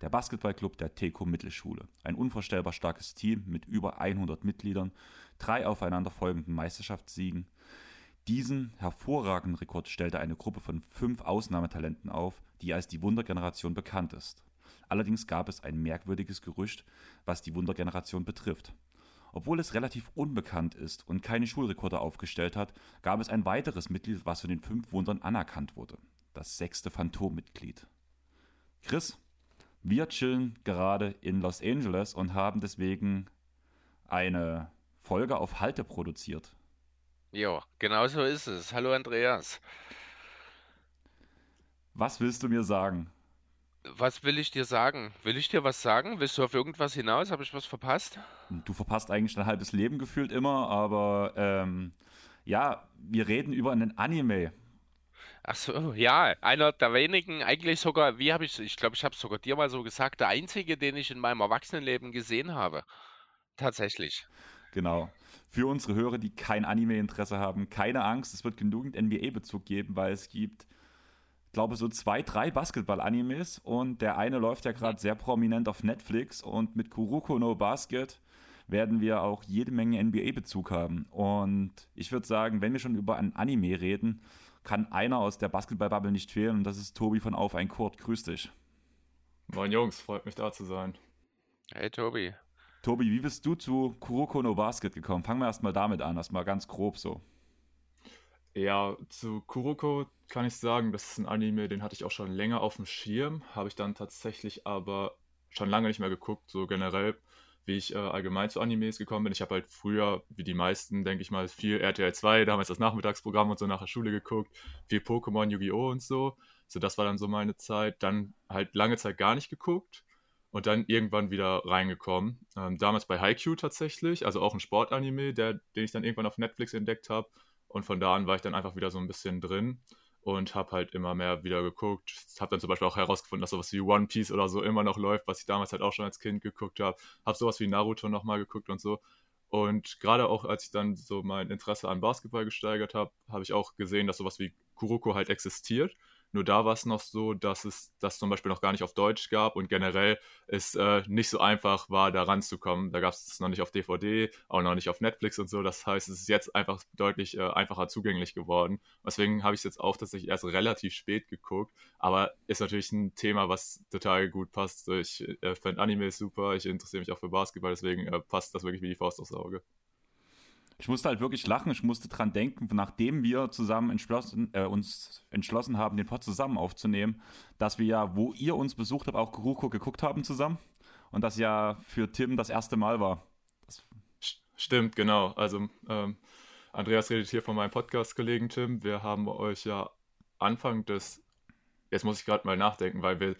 Der Basketballclub der Teco Mittelschule. Ein unvorstellbar starkes Team mit über 100 Mitgliedern, drei aufeinanderfolgenden Meisterschaftssiegen. Diesen hervorragenden Rekord stellte eine Gruppe von fünf Ausnahmetalenten auf, die als die Wundergeneration bekannt ist. Allerdings gab es ein merkwürdiges Gerücht, was die Wundergeneration betrifft. Obwohl es relativ unbekannt ist und keine Schulrekorde aufgestellt hat, gab es ein weiteres Mitglied, was von den fünf Wundern anerkannt wurde. Das sechste Phantommitglied. Chris, wir chillen gerade in Los Angeles und haben deswegen eine Folge auf Halte produziert. Ja, genau so ist es. Hallo Andreas. Was willst du mir sagen? Was will ich dir sagen? Will ich dir was sagen? Willst du auf irgendwas hinaus? Habe ich was verpasst? Du verpasst eigentlich dein halbes Leben gefühlt immer, aber ähm, ja, wir reden über einen Anime. Ach so, ja, einer der wenigen, eigentlich sogar, wie habe ich, ich glaube, ich habe es sogar dir mal so gesagt, der einzige, den ich in meinem Erwachsenenleben gesehen habe. Tatsächlich. Genau. Für unsere Hörer, die kein Anime-Interesse haben, keine Angst, es wird genügend NBA-Bezug geben, weil es gibt glaube, so zwei, drei Basketball-Animes und der eine läuft ja gerade sehr prominent auf Netflix und mit Kuruko no Basket werden wir auch jede Menge NBA-Bezug haben. Und ich würde sagen, wenn wir schon über ein Anime reden, kann einer aus der Basketball-Bubble nicht fehlen und das ist Tobi von Auf ein Kurt. Grüß dich. Moin Jungs, freut mich da zu sein. Hey Tobi. Tobi, wie bist du zu Kuroko no Basket gekommen? Fangen wir erstmal damit an, erstmal ganz grob so. Ja, zu Kuroko kann ich sagen, das ist ein Anime, den hatte ich auch schon länger auf dem Schirm, habe ich dann tatsächlich aber schon lange nicht mehr geguckt, so generell, wie ich äh, allgemein zu Animes gekommen bin. Ich habe halt früher, wie die meisten, denke ich mal, viel RTL 2, damals das Nachmittagsprogramm und so nach der Schule geguckt, viel Pokémon, Yu-Gi-Oh! und so. So, das war dann so meine Zeit. Dann halt lange Zeit gar nicht geguckt und dann irgendwann wieder reingekommen. Ähm, damals bei Haikyuu tatsächlich, also auch ein Sportanime, den ich dann irgendwann auf Netflix entdeckt habe. Und von da an war ich dann einfach wieder so ein bisschen drin und habe halt immer mehr wieder geguckt. Habe dann zum Beispiel auch herausgefunden, dass sowas wie One Piece oder so immer noch läuft, was ich damals halt auch schon als Kind geguckt habe. Habe sowas wie Naruto nochmal geguckt und so. Und gerade auch als ich dann so mein Interesse an Basketball gesteigert habe, habe ich auch gesehen, dass sowas wie Kuroko halt existiert. Nur da war es noch so, dass es das zum Beispiel noch gar nicht auf Deutsch gab und generell es äh, nicht so einfach war, da ranzukommen. Da gab es es noch nicht auf DVD, auch noch nicht auf Netflix und so. Das heißt, es ist jetzt einfach deutlich äh, einfacher zugänglich geworden. Deswegen habe ich es jetzt auch tatsächlich erst relativ spät geguckt. Aber ist natürlich ein Thema, was total gut passt. Ich äh, finde Anime super, ich interessiere mich auch für Basketball, deswegen äh, passt das wirklich wie die Faust aufs Auge ich musste halt wirklich lachen. Ich musste dran denken, nachdem wir zusammen entschlossen, äh, uns entschlossen haben, den Pod zusammen aufzunehmen, dass wir ja, wo ihr uns besucht habt, auch Kuruko geguckt haben zusammen. Und das ja für Tim das erste Mal war. Das Stimmt, genau. Also ähm, Andreas redet hier von meinem Podcast-Kollegen Tim. Wir haben euch ja Anfang des, jetzt muss ich gerade mal nachdenken, weil wir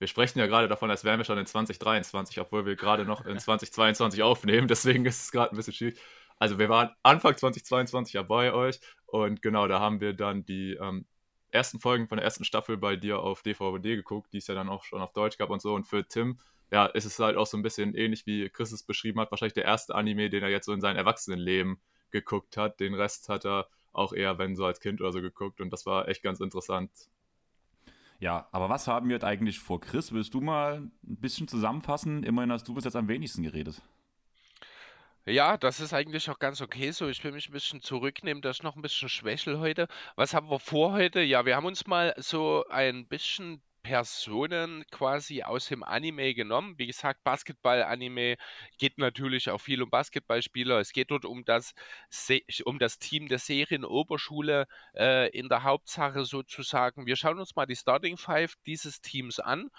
wir sprechen ja gerade davon, als wären wir schon in 2023, obwohl wir gerade noch in 2022 aufnehmen. Deswegen ist es gerade ein bisschen schwierig. Also wir waren Anfang 2022 ja bei euch und genau, da haben wir dann die ähm, ersten Folgen von der ersten Staffel bei dir auf DVD geguckt, die es ja dann auch schon auf Deutsch gab und so. Und für Tim, ja, ist es halt auch so ein bisschen ähnlich, wie Chris es beschrieben hat, wahrscheinlich der erste Anime, den er jetzt so in seinem Erwachsenenleben geguckt hat. Den Rest hat er auch eher, wenn so als Kind oder so geguckt und das war echt ganz interessant. Ja, aber was haben wir eigentlich vor? Chris, willst du mal ein bisschen zusammenfassen? Immerhin hast du bis jetzt am wenigsten geredet. Ja, das ist eigentlich auch ganz okay so. Ich will mich ein bisschen zurücknehmen, das ist noch ein bisschen Schwächel heute. Was haben wir vor heute? Ja, wir haben uns mal so ein bisschen Personen quasi aus dem Anime genommen. Wie gesagt, Basketball-Anime geht natürlich auch viel um Basketballspieler. Es geht dort um das, um das Team der Serienoberschule äh, in der Hauptsache sozusagen. Wir schauen uns mal die Starting Five dieses Teams an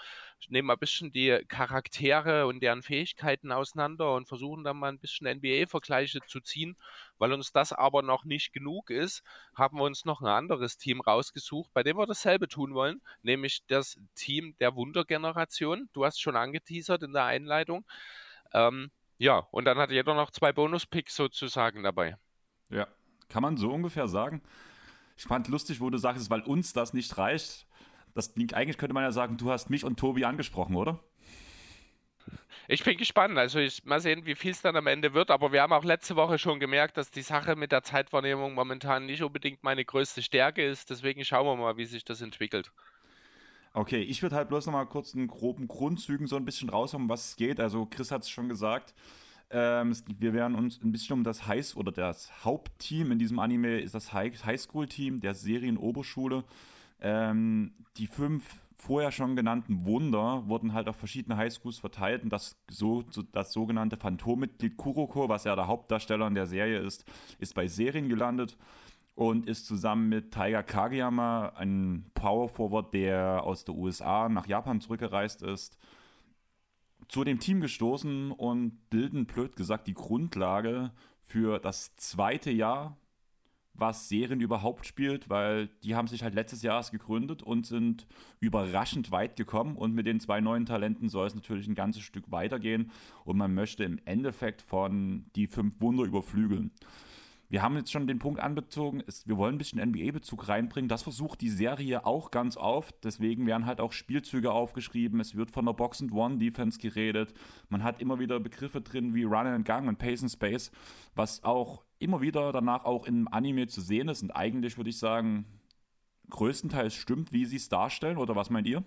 nehmen ein bisschen die Charaktere und deren Fähigkeiten auseinander und versuchen dann mal ein bisschen NBA-Vergleiche zu ziehen. Weil uns das aber noch nicht genug ist, haben wir uns noch ein anderes Team rausgesucht, bei dem wir dasselbe tun wollen, nämlich das Team der Wundergeneration. Du hast schon angeteasert in der Einleitung. Ähm, ja, und dann hat jeder noch zwei Bonus-Picks sozusagen dabei. Ja, kann man so ungefähr sagen. Ich fand lustig, wo du sagst, weil uns das nicht reicht, das, eigentlich könnte man ja sagen, du hast mich und Tobi angesprochen, oder? Ich bin gespannt. Also ich mal sehen, wie viel es dann am Ende wird. Aber wir haben auch letzte Woche schon gemerkt, dass die Sache mit der Zeitwahrnehmung momentan nicht unbedingt meine größte Stärke ist. Deswegen schauen wir mal, wie sich das entwickelt. Okay, ich würde halt bloß noch mal kurz in groben Grundzügen so ein bisschen raushauen, um was es geht. Also Chris hat es schon gesagt. Ähm, es, wir werden uns ein bisschen um das High oder das Hauptteam in diesem Anime ist das High Highschool-Team der Serienoberschule. Ähm, die fünf vorher schon genannten Wunder wurden halt auf verschiedene Highschools verteilt und das, so, das sogenannte Phantommitglied Kuroko, was ja der Hauptdarsteller in der Serie ist, ist bei Serien gelandet und ist zusammen mit Taiga Kageyama, ein Power Forward, der aus der USA nach Japan zurückgereist ist, zu dem Team gestoßen und bilden, blöd gesagt, die Grundlage für das zweite Jahr, was Serien überhaupt spielt, weil die haben sich halt letztes Jahr erst gegründet und sind überraschend weit gekommen. Und mit den zwei neuen Talenten soll es natürlich ein ganzes Stück weitergehen. Und man möchte im Endeffekt von die fünf Wunder überflügeln wir haben jetzt schon den Punkt anbezogen, ist, wir wollen ein bisschen NBA-Bezug reinbringen. Das versucht die Serie auch ganz oft. Deswegen werden halt auch Spielzüge aufgeschrieben. Es wird von der Box and One Defense geredet. Man hat immer wieder Begriffe drin wie Run and Gang und Pace and Space, was auch immer wieder danach auch im Anime zu sehen ist. Und eigentlich würde ich sagen, größtenteils stimmt, wie sie es darstellen. Oder was meint ihr?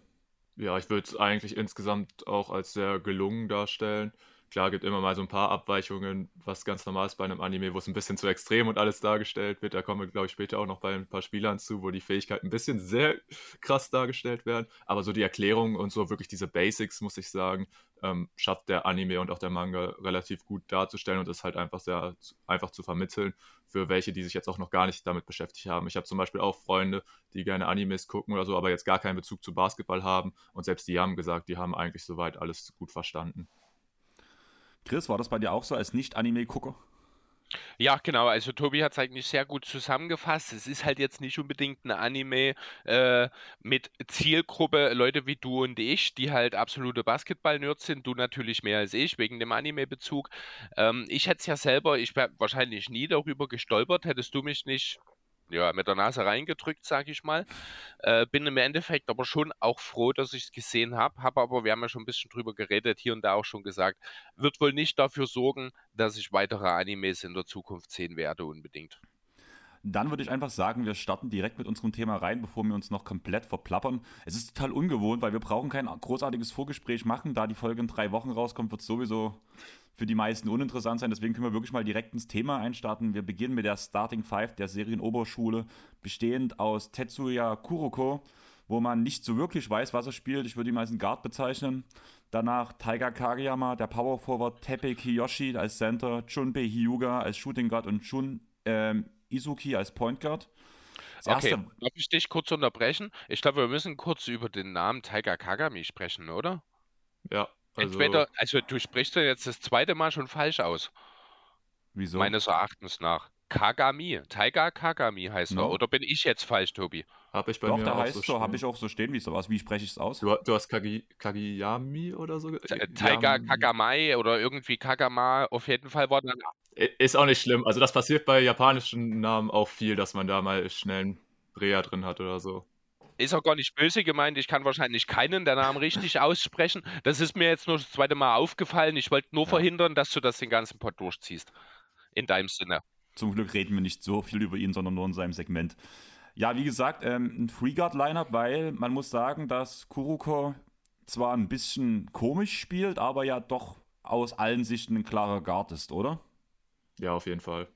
Ja, ich würde es eigentlich insgesamt auch als sehr gelungen darstellen. Klar, gibt immer mal so ein paar Abweichungen, was ganz normal ist bei einem Anime, wo es ein bisschen zu extrem und alles dargestellt wird. Da kommen wir, glaube ich, später auch noch bei ein paar Spielern zu, wo die Fähigkeiten ein bisschen sehr krass dargestellt werden. Aber so die Erklärung und so wirklich diese Basics, muss ich sagen, ähm, schafft der Anime und auch der Manga relativ gut darzustellen und ist halt einfach sehr einfach zu vermitteln für welche, die sich jetzt auch noch gar nicht damit beschäftigt haben. Ich habe zum Beispiel auch Freunde, die gerne Animes gucken oder so, aber jetzt gar keinen Bezug zu Basketball haben und selbst die haben gesagt, die haben eigentlich soweit alles gut verstanden. Chris, war das bei dir auch so als Nicht-Anime-Gucker? Ja, genau. Also Tobi hat es eigentlich sehr gut zusammengefasst. Es ist halt jetzt nicht unbedingt ein Anime äh, mit Zielgruppe Leute wie du und ich, die halt absolute Basketball-Nerds sind. Du natürlich mehr als ich, wegen dem Anime-Bezug. Ähm, ich hätte es ja selber, ich wäre wahrscheinlich nie darüber gestolpert, hättest du mich nicht ja, mit der Nase reingedrückt, sage ich mal. Äh, bin im Endeffekt aber schon auch froh, dass ich es gesehen habe. Habe aber, wir haben ja schon ein bisschen drüber geredet, hier und da auch schon gesagt, wird wohl nicht dafür sorgen, dass ich weitere Animes in der Zukunft sehen werde, unbedingt. Dann würde ich einfach sagen, wir starten direkt mit unserem Thema rein, bevor wir uns noch komplett verplappern. Es ist total ungewohnt, weil wir brauchen kein großartiges Vorgespräch machen. Da die Folge in drei Wochen rauskommt, wird es sowieso für die meisten uninteressant sein. Deswegen können wir wirklich mal direkt ins Thema einstarten. Wir beginnen mit der Starting Five der Serienoberschule, bestehend aus Tetsuya Kuroko, wo man nicht so wirklich weiß, was er spielt. Ich würde ihn als einen Guard bezeichnen. Danach Taiga Kageyama, der Power Forward, Tepe Kiyoshi als Center, Junpei Hyuga als Shooting Guard und Shun ähm, Izuki als Point Guard. Das okay, darf ich dich kurz unterbrechen? Ich glaube, wir müssen kurz über den Namen Taiga Kagami sprechen, oder? Ja, also, Entweder, also du sprichst ja jetzt das zweite Mal schon falsch aus. Wieso? Meines Erachtens nach. Kagami. Taiga Kagami heißt no. er. Oder bin ich jetzt falsch, Tobi? Habe ich bei Doch, mir da auch heißt so, so habe ich auch so stehen, wie sowas. Wie spreche ich es aus? Du, du hast Kagi, Kagiyami oder so? Taiga Kagamai oder irgendwie Kagama. Auf jeden Fall war dann. Ist auch nicht schlimm. Also das passiert bei japanischen Namen auch viel, dass man da mal schnell einen Dreher drin hat oder so ist auch gar nicht böse gemeint. Ich kann wahrscheinlich keinen der Namen richtig aussprechen. Das ist mir jetzt nur das zweite Mal aufgefallen. Ich wollte nur ja. verhindern, dass du das den ganzen Pod durchziehst. In deinem Sinne. Zum Glück reden wir nicht so viel über ihn, sondern nur in seinem Segment. Ja, wie gesagt, ähm, ein Freeguard-Lineup, weil man muss sagen, dass Kuruko zwar ein bisschen komisch spielt, aber ja doch aus allen Sichten ein klarer Guard ist, oder? Ja, auf jeden Fall.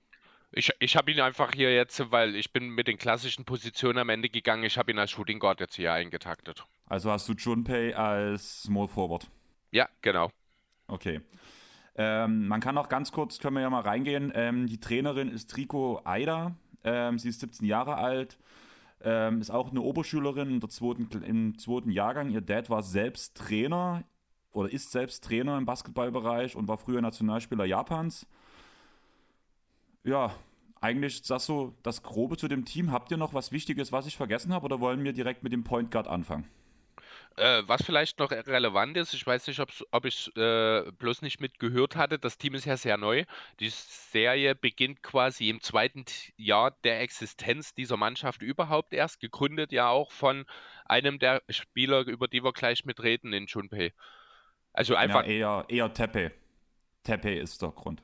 Ich, ich habe ihn einfach hier jetzt, weil ich bin mit den klassischen Positionen am Ende gegangen, ich habe ihn als Shooting Guard jetzt hier eingetaktet. Also hast du Junpei als Small Forward? Ja, genau. Okay. Ähm, man kann auch ganz kurz, können wir ja mal reingehen. Ähm, die Trainerin ist Triko Aida. Ähm, sie ist 17 Jahre alt. Ähm, ist auch eine Oberschülerin zweiten, im zweiten Jahrgang. Ihr Dad war selbst Trainer oder ist selbst Trainer im Basketballbereich und war früher Nationalspieler Japans ja, eigentlich ist das so das Grobe zu dem Team. Habt ihr noch was Wichtiges, was ich vergessen habe, oder wollen wir direkt mit dem Point Guard anfangen? Äh, was vielleicht noch relevant ist, ich weiß nicht, ob ich äh, bloß nicht mitgehört hatte, das Team ist ja sehr neu. Die Serie beginnt quasi im zweiten Jahr der Existenz dieser Mannschaft überhaupt erst, gegründet ja auch von einem der Spieler, über die wir gleich mitreden, in Junpei. Also einfach. Ja, eher, eher Tepe. Tepe ist der Grund.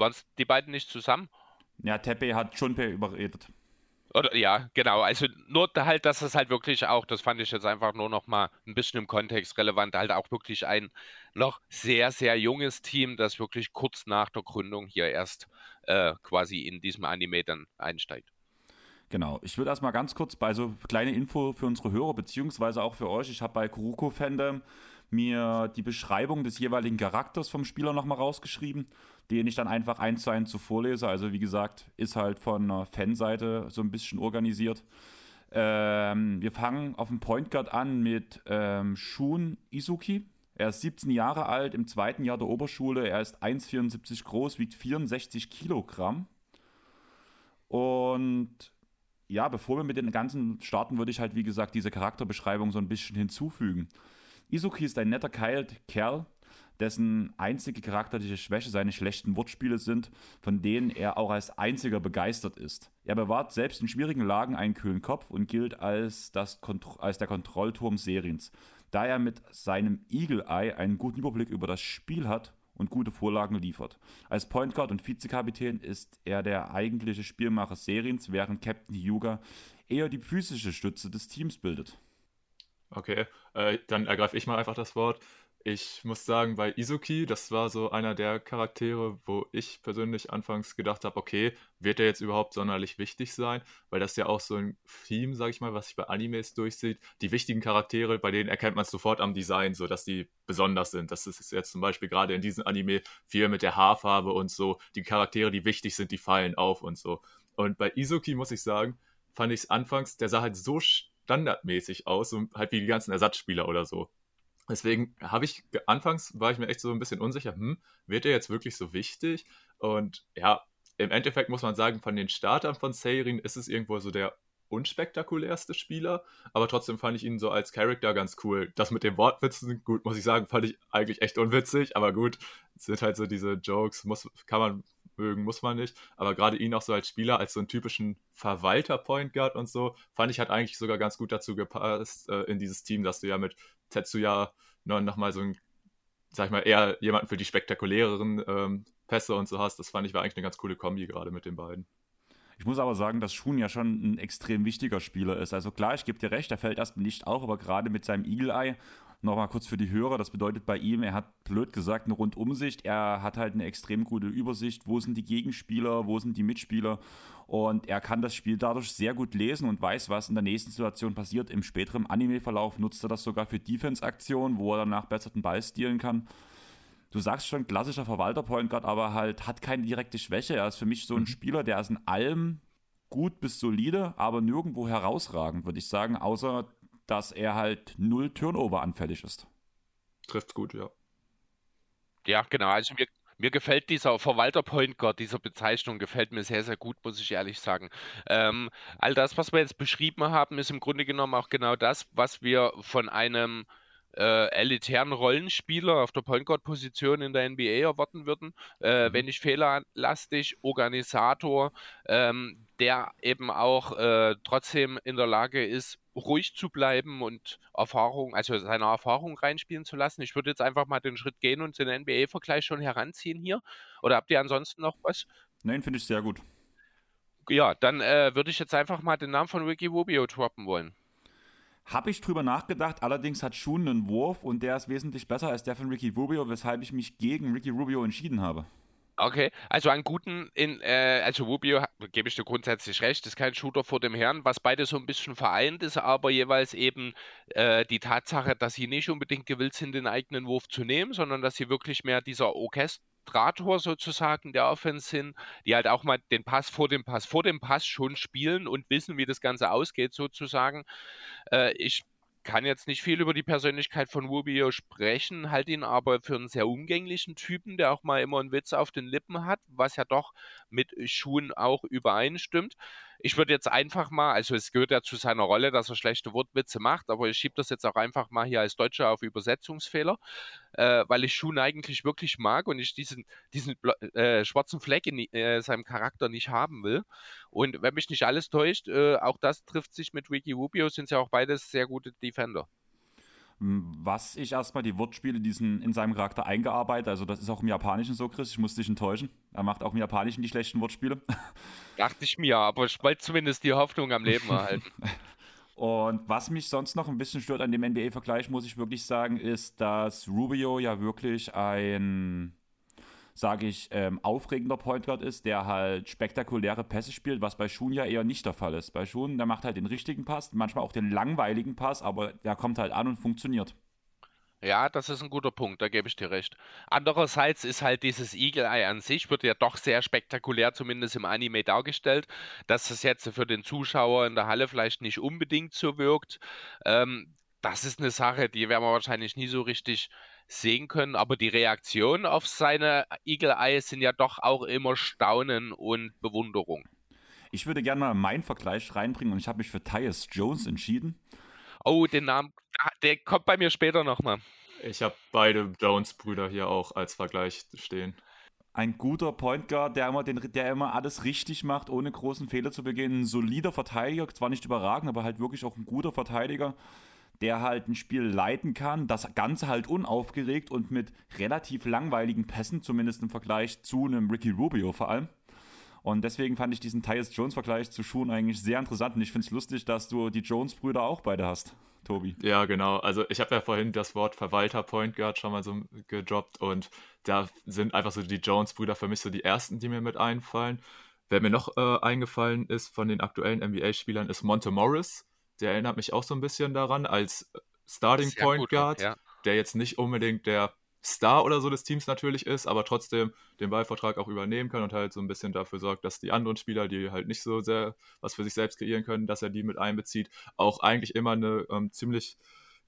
Waren die beiden nicht zusammen? Ja, Tepe hat Junpei überredet. Oder ja, genau. Also nur halt, dass es halt wirklich auch, das fand ich jetzt einfach nur noch mal ein bisschen im Kontext relevant, halt auch wirklich ein noch sehr, sehr junges Team, das wirklich kurz nach der Gründung hier erst äh, quasi in diesem Anime dann einsteigt. Genau. Ich würde erstmal ganz kurz bei so kleine Info für unsere Hörer, beziehungsweise auch für euch. Ich habe bei Kuruko Fandom mir die Beschreibung des jeweiligen Charakters vom Spieler nochmal rausgeschrieben, den ich dann einfach eins zu eins so vorlese. Also wie gesagt, ist halt von einer Fanseite so ein bisschen organisiert. Ähm, wir fangen auf dem Point Guard an mit ähm, Shun Izuki. Er ist 17 Jahre alt, im zweiten Jahr der Oberschule. Er ist 1,74 groß, wiegt 64 Kilogramm. Und ja, bevor wir mit den ganzen starten, würde ich halt, wie gesagt, diese Charakterbeschreibung so ein bisschen hinzufügen. Izuki ist ein netter Kerl, dessen einzige charakterliche Schwäche seine schlechten Wortspiele sind, von denen er auch als einziger begeistert ist. Er bewahrt selbst in schwierigen Lagen einen kühlen Kopf und gilt als, das als der Kontrollturm Seriens, da er mit seinem Eagle Eye einen guten Überblick über das Spiel hat und gute Vorlagen liefert. Als Point Guard und Vizekapitän ist er der eigentliche Spielmacher Seriens, während Captain Hyuga eher die physische Stütze des Teams bildet. Okay, äh, dann ergreife ich mal einfach das Wort. Ich muss sagen, bei Izuki, das war so einer der Charaktere, wo ich persönlich anfangs gedacht habe, okay, wird er jetzt überhaupt sonderlich wichtig sein? Weil das ja auch so ein Theme, sag ich mal, was sich bei Animes durchsieht. Die wichtigen Charaktere, bei denen erkennt man es sofort am Design, so dass die besonders sind. Das ist jetzt zum Beispiel gerade in diesem Anime viel mit der Haarfarbe und so. Die Charaktere, die wichtig sind, die fallen auf und so. Und bei Izuki muss ich sagen, fand ich es anfangs, der sah halt so standardmäßig aus, so halt wie die ganzen Ersatzspieler oder so. Deswegen habe ich, anfangs war ich mir echt so ein bisschen unsicher, hm, wird er jetzt wirklich so wichtig? Und ja, im Endeffekt muss man sagen, von den Startern von Seirin ist es irgendwo so der unspektakulärste Spieler, aber trotzdem fand ich ihn so als Charakter ganz cool. Das mit den Wortwitzen, gut, muss ich sagen, fand ich eigentlich echt unwitzig, aber gut, sind halt so diese Jokes, muss, kann man mögen, muss man nicht. Aber gerade ihn auch so als Spieler, als so einen typischen Verwalter-Point Guard und so, fand ich hat eigentlich sogar ganz gut dazu gepasst äh, in dieses Team, dass du ja mit Tetsuya noch, noch mal so ein, sag ich mal, eher jemanden für die spektakuläreren ähm, Pässe und so hast. Das fand ich war eigentlich eine ganz coole Kombi gerade mit den beiden. Ich muss aber sagen, dass Shun ja schon ein extrem wichtiger Spieler ist. Also klar, ich gebe dir recht, er fällt erstmal nicht auf, aber gerade mit seinem Eagle Eye Nochmal kurz für die Hörer, das bedeutet bei ihm, er hat blöd gesagt eine Rundumsicht, er hat halt eine extrem gute Übersicht, wo sind die Gegenspieler, wo sind die Mitspieler und er kann das Spiel dadurch sehr gut lesen und weiß, was in der nächsten Situation passiert. Im späteren Anime-Verlauf nutzt er das sogar für Defense-Aktionen, wo er danach besser den Ball stehlen kann. Du sagst schon, klassischer Verwalter-Point Guard, aber halt hat keine direkte Schwäche. Er ist für mich so ein mhm. Spieler, der ist in allem gut bis solide, aber nirgendwo herausragend, würde ich sagen, außer dass er halt null Turnover anfällig ist. Trifft gut, ja. Ja, genau. Also mir, mir gefällt dieser Verwalter Point Guard, dieser Bezeichnung gefällt mir sehr, sehr gut, muss ich ehrlich sagen. Ähm, all das, was wir jetzt beschrieben haben, ist im Grunde genommen auch genau das, was wir von einem äh, elitären Rollenspieler auf der Point Guard Position in der NBA erwarten würden, äh, mhm. wenn nicht fehlerlastig, Organisator, ähm, der eben auch äh, trotzdem in der Lage ist, ruhig zu bleiben und Erfahrung, also seine Erfahrung reinspielen zu lassen. Ich würde jetzt einfach mal den Schritt gehen und den NBA-Vergleich schon heranziehen hier. Oder habt ihr ansonsten noch was? Nein, finde ich sehr gut. Ja, dann äh, würde ich jetzt einfach mal den Namen von Ricky Rubio droppen wollen. Habe ich drüber nachgedacht, allerdings hat Shun einen Wurf und der ist wesentlich besser als der von Ricky Rubio, weshalb ich mich gegen Ricky Rubio entschieden habe. Okay, also an guten, in, äh, also Rubio, gebe ich dir grundsätzlich recht, ist kein Shooter vor dem Herrn, was beide so ein bisschen vereint ist, aber jeweils eben äh, die Tatsache, dass sie nicht unbedingt gewillt sind, den eigenen Wurf zu nehmen, sondern dass sie wirklich mehr dieser Orchestrator sozusagen der Offense sind, die halt auch mal den Pass vor dem Pass vor dem Pass schon spielen und wissen, wie das Ganze ausgeht sozusagen. Äh, ich kann jetzt nicht viel über die Persönlichkeit von Rubio sprechen, halte ihn aber für einen sehr umgänglichen Typen, der auch mal immer einen Witz auf den Lippen hat, was ja doch mit Schuhen auch übereinstimmt. Ich würde jetzt einfach mal, also es gehört ja zu seiner Rolle, dass er schlechte Wortwitze macht, aber ich schiebe das jetzt auch einfach mal hier als Deutscher auf Übersetzungsfehler, äh, weil ich Schuhen eigentlich wirklich mag und ich diesen, diesen äh, schwarzen Fleck in äh, seinem Charakter nicht haben will. Und wenn mich nicht alles täuscht, äh, auch das trifft sich mit Ricky Rubio, sind ja auch beides sehr gute Defender. Was ich erstmal die Wortspiele diesen in seinem Charakter eingearbeitet, also das ist auch im Japanischen so, Chris, ich muss dich enttäuschen. Er macht auch im Japanischen die schlechten Wortspiele. Dachte ich mir, aber ich wollte zumindest die Hoffnung am Leben erhalten. Und was mich sonst noch ein bisschen stört an dem NBA-Vergleich, muss ich wirklich sagen, ist, dass Rubio ja wirklich ein, sage ich, ähm, aufregender Point Guard ist, der halt spektakuläre Pässe spielt, was bei Schuhen ja eher nicht der Fall ist. Bei Schuhen, der macht halt den richtigen Pass, manchmal auch den langweiligen Pass, aber der kommt halt an und funktioniert. Ja, das ist ein guter Punkt, da gebe ich dir recht. Andererseits ist halt dieses Eagle Eye an sich, wird ja doch sehr spektakulär, zumindest im Anime dargestellt, dass es jetzt für den Zuschauer in der Halle vielleicht nicht unbedingt so wirkt. Ähm, das ist eine Sache, die werden wir wahrscheinlich nie so richtig sehen können, aber die Reaktionen auf seine Eagle Eye sind ja doch auch immer Staunen und Bewunderung. Ich würde gerne mal meinen Vergleich reinbringen und ich habe mich für Tyus Jones entschieden. Oh, den Namen, ah, der kommt bei mir später nochmal. Ich habe beide Jones-Brüder hier auch als Vergleich stehen. Ein guter Point Guard, der immer, den, der immer alles richtig macht, ohne großen Fehler zu begehen. Ein solider Verteidiger, zwar nicht überragend, aber halt wirklich auch ein guter Verteidiger, der halt ein Spiel leiten kann. Das Ganze halt unaufgeregt und mit relativ langweiligen Pässen, zumindest im Vergleich zu einem Ricky Rubio vor allem. Und deswegen fand ich diesen Tyus Jones-Vergleich zu Schuhen eigentlich sehr interessant. Und ich finde es lustig, dass du die Jones-Brüder auch beide hast, Tobi. Ja, genau. Also ich habe ja vorhin das Wort Verwalter Point Guard schon mal so gedroppt. Und da sind einfach so die Jones-Brüder für mich so die ersten, die mir mit einfallen. Wer mir noch äh, eingefallen ist von den aktuellen NBA-Spielern, ist Monte Morris. Der erinnert mich auch so ein bisschen daran als Starting Point gut, Guard, ja. der jetzt nicht unbedingt der Star oder so des Teams natürlich ist, aber trotzdem den Ballvertrag auch übernehmen kann und halt so ein bisschen dafür sorgt, dass die anderen Spieler, die halt nicht so sehr was für sich selbst kreieren können, dass er die mit einbezieht. Auch eigentlich immer eine ähm, ziemlich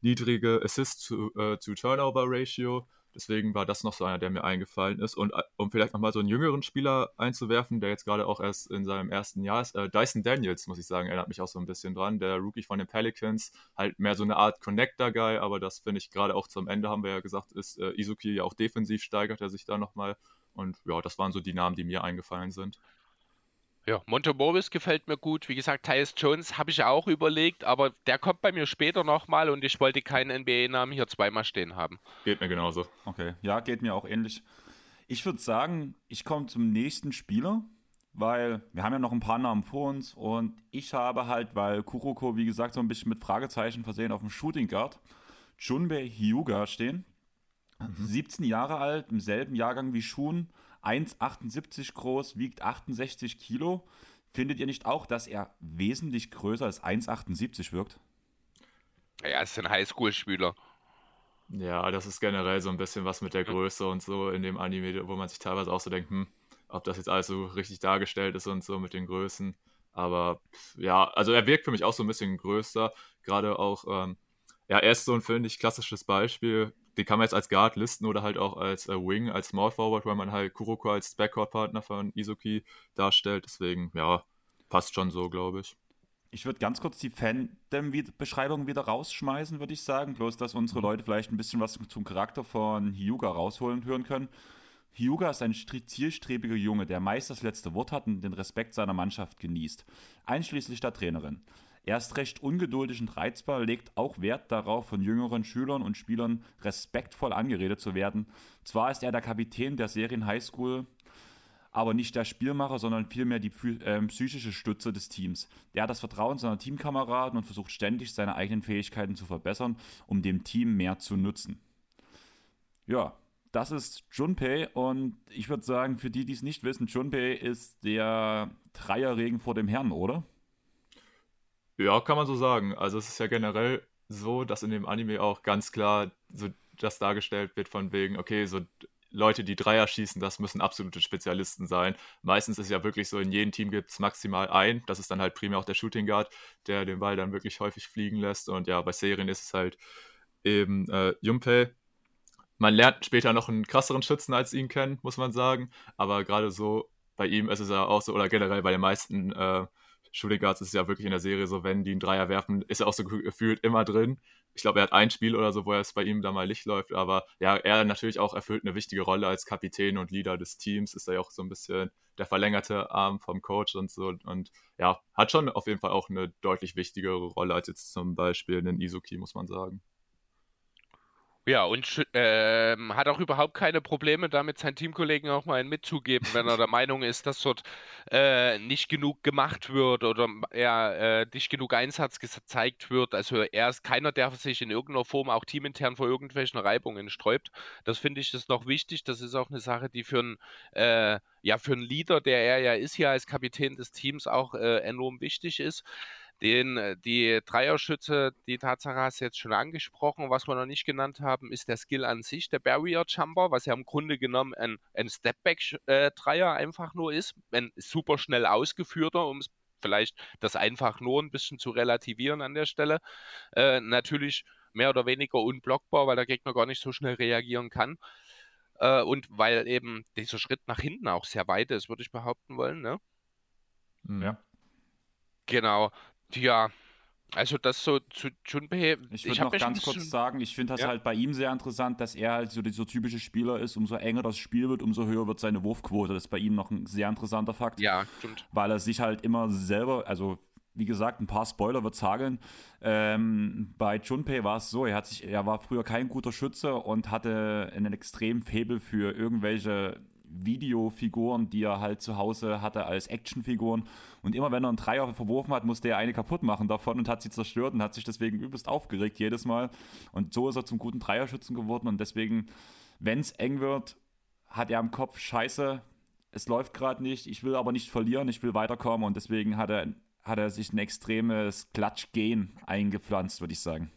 niedrige Assist-to-Turnover-Ratio. Äh, Deswegen war das noch so einer, der mir eingefallen ist. Und äh, um vielleicht nochmal so einen jüngeren Spieler einzuwerfen, der jetzt gerade auch erst in seinem ersten Jahr ist, äh, Dyson Daniels, muss ich sagen, erinnert mich auch so ein bisschen dran. Der Rookie von den Pelicans, halt mehr so eine Art Connector-Guy, aber das finde ich gerade auch zum Ende, haben wir ja gesagt, ist äh, Izuki ja auch defensiv steigert er sich da nochmal. Und ja, das waren so die Namen, die mir eingefallen sind. Ja, Montemoris gefällt mir gut. Wie gesagt, Tyus Jones habe ich ja auch überlegt, aber der kommt bei mir später nochmal und ich wollte keinen NBA-Namen hier zweimal stehen haben. Geht mir genauso. Okay, ja, geht mir auch ähnlich. Ich würde sagen, ich komme zum nächsten Spieler, weil wir haben ja noch ein paar Namen vor uns und ich habe halt, weil Kuroko, wie gesagt, so ein bisschen mit Fragezeichen versehen auf dem Shooting Guard, Junbei Hyuga stehen. Mhm. 17 Jahre alt, im selben Jahrgang wie Shun 1,78 groß, wiegt 68 Kilo. Findet ihr nicht auch, dass er wesentlich größer als 1,78 wirkt? Ja, ist ein Highschool-Spieler. Ja, das ist generell so ein bisschen was mit der Größe und so in dem Anime, wo man sich teilweise auch so denkt, hm, ob das jetzt alles so richtig dargestellt ist und so mit den Größen. Aber ja, also er wirkt für mich auch so ein bisschen größer. Gerade auch, ähm, ja, er ist so ein, finde ich, klassisches Beispiel den kann man jetzt als Guard listen oder halt auch als äh, Wing, als Small Forward, weil man halt Kuroko als Backcourt-Partner von Izuki darstellt. Deswegen, ja, passt schon so, glaube ich. Ich würde ganz kurz die Fandom-Beschreibung wieder rausschmeißen, würde ich sagen. Bloß, dass unsere mhm. Leute vielleicht ein bisschen was zum Charakter von Hyuga rausholen hören können. Hyuga ist ein zielstrebiger Junge, der meist das letzte Wort hat und den Respekt seiner Mannschaft genießt, einschließlich der Trainerin. Er ist recht ungeduldig und reizbar, legt auch Wert darauf, von jüngeren Schülern und Spielern respektvoll angeredet zu werden. Zwar ist er der Kapitän der Serien Highschool, aber nicht der Spielmacher, sondern vielmehr die äh, psychische Stütze des Teams. Er hat das Vertrauen seiner Teamkameraden und versucht ständig seine eigenen Fähigkeiten zu verbessern, um dem Team mehr zu nutzen. Ja, das ist Junpei und ich würde sagen, für die, die es nicht wissen, Junpei ist der Dreierregen vor dem Herrn, oder? Ja, kann man so sagen. Also es ist ja generell so, dass in dem Anime auch ganz klar so das dargestellt wird von wegen, okay, so Leute, die Dreier schießen, das müssen absolute Spezialisten sein. Meistens ist ja wirklich so, in jedem Team gibt es maximal ein. Das ist dann halt primär auch der Shooting Guard, der den Ball dann wirklich häufig fliegen lässt. Und ja, bei Serien ist es halt eben äh, Junpei. Man lernt später noch einen krasseren Schützen als ihn kennen, muss man sagen. Aber gerade so bei ihm ist es ja auch so, oder generell bei den meisten äh, Shooting Guards ist ja wirklich in der Serie so, wenn die einen Dreier werfen, ist er auch so gefühlt immer drin. Ich glaube, er hat ein Spiel oder so, wo es bei ihm da mal Licht läuft, aber ja, er natürlich auch erfüllt eine wichtige Rolle als Kapitän und Leader des Teams, ist er ja auch so ein bisschen der verlängerte Arm vom Coach und so und ja, hat schon auf jeden Fall auch eine deutlich wichtigere Rolle als jetzt zum Beispiel einen Izuki, muss man sagen. Ja, und äh, hat auch überhaupt keine Probleme damit, seinen Teamkollegen auch mal einen mitzugeben, wenn er der Meinung ist, dass dort äh, nicht genug gemacht wird oder ja, äh, nicht genug Einsatz gezeigt wird. Also er ist keiner, der sich in irgendeiner Form auch teamintern vor irgendwelchen Reibungen sträubt. Das finde ich ist noch wichtig. Das ist auch eine Sache, die für einen äh, ja, für einen Leader, der er ja ist hier als Kapitän des Teams, auch äh, enorm wichtig ist. Den, äh, die Dreierschütze, die Tatsache hast du jetzt schon angesprochen. Was wir noch nicht genannt haben, ist der Skill an sich, der Barrier Jumper, was ja im Grunde genommen ein, ein Stepback-Dreier äh, einfach nur ist. Ein super schnell ausgeführter, um es vielleicht das einfach nur ein bisschen zu relativieren an der Stelle. Äh, natürlich mehr oder weniger unblockbar, weil der Gegner gar nicht so schnell reagieren kann. Äh, und weil eben dieser Schritt nach hinten auch sehr weit ist, würde ich behaupten wollen. Ne? Ja. Genau. Ja, also das so zu Junpei. Ich würde noch ganz kurz sagen, ich finde das ja. halt bei ihm sehr interessant, dass er halt so dieser typische Spieler ist. Umso enger das Spiel wird, umso höher wird seine Wurfquote. Das ist bei ihm noch ein sehr interessanter Fakt. Ja, stimmt. Weil er sich halt immer selber, also wie gesagt, ein paar Spoiler wird hageln. Ähm, bei Junpei war es so, er, hat sich, er war früher kein guter Schütze und hatte einen extremen Febel für irgendwelche Videofiguren, die er halt zu Hause hatte als Actionfiguren. Und immer wenn er einen Dreier verworfen hat, musste er eine kaputt machen davon und hat sie zerstört und hat sich deswegen übelst aufgeregt jedes Mal. Und so ist er zum guten Dreierschützen geworden. Und deswegen, wenn es eng wird, hat er im Kopf, scheiße, es läuft gerade nicht, ich will aber nicht verlieren, ich will weiterkommen. Und deswegen hat er, hat er sich ein extremes Klatsch-Gen eingepflanzt, würde ich sagen.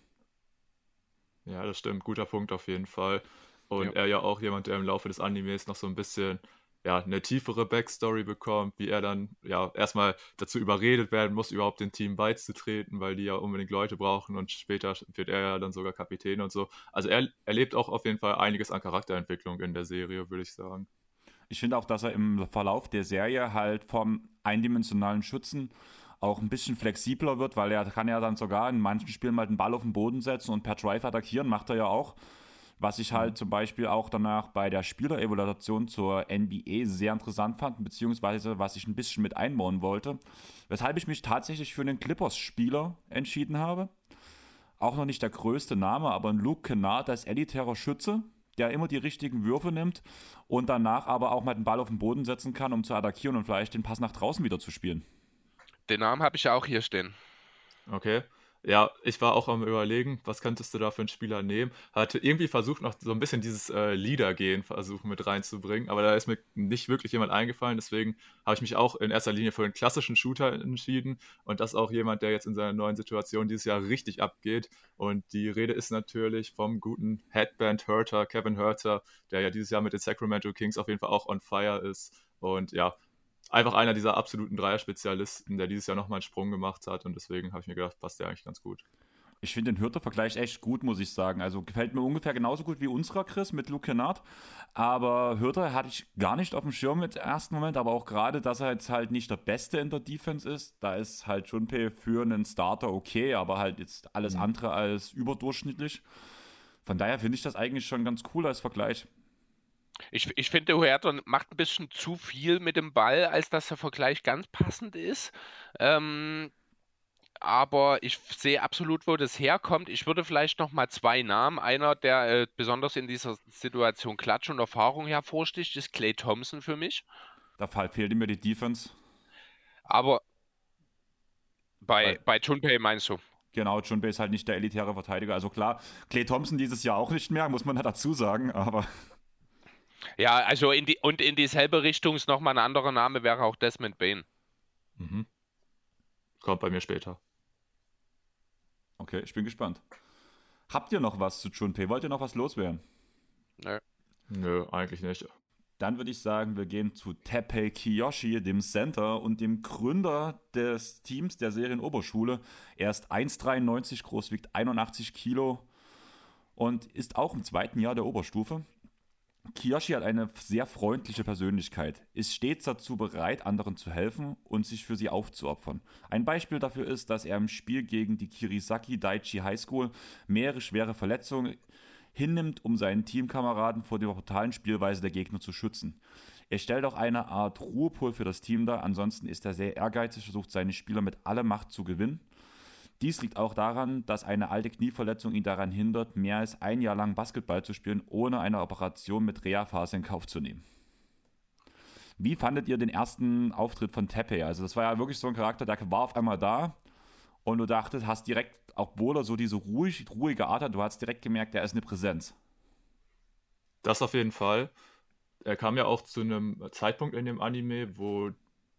Ja, das stimmt. Guter Punkt auf jeden Fall. Und ja. er ja auch jemand, der im Laufe des Animes noch so ein bisschen ja, eine tiefere Backstory bekommt, wie er dann ja erstmal dazu überredet werden muss, überhaupt dem Team beizutreten, weil die ja unbedingt Leute brauchen und später wird er ja dann sogar Kapitän und so. Also er erlebt auch auf jeden Fall einiges an Charakterentwicklung in der Serie, würde ich sagen. Ich finde auch, dass er im Verlauf der Serie halt vom eindimensionalen Schützen auch ein bisschen flexibler wird, weil er kann ja dann sogar in manchen Spielen mal den Ball auf den Boden setzen und per Drive attackieren, macht er ja auch. Was ich halt mhm. zum Beispiel auch danach bei der Spielerevaluation zur NBA sehr interessant fand, beziehungsweise was ich ein bisschen mit einbauen wollte, weshalb ich mich tatsächlich für einen Clippers-Spieler entschieden habe. Auch noch nicht der größte Name, aber ein Luke Kennard als elitärer Schütze, der immer die richtigen Würfe nimmt und danach aber auch mal den Ball auf den Boden setzen kann, um zu attackieren und vielleicht den Pass nach draußen wieder zu spielen. Den Namen habe ich ja auch hier stehen. Okay. Ja, ich war auch am überlegen, was könntest du da für einen Spieler nehmen. Hatte irgendwie versucht, noch so ein bisschen dieses äh, Leader-Gehen versuchen mit reinzubringen, aber da ist mir nicht wirklich jemand eingefallen. Deswegen habe ich mich auch in erster Linie für einen klassischen Shooter entschieden und das auch jemand, der jetzt in seiner neuen Situation dieses Jahr richtig abgeht. Und die Rede ist natürlich vom guten Headband Hurter, Kevin Hurter, der ja dieses Jahr mit den Sacramento Kings auf jeden Fall auch on fire ist. Und ja, einfach einer dieser absoluten Dreier-Spezialisten, der dieses Jahr nochmal einen Sprung gemacht hat. Und deswegen habe ich mir gedacht, passt der eigentlich ganz gut. Ich finde den Hürter-Vergleich echt gut, muss ich sagen. Also gefällt mir ungefähr genauso gut wie unserer Chris mit Luke Kennard. Aber Hürter hatte ich gar nicht auf dem Schirm im ersten Moment. Aber auch gerade, dass er jetzt halt nicht der Beste in der Defense ist. Da ist halt Junpei für einen Starter okay, aber halt jetzt alles mhm. andere als überdurchschnittlich. Von daher finde ich das eigentlich schon ganz cool als Vergleich. Ich, ich finde, Huerta macht ein bisschen zu viel mit dem Ball, als dass der Vergleich ganz passend ist. Ähm, aber ich sehe absolut, wo das herkommt. Ich würde vielleicht noch mal zwei Namen. Einer, der äh, besonders in dieser Situation Klatsch und Erfahrung hervorsticht, ist Clay Thompson für mich. Da fehlt mir die Defense. Aber bei, bei Junpei meinst du? Genau, Junpei ist halt nicht der elitäre Verteidiger. Also klar, Clay Thompson dieses Jahr auch nicht mehr, muss man dazu sagen, aber ja, also in die, und in dieselbe Richtung ist nochmal ein anderer Name, wäre auch Desmond Bain. Mhm. Kommt bei mir später. Okay, ich bin gespannt. Habt ihr noch was zu Junpei? Wollt ihr noch was loswerden? Nö. Nö, eigentlich nicht. Dann würde ich sagen, wir gehen zu Teppei Kiyoshi, dem Center und dem Gründer des Teams der Serienoberschule. Er ist 1,93 groß, wiegt 81 Kilo und ist auch im zweiten Jahr der Oberstufe. Kiyoshi hat eine sehr freundliche Persönlichkeit, ist stets dazu bereit, anderen zu helfen und sich für sie aufzuopfern. Ein Beispiel dafür ist, dass er im Spiel gegen die Kirisaki Daiichi High School mehrere schwere Verletzungen hinnimmt, um seinen Teamkameraden vor der brutalen Spielweise der Gegner zu schützen. Er stellt auch eine Art Ruhepol für das Team dar, ansonsten ist er sehr ehrgeizig, versucht seine Spieler mit aller Macht zu gewinnen. Dies liegt auch daran, dass eine alte Knieverletzung ihn daran hindert, mehr als ein Jahr lang Basketball zu spielen, ohne eine Operation mit Reha-Phase in Kauf zu nehmen. Wie fandet ihr den ersten Auftritt von Tepe? Also das war ja wirklich so ein Charakter, der war auf einmal da und du dachtest, hast direkt, obwohl er so diese ruhig, ruhige Art hat, du hast direkt gemerkt, der ist eine Präsenz. Das auf jeden Fall. Er kam ja auch zu einem Zeitpunkt in dem Anime, wo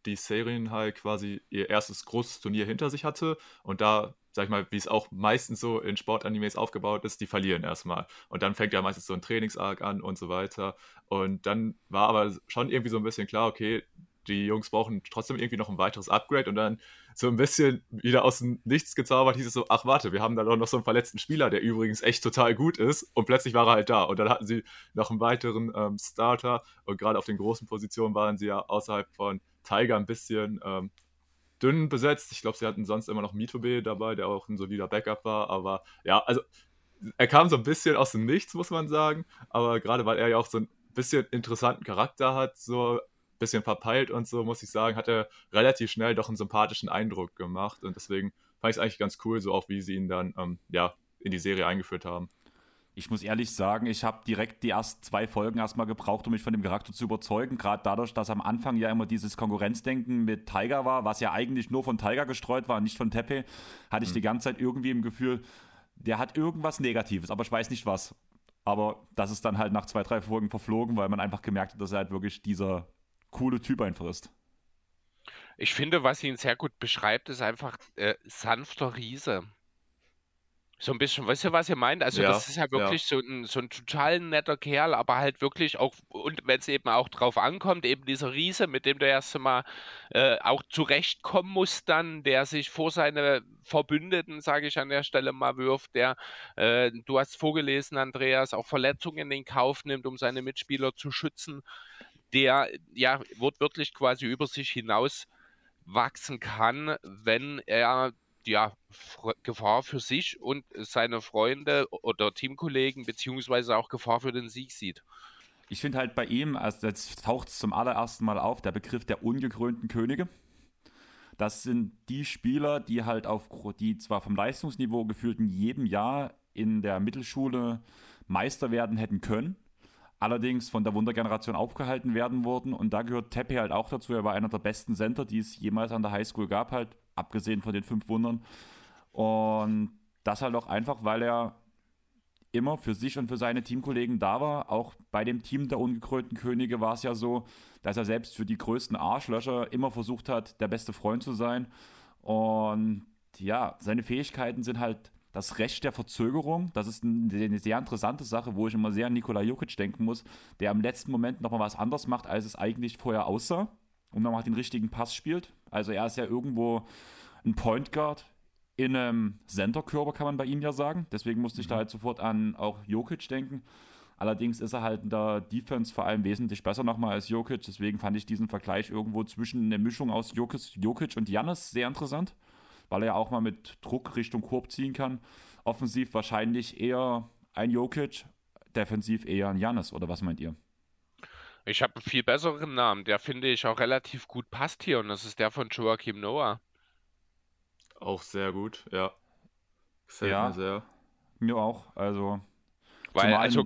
die Serien halt quasi ihr erstes großes Turnier hinter sich hatte und da, sag ich mal, wie es auch meistens so in Sportanimes aufgebaut ist, die verlieren erstmal. Und dann fängt ja meistens so ein Trainingsarg an und so weiter. Und dann war aber schon irgendwie so ein bisschen klar, okay, die Jungs brauchen trotzdem irgendwie noch ein weiteres Upgrade und dann so ein bisschen wieder aus dem Nichts gezaubert, hieß es so, ach warte, wir haben da noch so einen verletzten Spieler, der übrigens echt total gut ist und plötzlich war er halt da und dann hatten sie noch einen weiteren ähm, Starter und gerade auf den großen Positionen waren sie ja außerhalb von Tiger ein bisschen ähm, dünn besetzt. Ich glaube, sie hatten sonst immer noch Mitobe dabei, der auch ein solider Backup war, aber ja, also er kam so ein bisschen aus dem Nichts, muss man sagen, aber gerade weil er ja auch so ein bisschen interessanten Charakter hat, so bisschen verpeilt und so, muss ich sagen, hat er relativ schnell doch einen sympathischen Eindruck gemacht. Und deswegen fand ich es eigentlich ganz cool, so auch wie sie ihn dann ähm, ja, in die Serie eingeführt haben. Ich muss ehrlich sagen, ich habe direkt die ersten zwei Folgen erstmal gebraucht, um mich von dem Charakter zu überzeugen. Gerade dadurch, dass am Anfang ja immer dieses Konkurrenzdenken mit Tiger war, was ja eigentlich nur von Tiger gestreut war, nicht von Tepe, hatte ich mhm. die ganze Zeit irgendwie im Gefühl, der hat irgendwas Negatives, aber ich weiß nicht was. Aber das ist dann halt nach zwei, drei Folgen verflogen, weil man einfach gemerkt hat, dass er halt wirklich dieser coole Typ einfach ist. Ich finde, was ihn sehr gut beschreibt, ist einfach äh, sanfter Riese. So ein bisschen, weißt du, was ihr meint? Also, Ja, das ist ja ja. wirklich so ein, so ein total netter Kerl, aber halt wirklich auch, und wenn es eben auch drauf ankommt, eben dieser Riese, mit dem der erste Mal äh, auch zurechtkommen muss, dann, der sich vor seine Verbündeten, sage ich an der Stelle mal, wirft, der, äh, du hast vorgelesen, Andreas, auch Verletzungen in Kauf nimmt, um seine Mitspieler zu schützen der ja wortwörtlich quasi über sich hinaus wachsen kann, wenn er ja, Gefahr für sich und seine Freunde oder Teamkollegen beziehungsweise auch Gefahr für den Sieg sieht. Ich finde halt bei ihm, also jetzt taucht es zum allerersten Mal auf, der Begriff der ungekrönten Könige. Das sind die Spieler, die halt auf, die zwar vom Leistungsniveau gefühlt in jedem Jahr in der Mittelschule Meister werden hätten können, allerdings von der Wundergeneration aufgehalten werden wurden. Und da gehört Tepe halt auch dazu. Er war einer der besten Center, die es jemals an der Highschool gab, halt, abgesehen von den fünf Wundern. Und das halt auch einfach, weil er immer für sich und für seine Teamkollegen da war. Auch bei dem Team der ungekrönten Könige war es ja so, dass er selbst für die größten Arschlöcher immer versucht hat, der beste Freund zu sein. Und ja, seine Fähigkeiten sind halt das Recht der Verzögerung, das ist eine sehr interessante Sache, wo ich immer sehr an Nikola Jokic denken muss, der im letzten Moment nochmal was anderes macht, als es eigentlich vorher aussah und nochmal den richtigen Pass spielt. Also er ist ja irgendwo ein Point Guard in einem Center-Körper, kann man bei ihm ja sagen. Deswegen musste ich da mhm. halt sofort an auch Jokic denken. Allerdings ist er halt in der Defense vor allem wesentlich besser nochmal als Jokic. Deswegen fand ich diesen Vergleich irgendwo zwischen einer Mischung aus Jokic, Jokic und Janis sehr interessant weil er ja auch mal mit Druck Richtung Korb ziehen kann. Offensiv wahrscheinlich eher ein Jokic, defensiv eher ein Janis, oder was meint ihr? Ich habe einen viel besseren Namen, der finde ich auch relativ gut passt hier und das ist der von Joachim Noah. Auch sehr gut, ja. Gefällt ja, mir sehr. Mir auch, also. Weil, also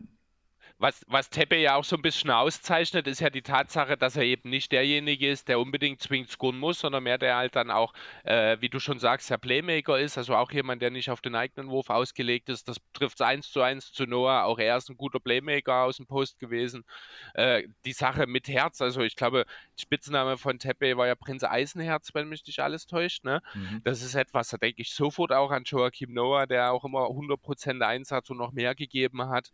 was, was Teppe ja auch so ein bisschen auszeichnet, ist ja die Tatsache, dass er eben nicht derjenige ist, der unbedingt zwingend scoren muss, sondern mehr der halt dann auch, äh, wie du schon sagst, der Playmaker ist, also auch jemand, der nicht auf den eigenen Wurf ausgelegt ist. Das trifft eins zu eins zu Noah. Auch er ist ein guter Playmaker aus dem Post gewesen. Äh, die Sache mit Herz, also ich glaube, Spitzname von Teppe war ja Prinz Eisenherz, wenn mich nicht alles täuscht. Ne? Mhm. Das ist etwas, da denke ich sofort auch an Joachim Noah, der auch immer 100% Einsatz und noch mehr gegeben hat.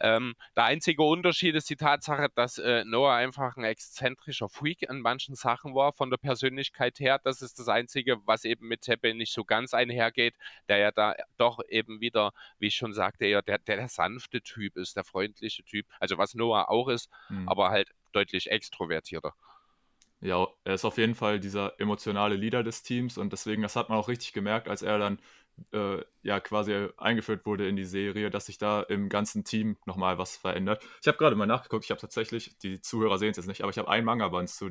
Ähm, der einzige Unterschied ist die Tatsache, dass äh, Noah einfach ein exzentrischer Freak in manchen Sachen war, von der Persönlichkeit her. Das ist das Einzige, was eben mit Teppe nicht so ganz einhergeht, der ja da doch eben wieder, wie ich schon sagte, eher der, der, der sanfte Typ ist, der freundliche Typ. Also was Noah auch ist, mhm. aber halt deutlich extrovertierter. Ja, er ist auf jeden Fall dieser emotionale Leader des Teams und deswegen, das hat man auch richtig gemerkt, als er dann äh, ja quasi eingeführt wurde in die Serie, dass sich da im ganzen Team nochmal was verändert. Ich habe gerade mal nachgeguckt, ich habe tatsächlich, die Zuhörer sehen es jetzt nicht, aber ich habe ein Manga-Band zu,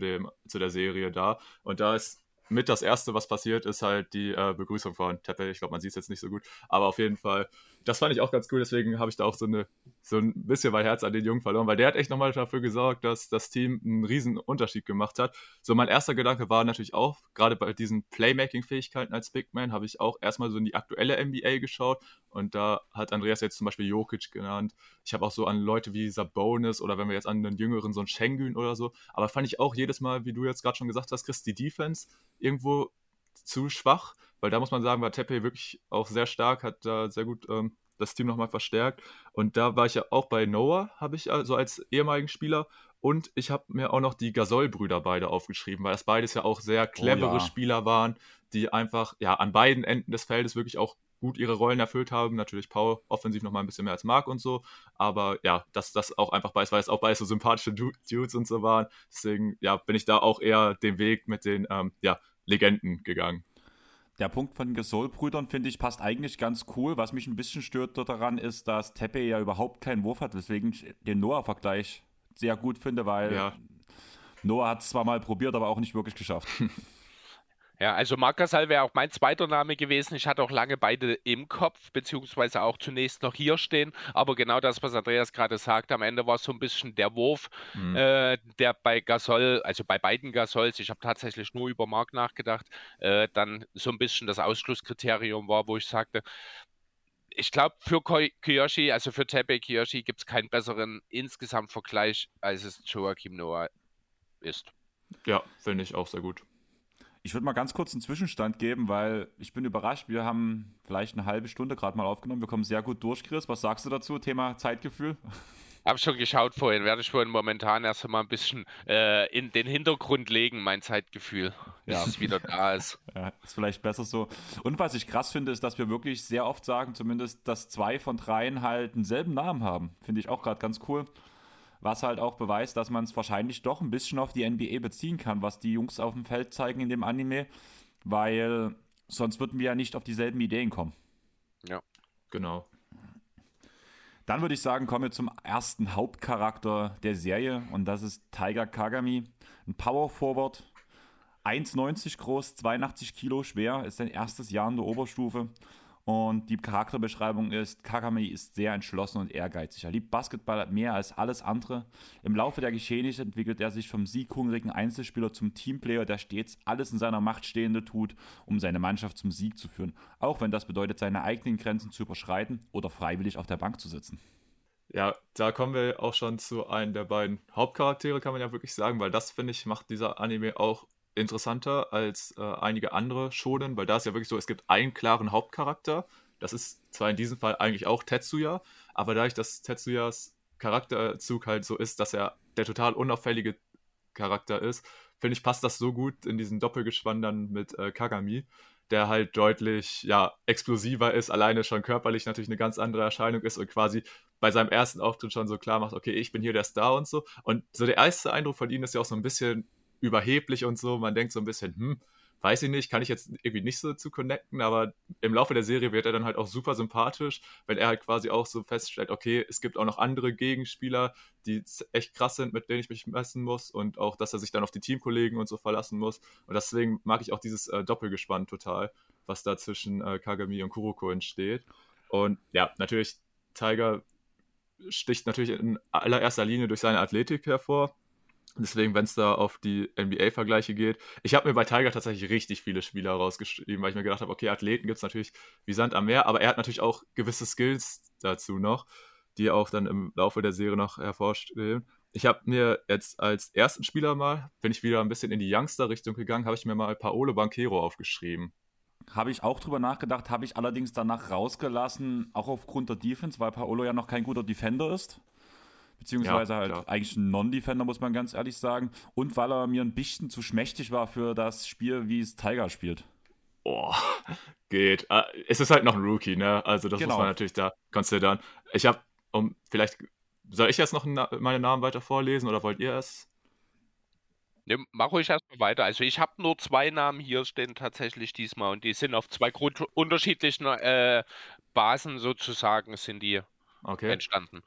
zu der Serie da und da ist mit das Erste, was passiert, ist halt die äh, Begrüßung von Tepe. Ich glaube, man sieht es jetzt nicht so gut, aber auf jeden Fall, das fand ich auch ganz cool. Deswegen habe ich da auch so, eine, so ein bisschen mein Herz an den Jungen verloren, weil der hat echt nochmal dafür gesorgt, dass das Team einen riesen Unterschied gemacht hat. So, mein erster Gedanke war natürlich auch, gerade bei diesen Playmaking-Fähigkeiten als Big Man, habe ich auch erstmal so in die aktuelle NBA geschaut und da hat Andreas jetzt zum Beispiel Jokic genannt. Ich habe auch so an Leute wie Sabonis oder wenn wir jetzt an einen Jüngeren, so einen Schengen oder so. Aber fand ich auch jedes Mal, wie du jetzt gerade schon gesagt hast, Chris, die Defense irgendwo zu schwach, weil da muss man sagen, war Tepe wirklich auch sehr stark, hat da sehr gut ähm, das Team nochmal verstärkt. Und da war ich ja auch bei Noah, habe ich also als ehemaligen Spieler. Und ich habe mir auch noch die Gasol-Brüder beide aufgeschrieben, weil das beides ja auch sehr clevere oh, ja. Spieler waren, die einfach ja an beiden Enden des Feldes wirklich auch gut ihre Rollen erfüllt haben. Natürlich Paul offensiv noch mal ein bisschen mehr als Mark und so. Aber ja, dass das auch einfach beides, weil es auch beides so sympathische Dudes und so waren. Deswegen ja, bin ich da auch eher den Weg mit den ähm, ja, Legenden gegangen. Der Punkt von Gesol-Brüdern, finde ich, passt eigentlich ganz cool. Was mich ein bisschen stört daran ist, dass Tepe ja überhaupt keinen Wurf hat, weswegen ich den Noah-Vergleich sehr gut finde, weil ja. Noah hat es zwar mal probiert, aber auch nicht wirklich geschafft. Ja, also Markasal wäre auch mein zweiter Name gewesen. Ich hatte auch lange beide im Kopf, beziehungsweise auch zunächst noch hier stehen. Aber genau das, was Andreas gerade sagt, am Ende war so ein bisschen der Wurf, mhm. äh, der bei Gasol, also bei beiden Gasols, ich habe tatsächlich nur über Mark nachgedacht, äh, dann so ein bisschen das Ausschlusskriterium war, wo ich sagte, ich glaube, für Kiyoshi, also für Tepe Kiyoshi, gibt es keinen besseren insgesamt Vergleich, als es Joachim Noah ist. Ja, finde ich auch sehr gut. Ich würde mal ganz kurz einen Zwischenstand geben, weil ich bin überrascht. Wir haben vielleicht eine halbe Stunde gerade mal aufgenommen. Wir kommen sehr gut durch, Chris. Was sagst du dazu? Thema Zeitgefühl? Habe schon geschaut vorhin. Werde ich vorhin momentan erst einmal ein bisschen äh, in den Hintergrund legen, mein Zeitgefühl, bis ja. es wieder da ist. Ja, ist vielleicht besser so. Und was ich krass finde, ist, dass wir wirklich sehr oft sagen, zumindest, dass zwei von dreien halt denselben Namen haben. Finde ich auch gerade ganz cool was halt auch beweist, dass man es wahrscheinlich doch ein bisschen auf die NBA beziehen kann, was die Jungs auf dem Feld zeigen in dem Anime, weil sonst würden wir ja nicht auf dieselben Ideen kommen. Ja, genau. Dann würde ich sagen, kommen wir zum ersten Hauptcharakter der Serie und das ist Tiger Kagami, ein Power Forward, 1,90 groß, 82 Kilo schwer, ist sein erstes Jahr in der Oberstufe und die Charakterbeschreibung ist, Kagami ist sehr entschlossen und ehrgeizig. Er liebt Basketball mehr als alles andere. Im Laufe der Geschehnisse entwickelt er sich vom sieghungrigen Einzelspieler zum Teamplayer, der stets alles in seiner Macht Stehende tut, um seine Mannschaft zum Sieg zu führen. Auch wenn das bedeutet, seine eigenen Grenzen zu überschreiten oder freiwillig auf der Bank zu sitzen. Ja, da kommen wir auch schon zu einem der beiden Hauptcharaktere, kann man ja wirklich sagen, weil das, finde ich, macht dieser Anime auch interessanter als äh, einige andere Shonen, weil da ist ja wirklich so, es gibt einen klaren Hauptcharakter. Das ist zwar in diesem Fall eigentlich auch Tetsuya, aber dadurch, dass Tetsuyas Charakterzug halt so ist, dass er der total unauffällige Charakter ist, finde ich, passt das so gut in diesen Doppelgespann dann mit äh, Kagami, der halt deutlich, ja, explosiver ist, alleine schon körperlich natürlich eine ganz andere Erscheinung ist und quasi bei seinem ersten Auftritt schon so klar macht, okay, ich bin hier der Star und so. Und so der erste Eindruck von ihm ist ja auch so ein bisschen überheblich und so. Man denkt so ein bisschen, hm, weiß ich nicht, kann ich jetzt irgendwie nicht so zu connecten, aber im Laufe der Serie wird er dann halt auch super sympathisch, wenn er halt quasi auch so feststellt, okay, es gibt auch noch andere Gegenspieler, die echt krass sind, mit denen ich mich messen muss und auch, dass er sich dann auf die Teamkollegen und so verlassen muss. Und deswegen mag ich auch dieses äh, Doppelgespann total, was da zwischen äh, Kagami und Kuroko entsteht. Und ja, natürlich, Tiger sticht natürlich in allererster Linie durch seine Athletik hervor Deswegen, wenn es da auf die NBA-Vergleiche geht, ich habe mir bei Tiger tatsächlich richtig viele Spieler rausgeschrieben, weil ich mir gedacht habe, okay, Athleten gibt es natürlich wie Sand am Meer, aber er hat natürlich auch gewisse Skills dazu noch, die auch dann im Laufe der Serie noch hervorstehen. Ich habe mir jetzt als ersten Spieler mal, bin ich wieder ein bisschen in die Youngster-Richtung gegangen, habe ich mir mal Paolo Banquero aufgeschrieben. Habe ich auch drüber nachgedacht, habe ich allerdings danach rausgelassen, auch aufgrund der Defense, weil Paolo ja noch kein guter Defender ist beziehungsweise ja, halt klar. eigentlich ein Non-Defender, muss man ganz ehrlich sagen. Und weil er mir ein bisschen zu schmächtig war für das Spiel, wie es Tiger spielt. Oh, geht. Ah, es ist halt noch ein Rookie, ne? Also das genau. muss man natürlich da konsiderieren. Ich habe, um vielleicht, soll ich jetzt noch meine Namen weiter vorlesen oder wollt ihr es? Ne, mach ruhig erstmal weiter. Also ich habe nur zwei Namen hier stehen tatsächlich diesmal und die sind auf zwei Grund unterschiedlichen äh, Basen sozusagen sind die okay. entstanden.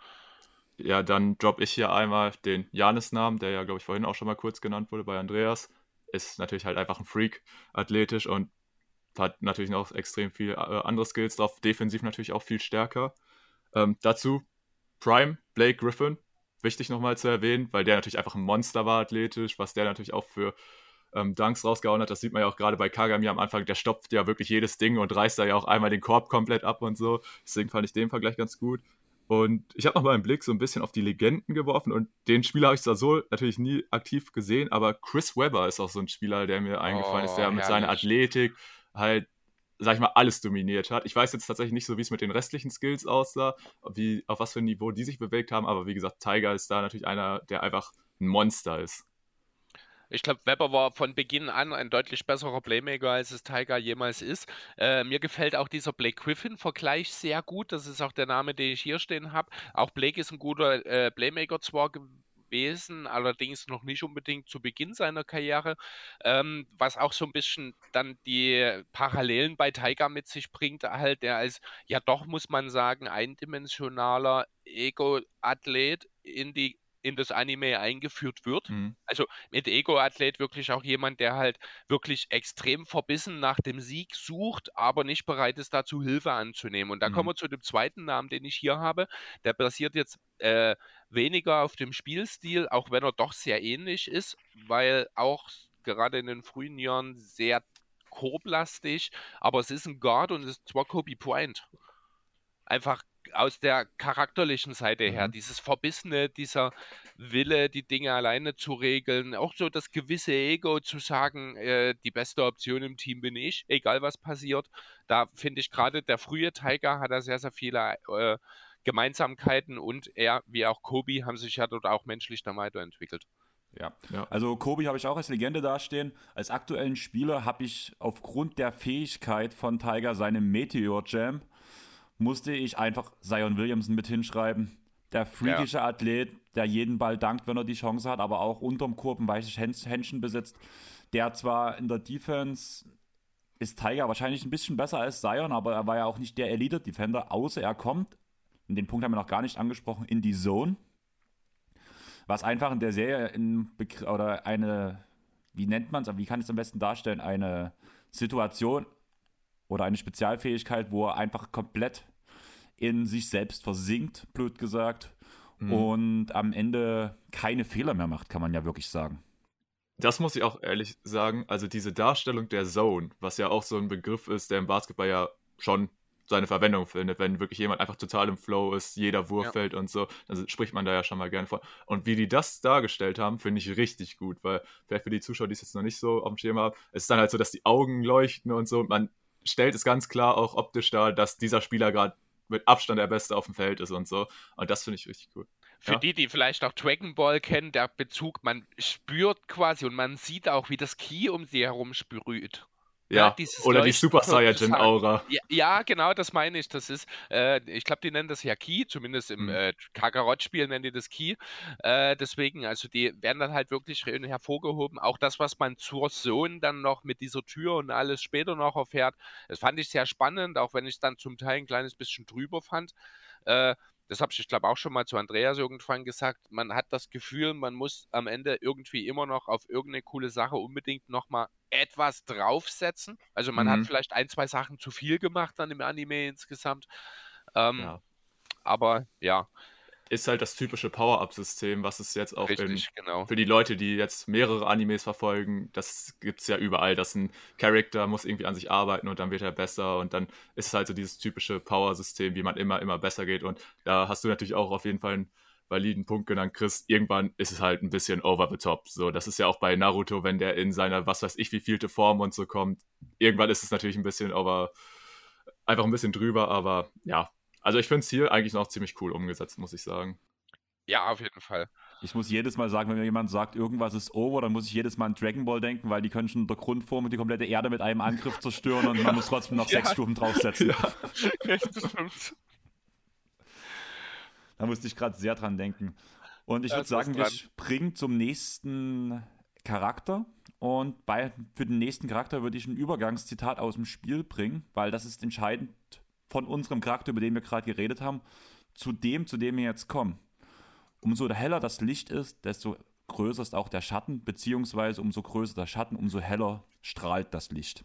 Ja, dann droppe ich hier einmal den Janis-Namen, der ja, glaube ich, vorhin auch schon mal kurz genannt wurde bei Andreas. ist natürlich halt einfach ein Freak athletisch und hat natürlich noch extrem viel äh, andere Skills drauf, defensiv natürlich auch viel stärker. Ähm, dazu Prime, Blake Griffin, wichtig nochmal zu erwähnen, weil der natürlich einfach ein Monster war athletisch, was der natürlich auch für ähm, Dunks rausgehauen hat. Das sieht man ja auch gerade bei Kagami am Anfang. Der stopft ja wirklich jedes Ding und reißt da ja auch einmal den Korb komplett ab und so. Deswegen fand ich den Vergleich ganz gut. Und ich habe nochmal einen Blick so ein bisschen auf die Legenden geworfen und den Spieler habe ich zwar so natürlich nie aktiv gesehen, aber Chris Webber ist auch so ein Spieler, der mir eingefallen oh, ist, der herrlich. mit seiner Athletik halt, sag ich mal, alles dominiert hat. Ich weiß jetzt tatsächlich nicht so, wie es mit den restlichen Skills aussah, wie, auf was für ein Niveau die sich bewegt haben, aber wie gesagt, Tiger ist da natürlich einer, der einfach ein Monster ist. Ich glaube, Weber war von Beginn an ein deutlich besserer Playmaker, als es Tiger jemals ist. Äh, mir gefällt auch dieser Blake Griffin-Vergleich sehr gut. Das ist auch der Name, den ich hier stehen habe. Auch Blake ist ein guter äh, Playmaker zwar gewesen, allerdings noch nicht unbedingt zu Beginn seiner Karriere, ähm, was auch so ein bisschen dann die Parallelen bei Tiger mit sich bringt, halt der als, ja doch muss man sagen, eindimensionaler Ego-Athlet in die in das Anime eingeführt wird. Mhm. Also mit Ego-Athlet wirklich auch jemand, der halt wirklich extrem verbissen nach dem Sieg sucht, aber nicht bereit ist, dazu Hilfe anzunehmen. Und da mhm. kommen wir zu dem zweiten Namen, den ich hier habe. Der basiert jetzt äh, weniger auf dem Spielstil, auch wenn er doch sehr ähnlich ist, weil auch gerade in den frühen Jahren sehr korblastig, aber es ist ein Guard und es ist zwar Kobe Point. Einfach aus der charakterlichen Seite her, mhm. dieses Verbissene, dieser Wille, die Dinge alleine zu regeln, auch so das gewisse Ego zu sagen, äh, die beste Option im Team bin ich, egal was passiert. Da finde ich gerade der frühe Tiger hat da sehr, sehr viele äh, Gemeinsamkeiten und er, wie auch Kobe, haben sich ja dort auch menschlich dann weiterentwickelt. Ja. ja. also Kobe habe ich auch als Legende dastehen. Als aktuellen Spieler habe ich aufgrund der Fähigkeit von Tiger seine Meteor Jam musste ich einfach Zion Williamson mit hinschreiben. Der freakische ja. Athlet, der jeden Ball dankt, wenn er die Chance hat, aber auch unterm Korb ein weiches Händchen besitzt. Der zwar in der Defense ist Tiger wahrscheinlich ein bisschen besser als Zion, aber er war ja auch nicht der Elite-Defender, außer er kommt, und den Punkt haben wir noch gar nicht angesprochen, in die Zone. Was einfach in der Serie in oder eine, wie nennt man es, wie kann ich es am besten darstellen, eine Situation oder eine Spezialfähigkeit, wo er einfach komplett in sich selbst versinkt, blöd gesagt, mhm. und am Ende keine Fehler mehr macht, kann man ja wirklich sagen. Das muss ich auch ehrlich sagen. Also diese Darstellung der Zone, was ja auch so ein Begriff ist, der im Basketball ja schon seine Verwendung findet, wenn wirklich jemand einfach total im Flow ist, jeder Wurf ja. fällt und so, dann spricht man da ja schon mal gerne vor. Und wie die das dargestellt haben, finde ich richtig gut, weil vielleicht für die Zuschauer, die es jetzt noch nicht so auf dem Schirm haben, es ist dann halt so, dass die Augen leuchten und so. Und man stellt es ganz klar auch optisch dar, dass dieser Spieler gerade mit Abstand der Beste auf dem Feld ist und so. Und das finde ich richtig cool. Für ja? die, die vielleicht auch Dragon Ball kennen, der Bezug, man spürt quasi und man sieht auch, wie das Ki um sie herum sprüht. Ja, oder die Super Saiyajin Aura. Ja, ja, genau, das meine ich. Das ist, äh, ich glaube, die nennen das ja Ki, zumindest im mhm. äh, Kakarot-Spiel nennen die das Ki. Äh, deswegen, also die werden dann halt wirklich hervorgehoben. Auch das, was man zur Zone dann noch mit dieser Tür und alles später noch erfährt, das fand ich sehr spannend, auch wenn ich es dann zum Teil ein kleines bisschen drüber fand. Äh, das habe ich, ich glaube, auch schon mal zu Andreas irgendwann gesagt, man hat das Gefühl, man muss am Ende irgendwie immer noch auf irgendeine coole Sache unbedingt nochmal etwas draufsetzen. Also man mhm. hat vielleicht ein, zwei Sachen zu viel gemacht dann im Anime insgesamt. Ähm, ja. Aber ja, ist halt das typische Power-Up-System, was es jetzt auch Richtig, in, genau. für die Leute, die jetzt mehrere Animes verfolgen, das gibt es ja überall, dass ein Charakter muss irgendwie an sich arbeiten und dann wird er besser und dann ist es halt so dieses typische Power-System, wie man immer, immer besser geht und da hast du natürlich auch auf jeden Fall einen validen Punkt genannt, Chris. Irgendwann ist es halt ein bisschen over the top. So, das ist ja auch bei Naruto, wenn der in seiner, was weiß ich, wie vielte Form und so kommt. Irgendwann ist es natürlich ein bisschen over, einfach ein bisschen drüber, aber ja, also ich finde es hier eigentlich noch ziemlich cool umgesetzt, muss ich sagen. Ja, auf jeden Fall. Ich muss jedes Mal sagen, wenn mir jemand sagt, irgendwas ist over, dann muss ich jedes Mal an Dragon Ball denken, weil die können schon in der Grundform die komplette Erde mit einem Angriff zerstören und man muss trotzdem noch ja. sechs Stufen draufsetzen. Ja. Da musste ich gerade sehr dran denken. Und ich würde sagen, wir springen zum nächsten Charakter. Und bei, für den nächsten Charakter würde ich ein Übergangszitat aus dem Spiel bringen, weil das ist entscheidend von unserem Charakter, über den wir gerade geredet haben, zu dem, zu dem wir jetzt kommen. Umso heller das Licht ist, desto größer ist auch der Schatten, beziehungsweise umso größer der Schatten, umso heller strahlt das Licht.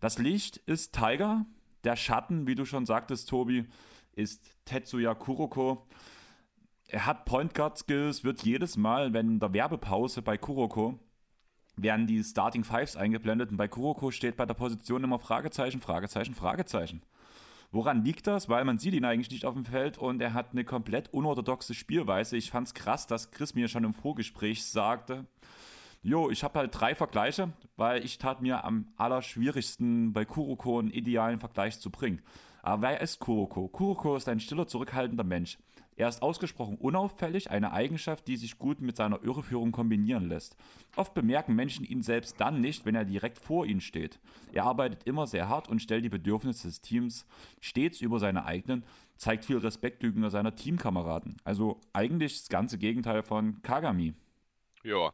Das Licht ist Tiger, der Schatten, wie du schon sagtest, Tobi, ist Tetsuya Kuroko. Er hat Point Guard Skills, wird jedes Mal, wenn in der Werbepause bei Kuroko werden die Starting Fives eingeblendet und bei Kuroko steht bei der Position immer Fragezeichen, Fragezeichen, Fragezeichen. Woran liegt das? Weil man sieht ihn eigentlich nicht auf dem Feld und er hat eine komplett unorthodoxe Spielweise. Ich fand es krass, dass Chris mir schon im Vorgespräch sagte, Jo, ich habe halt drei Vergleiche, weil ich tat mir am allerschwierigsten bei Kuroko einen idealen Vergleich zu bringen. Aber wer ist Kuroko? Kuroko ist ein stiller, zurückhaltender Mensch. Er ist ausgesprochen unauffällig, eine Eigenschaft, die sich gut mit seiner Irreführung kombinieren lässt. Oft bemerken Menschen ihn selbst dann nicht, wenn er direkt vor ihnen steht. Er arbeitet immer sehr hart und stellt die Bedürfnisse des Teams stets über seine eigenen, zeigt viel Respekt gegenüber seiner Teamkameraden. Also eigentlich das ganze Gegenteil von Kagami. Ja,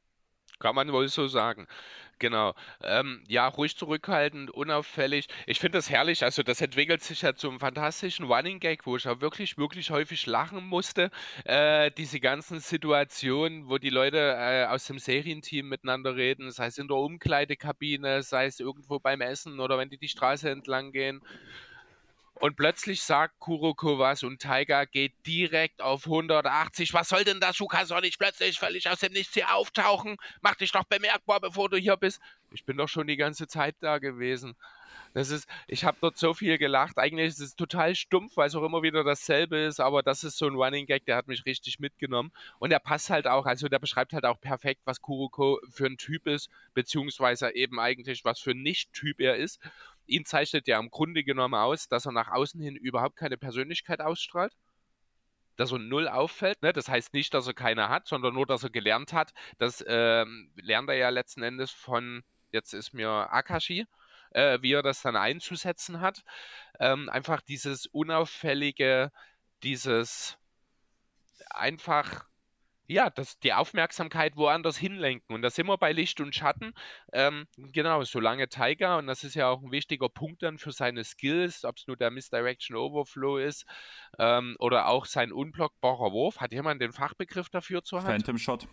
kann man wohl so sagen. Genau. Ähm, ja, ruhig zurückhaltend, unauffällig. Ich finde das herrlich. Also, das entwickelt sich ja zum fantastischen Running Gag, wo ich auch wirklich, wirklich häufig lachen musste. Äh, diese ganzen Situationen, wo die Leute äh, aus dem Serienteam miteinander reden, sei es in der Umkleidekabine, sei es irgendwo beim Essen oder wenn die die Straße entlang gehen. Und plötzlich sagt Kuroko was und Taiga geht direkt auf 180. Was soll denn das? Du nicht plötzlich völlig aus dem Nichts hier auftauchen. Mach dich doch bemerkbar, bevor du hier bist. Ich bin doch schon die ganze Zeit da gewesen. Das ist, ich habe dort so viel gelacht. Eigentlich ist es total stumpf, weil es auch immer wieder dasselbe ist, aber das ist so ein Running Gag, der hat mich richtig mitgenommen. Und der passt halt auch, also der beschreibt halt auch perfekt, was Kuroko für ein Typ ist, beziehungsweise eben eigentlich, was für ein Nicht-Typ er ist ihn zeichnet ja im Grunde genommen aus, dass er nach außen hin überhaupt keine Persönlichkeit ausstrahlt. Dass er null auffällt. Ne? Das heißt nicht, dass er keine hat, sondern nur, dass er gelernt hat. Das ähm, lernt er ja letzten Endes von, jetzt ist mir Akashi, äh, wie er das dann einzusetzen hat. Ähm, einfach dieses unauffällige, dieses einfach ja, das, die Aufmerksamkeit woanders hinlenken. Und da sind wir bei Licht und Schatten. Ähm, genau, solange Tiger, und das ist ja auch ein wichtiger Punkt dann für seine Skills, ob es nur der Misdirection Overflow ist ähm, oder auch sein unblockbarer Wurf. Hat jemand den Fachbegriff dafür zur Hand? Phantom Shot.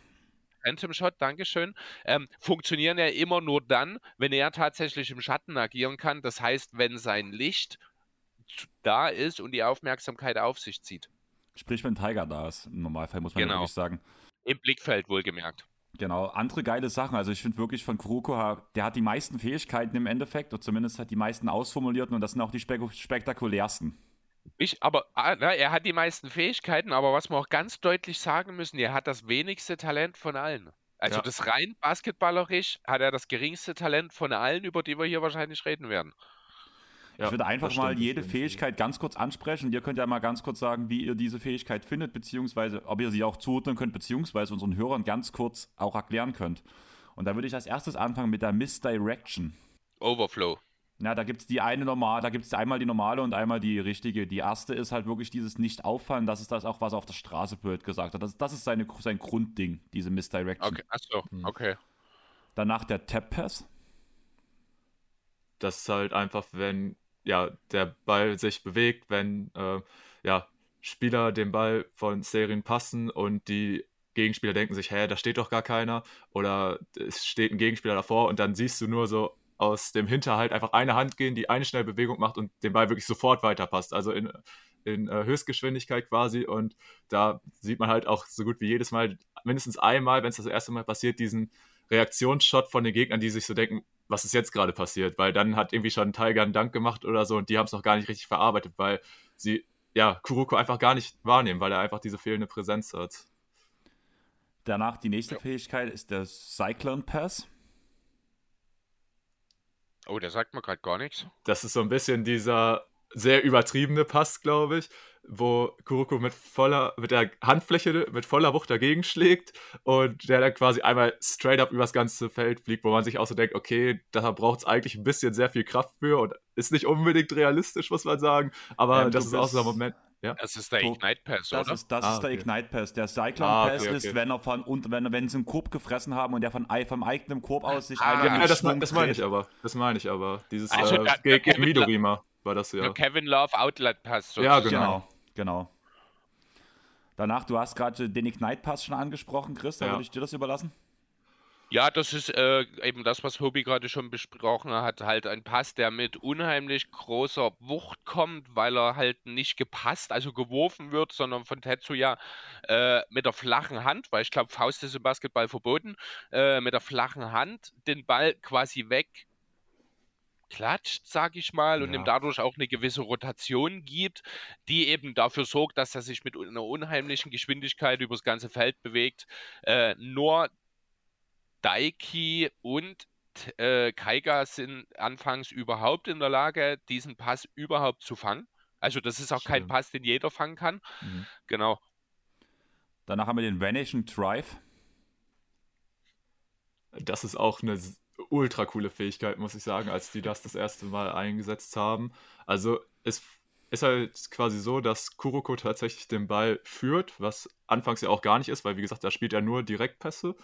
Phantom Shot, Dankeschön, ähm, funktionieren ja immer nur dann, wenn er tatsächlich im Schatten agieren kann. Das heißt, wenn sein Licht da ist und die Aufmerksamkeit auf sich zieht. Sprich, wenn Tiger da ist, im Normalfall muss man genau. wirklich sagen. Im Blickfeld wohlgemerkt. Genau, andere geile Sachen. Also ich finde wirklich von Kuroko, der hat die meisten Fähigkeiten im Endeffekt, oder zumindest hat die meisten ausformulierten und das sind auch die spek spektakulärsten. Ich, aber ah, na, er hat die meisten Fähigkeiten, aber was wir auch ganz deutlich sagen müssen, er hat das wenigste Talent von allen. Also ja. das rein basketballerisch hat er das geringste Talent von allen, über die wir hier wahrscheinlich reden werden. Ja, ich würde einfach mal jede Fähigkeit ganz kurz ansprechen. Ihr könnt ja mal ganz kurz sagen, wie ihr diese Fähigkeit findet, beziehungsweise ob ihr sie auch zuordnen könnt, beziehungsweise unseren Hörern ganz kurz auch erklären könnt. Und da würde ich als erstes anfangen mit der Misdirection. Overflow. Na, da gibt es die eine normal, da gibt es einmal die normale und einmal die richtige. Die erste ist halt wirklich dieses Nicht-Auffallen, das ist das auch, was er auf der Straße blöd gesagt hat. Das, das ist seine, sein Grundding, diese Misdirection. Okay, achso, hm. okay. Danach der Tap-Pass. Das ist halt einfach, wenn ja, der Ball sich bewegt, wenn äh, ja, Spieler den Ball von Serien passen und die Gegenspieler denken sich, hä, da steht doch gar keiner oder es steht ein Gegenspieler davor und dann siehst du nur so aus dem Hinterhalt einfach eine Hand gehen, die eine schnelle Bewegung macht und den Ball wirklich sofort weiterpasst. Also in, in äh, Höchstgeschwindigkeit quasi und da sieht man halt auch so gut wie jedes Mal, mindestens einmal, wenn es das erste Mal passiert, diesen Reaktionsshot von den Gegnern, die sich so denken, was ist jetzt gerade passiert? Weil dann hat irgendwie schon Tiger einen Dank gemacht oder so und die haben es noch gar nicht richtig verarbeitet, weil sie ja Kuroko einfach gar nicht wahrnehmen, weil er einfach diese fehlende Präsenz hat. Danach die nächste ja. Fähigkeit ist der Cyclone Pass. Oh, der sagt mir gerade gar nichts. Das ist so ein bisschen dieser sehr übertriebene Pass, glaube ich, wo Kuroko mit voller, mit der Handfläche mit voller Wucht dagegen schlägt und der dann quasi einmal straight up übers ganze Feld fliegt, wo man sich auch so denkt, okay, da braucht es eigentlich ein bisschen sehr viel Kraft für und ist nicht unbedingt realistisch, muss man sagen, aber ähm, das ist auch so ein Moment. Ja. Das ist der Ignite Pass, das oder? Ist, das ah, ist der okay. Ignite Pass. Der Cyclone ah, Pass okay, okay. ist, wenn er von und wenn, wenn sie einen Korb gefressen haben und der von vom eigenen Korb aus sich ah, ja, das, das meine ich aber. Das meine ich aber. Dieses also, äh, gegen Midorima war das ja. Kevin Love Outlet Pass. Ja, genau. genau. Genau. Danach, du hast gerade den Ignite-Pass schon angesprochen, Chris, da ja. würde ich dir das überlassen. Ja, das ist äh, eben das, was Hobi gerade schon besprochen hat. Halt ein Pass, der mit unheimlich großer Wucht kommt, weil er halt nicht gepasst, also geworfen wird, sondern von Tetsuya äh, mit der flachen Hand, weil ich glaube, Faust ist im Basketball verboten, äh, mit der flachen Hand den Ball quasi weg klatscht, sag ich mal, und ihm dadurch auch eine gewisse Rotation gibt, die eben dafür sorgt, dass er sich mit einer unheimlichen Geschwindigkeit übers ganze Feld bewegt. Äh, nur Daiki und äh, Kaiga sind anfangs überhaupt in der Lage, diesen Pass überhaupt zu fangen. Also das ist auch Stimmt. kein Pass, den jeder fangen kann. Mhm. Genau. Danach haben wir den Vanishing Drive. Das ist auch eine ultra coole Fähigkeit, muss ich sagen, als die das das erste Mal eingesetzt haben. Also es ist halt quasi so, dass Kuroko tatsächlich den Ball führt, was anfangs ja auch gar nicht ist, weil wie gesagt, da spielt er nur Direktpässe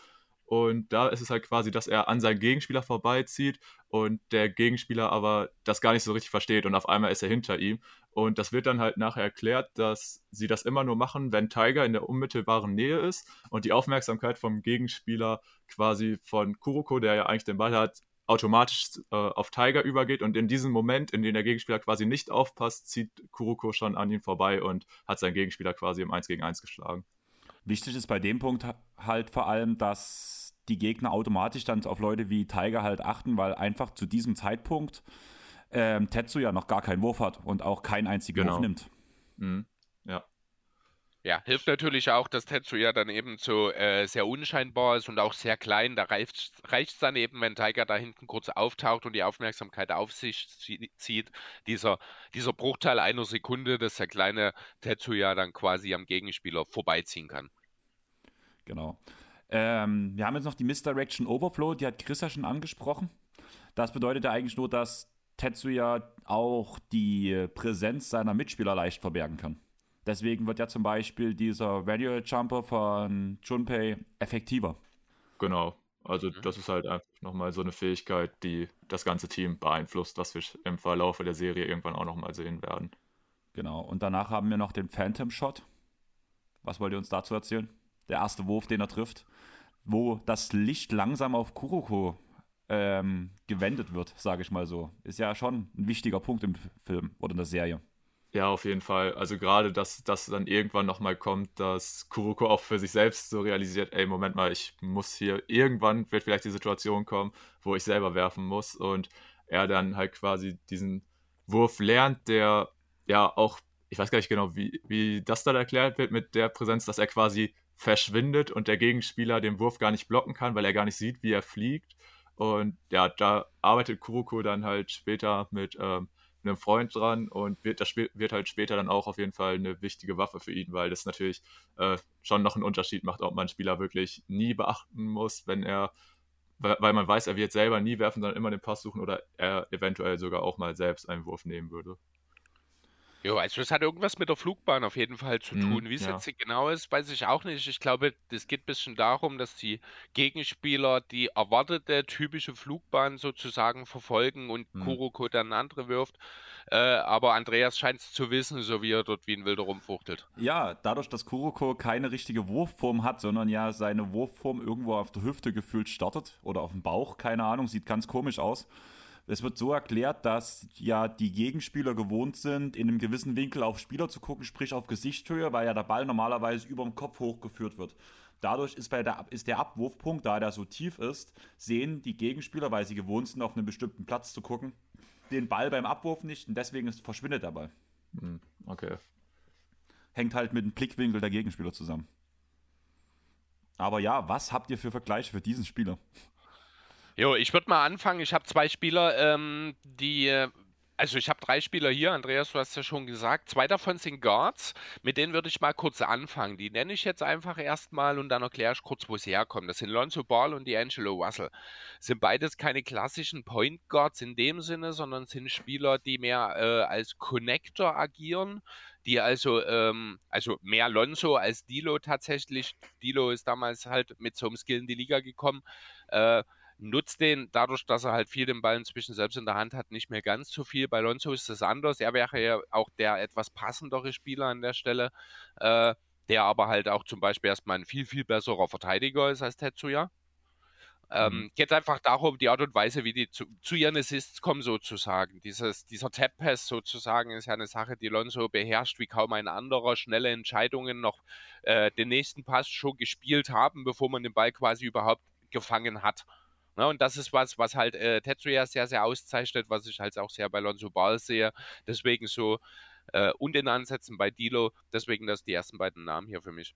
und da ist es halt quasi, dass er an seinen Gegenspieler vorbeizieht und der Gegenspieler aber das gar nicht so richtig versteht und auf einmal ist er hinter ihm. Und das wird dann halt nachher erklärt, dass sie das immer nur machen, wenn Tiger in der unmittelbaren Nähe ist und die Aufmerksamkeit vom Gegenspieler quasi von Kuroko, der ja eigentlich den Ball hat, automatisch äh, auf Tiger übergeht und in diesem Moment, in dem der Gegenspieler quasi nicht aufpasst, zieht Kuroko schon an ihm vorbei und hat seinen Gegenspieler quasi im 1 gegen 1 geschlagen. Wichtig ist bei dem Punkt halt vor allem, dass die Gegner automatisch dann auf Leute wie Tiger halt achten, weil einfach zu diesem Zeitpunkt ähm, Tetsuya noch gar keinen Wurf hat und auch keinen einzigen genau. Wurf nimmt. Mhm. Ja. Ja, hilft natürlich auch, dass Tetsuya dann eben so äh, sehr unscheinbar ist und auch sehr klein. Da reicht es dann eben, wenn Tiger da hinten kurz auftaucht und die Aufmerksamkeit auf sich zieht. Dieser, dieser Bruchteil einer Sekunde, dass der kleine Tetsuya dann quasi am Gegenspieler vorbeiziehen kann. Genau. Ähm, wir haben jetzt noch die Misdirection Overflow, die hat Chris ja schon angesprochen. Das bedeutet ja eigentlich nur, dass Tetsuya auch die Präsenz seiner Mitspieler leicht verbergen kann. Deswegen wird ja zum Beispiel dieser Radio Jumper von Junpei effektiver. Genau. Also mhm. das ist halt einfach nochmal so eine Fähigkeit, die das ganze Team beeinflusst, was wir im Verlauf der Serie irgendwann auch nochmal sehen werden. Genau. Und danach haben wir noch den Phantom Shot. Was wollt ihr uns dazu erzählen? Der erste Wurf, den er trifft, wo das Licht langsam auf Kuroko ähm, gewendet wird, sage ich mal so. Ist ja schon ein wichtiger Punkt im Film oder in der Serie. Ja, auf jeden Fall. Also gerade, dass das dann irgendwann nochmal kommt, dass Kuroko auch für sich selbst so realisiert, ey, Moment mal, ich muss hier, irgendwann wird vielleicht die Situation kommen, wo ich selber werfen muss und er dann halt quasi diesen Wurf lernt, der ja auch, ich weiß gar nicht genau, wie, wie das dann erklärt wird mit der Präsenz, dass er quasi verschwindet und der Gegenspieler den Wurf gar nicht blocken kann, weil er gar nicht sieht, wie er fliegt. Und ja, da arbeitet Kuroko dann halt später mit ähm, einem Freund dran und wird, das wird halt später dann auch auf jeden Fall eine wichtige Waffe für ihn, weil das natürlich äh, schon noch einen Unterschied macht, ob man Spieler wirklich nie beachten muss, wenn er, weil man weiß, er wird selber nie werfen, sondern immer den Pass suchen oder er eventuell sogar auch mal selbst einen Wurf nehmen würde. Jo, also es hat irgendwas mit der Flugbahn auf jeden Fall zu mhm, tun. Wie es ja. jetzt genau ist, weiß ich auch nicht. Ich glaube, das geht ein bisschen darum, dass die Gegenspieler die erwartete typische Flugbahn sozusagen verfolgen und mhm. Kuroko dann andere wirft. Äh, aber Andreas scheint es zu wissen, so wie er dort wie ein Wilder rumfuchtelt. Ja, dadurch, dass Kuroko keine richtige Wurfform hat, sondern ja seine Wurfform irgendwo auf der Hüfte gefühlt startet oder auf dem Bauch, keine Ahnung, sieht ganz komisch aus es wird so erklärt, dass ja die Gegenspieler gewohnt sind, in einem gewissen Winkel auf Spieler zu gucken, sprich auf Gesichtshöhe, weil ja der Ball normalerweise über dem Kopf hochgeführt wird. Dadurch ist, bei der, ist der Abwurfpunkt, da der so tief ist, sehen die Gegenspieler, weil sie gewohnt sind, auf einen bestimmten Platz zu gucken, den Ball beim Abwurf nicht und deswegen ist, verschwindet der Ball. Hm, okay. Hängt halt mit dem Blickwinkel der Gegenspieler zusammen. Aber ja, was habt ihr für Vergleiche für diesen Spieler? Jo, ich würde mal anfangen. Ich habe zwei Spieler, ähm, die also ich habe drei Spieler hier, Andreas, du hast ja schon gesagt. Zwei davon sind Guards, mit denen würde ich mal kurz anfangen. Die nenne ich jetzt einfach erstmal und dann erkläre ich kurz, wo sie herkommen. Das sind Lonzo Ball und D'Angelo Russell. Sind beides keine klassischen Point Guards in dem Sinne, sondern sind Spieler, die mehr äh, als Connector agieren, die also, ähm, also mehr Lonzo als Dilo tatsächlich. Dilo ist damals halt mit so einem Skill in die Liga gekommen. Äh, nutzt den dadurch, dass er halt viel den Ball inzwischen selbst in der Hand hat, nicht mehr ganz so viel. Bei Lonzo ist das anders. Er wäre ja auch der etwas passendere Spieler an der Stelle. Äh, der aber halt auch zum Beispiel erstmal ein viel, viel besserer Verteidiger ist als Tetsuya. Ähm, mhm. Geht einfach darum, die Art und Weise, wie die zu, zu ihren Assists kommen, sozusagen. Dieses, dieser Tap-Pass sozusagen ist ja eine Sache, die Lonzo beherrscht wie kaum ein anderer. Schnelle Entscheidungen noch äh, den nächsten Pass schon gespielt haben, bevor man den Ball quasi überhaupt gefangen hat. Ne, und das ist was, was halt äh, Tetsuya sehr, sehr auszeichnet, was ich halt auch sehr bei Lonzo Ball sehe. Deswegen so äh, und in Ansätzen bei Dilo. Deswegen das die ersten beiden Namen hier für mich.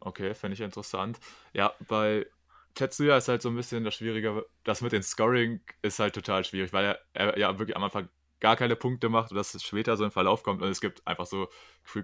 Okay, finde ich interessant. Ja, bei Tetsuya ist halt so ein bisschen das Schwierige. Das mit dem Scoring ist halt total schwierig, weil er, er ja wirklich am Anfang gar keine Punkte macht und dass es später so im Verlauf kommt und es gibt einfach so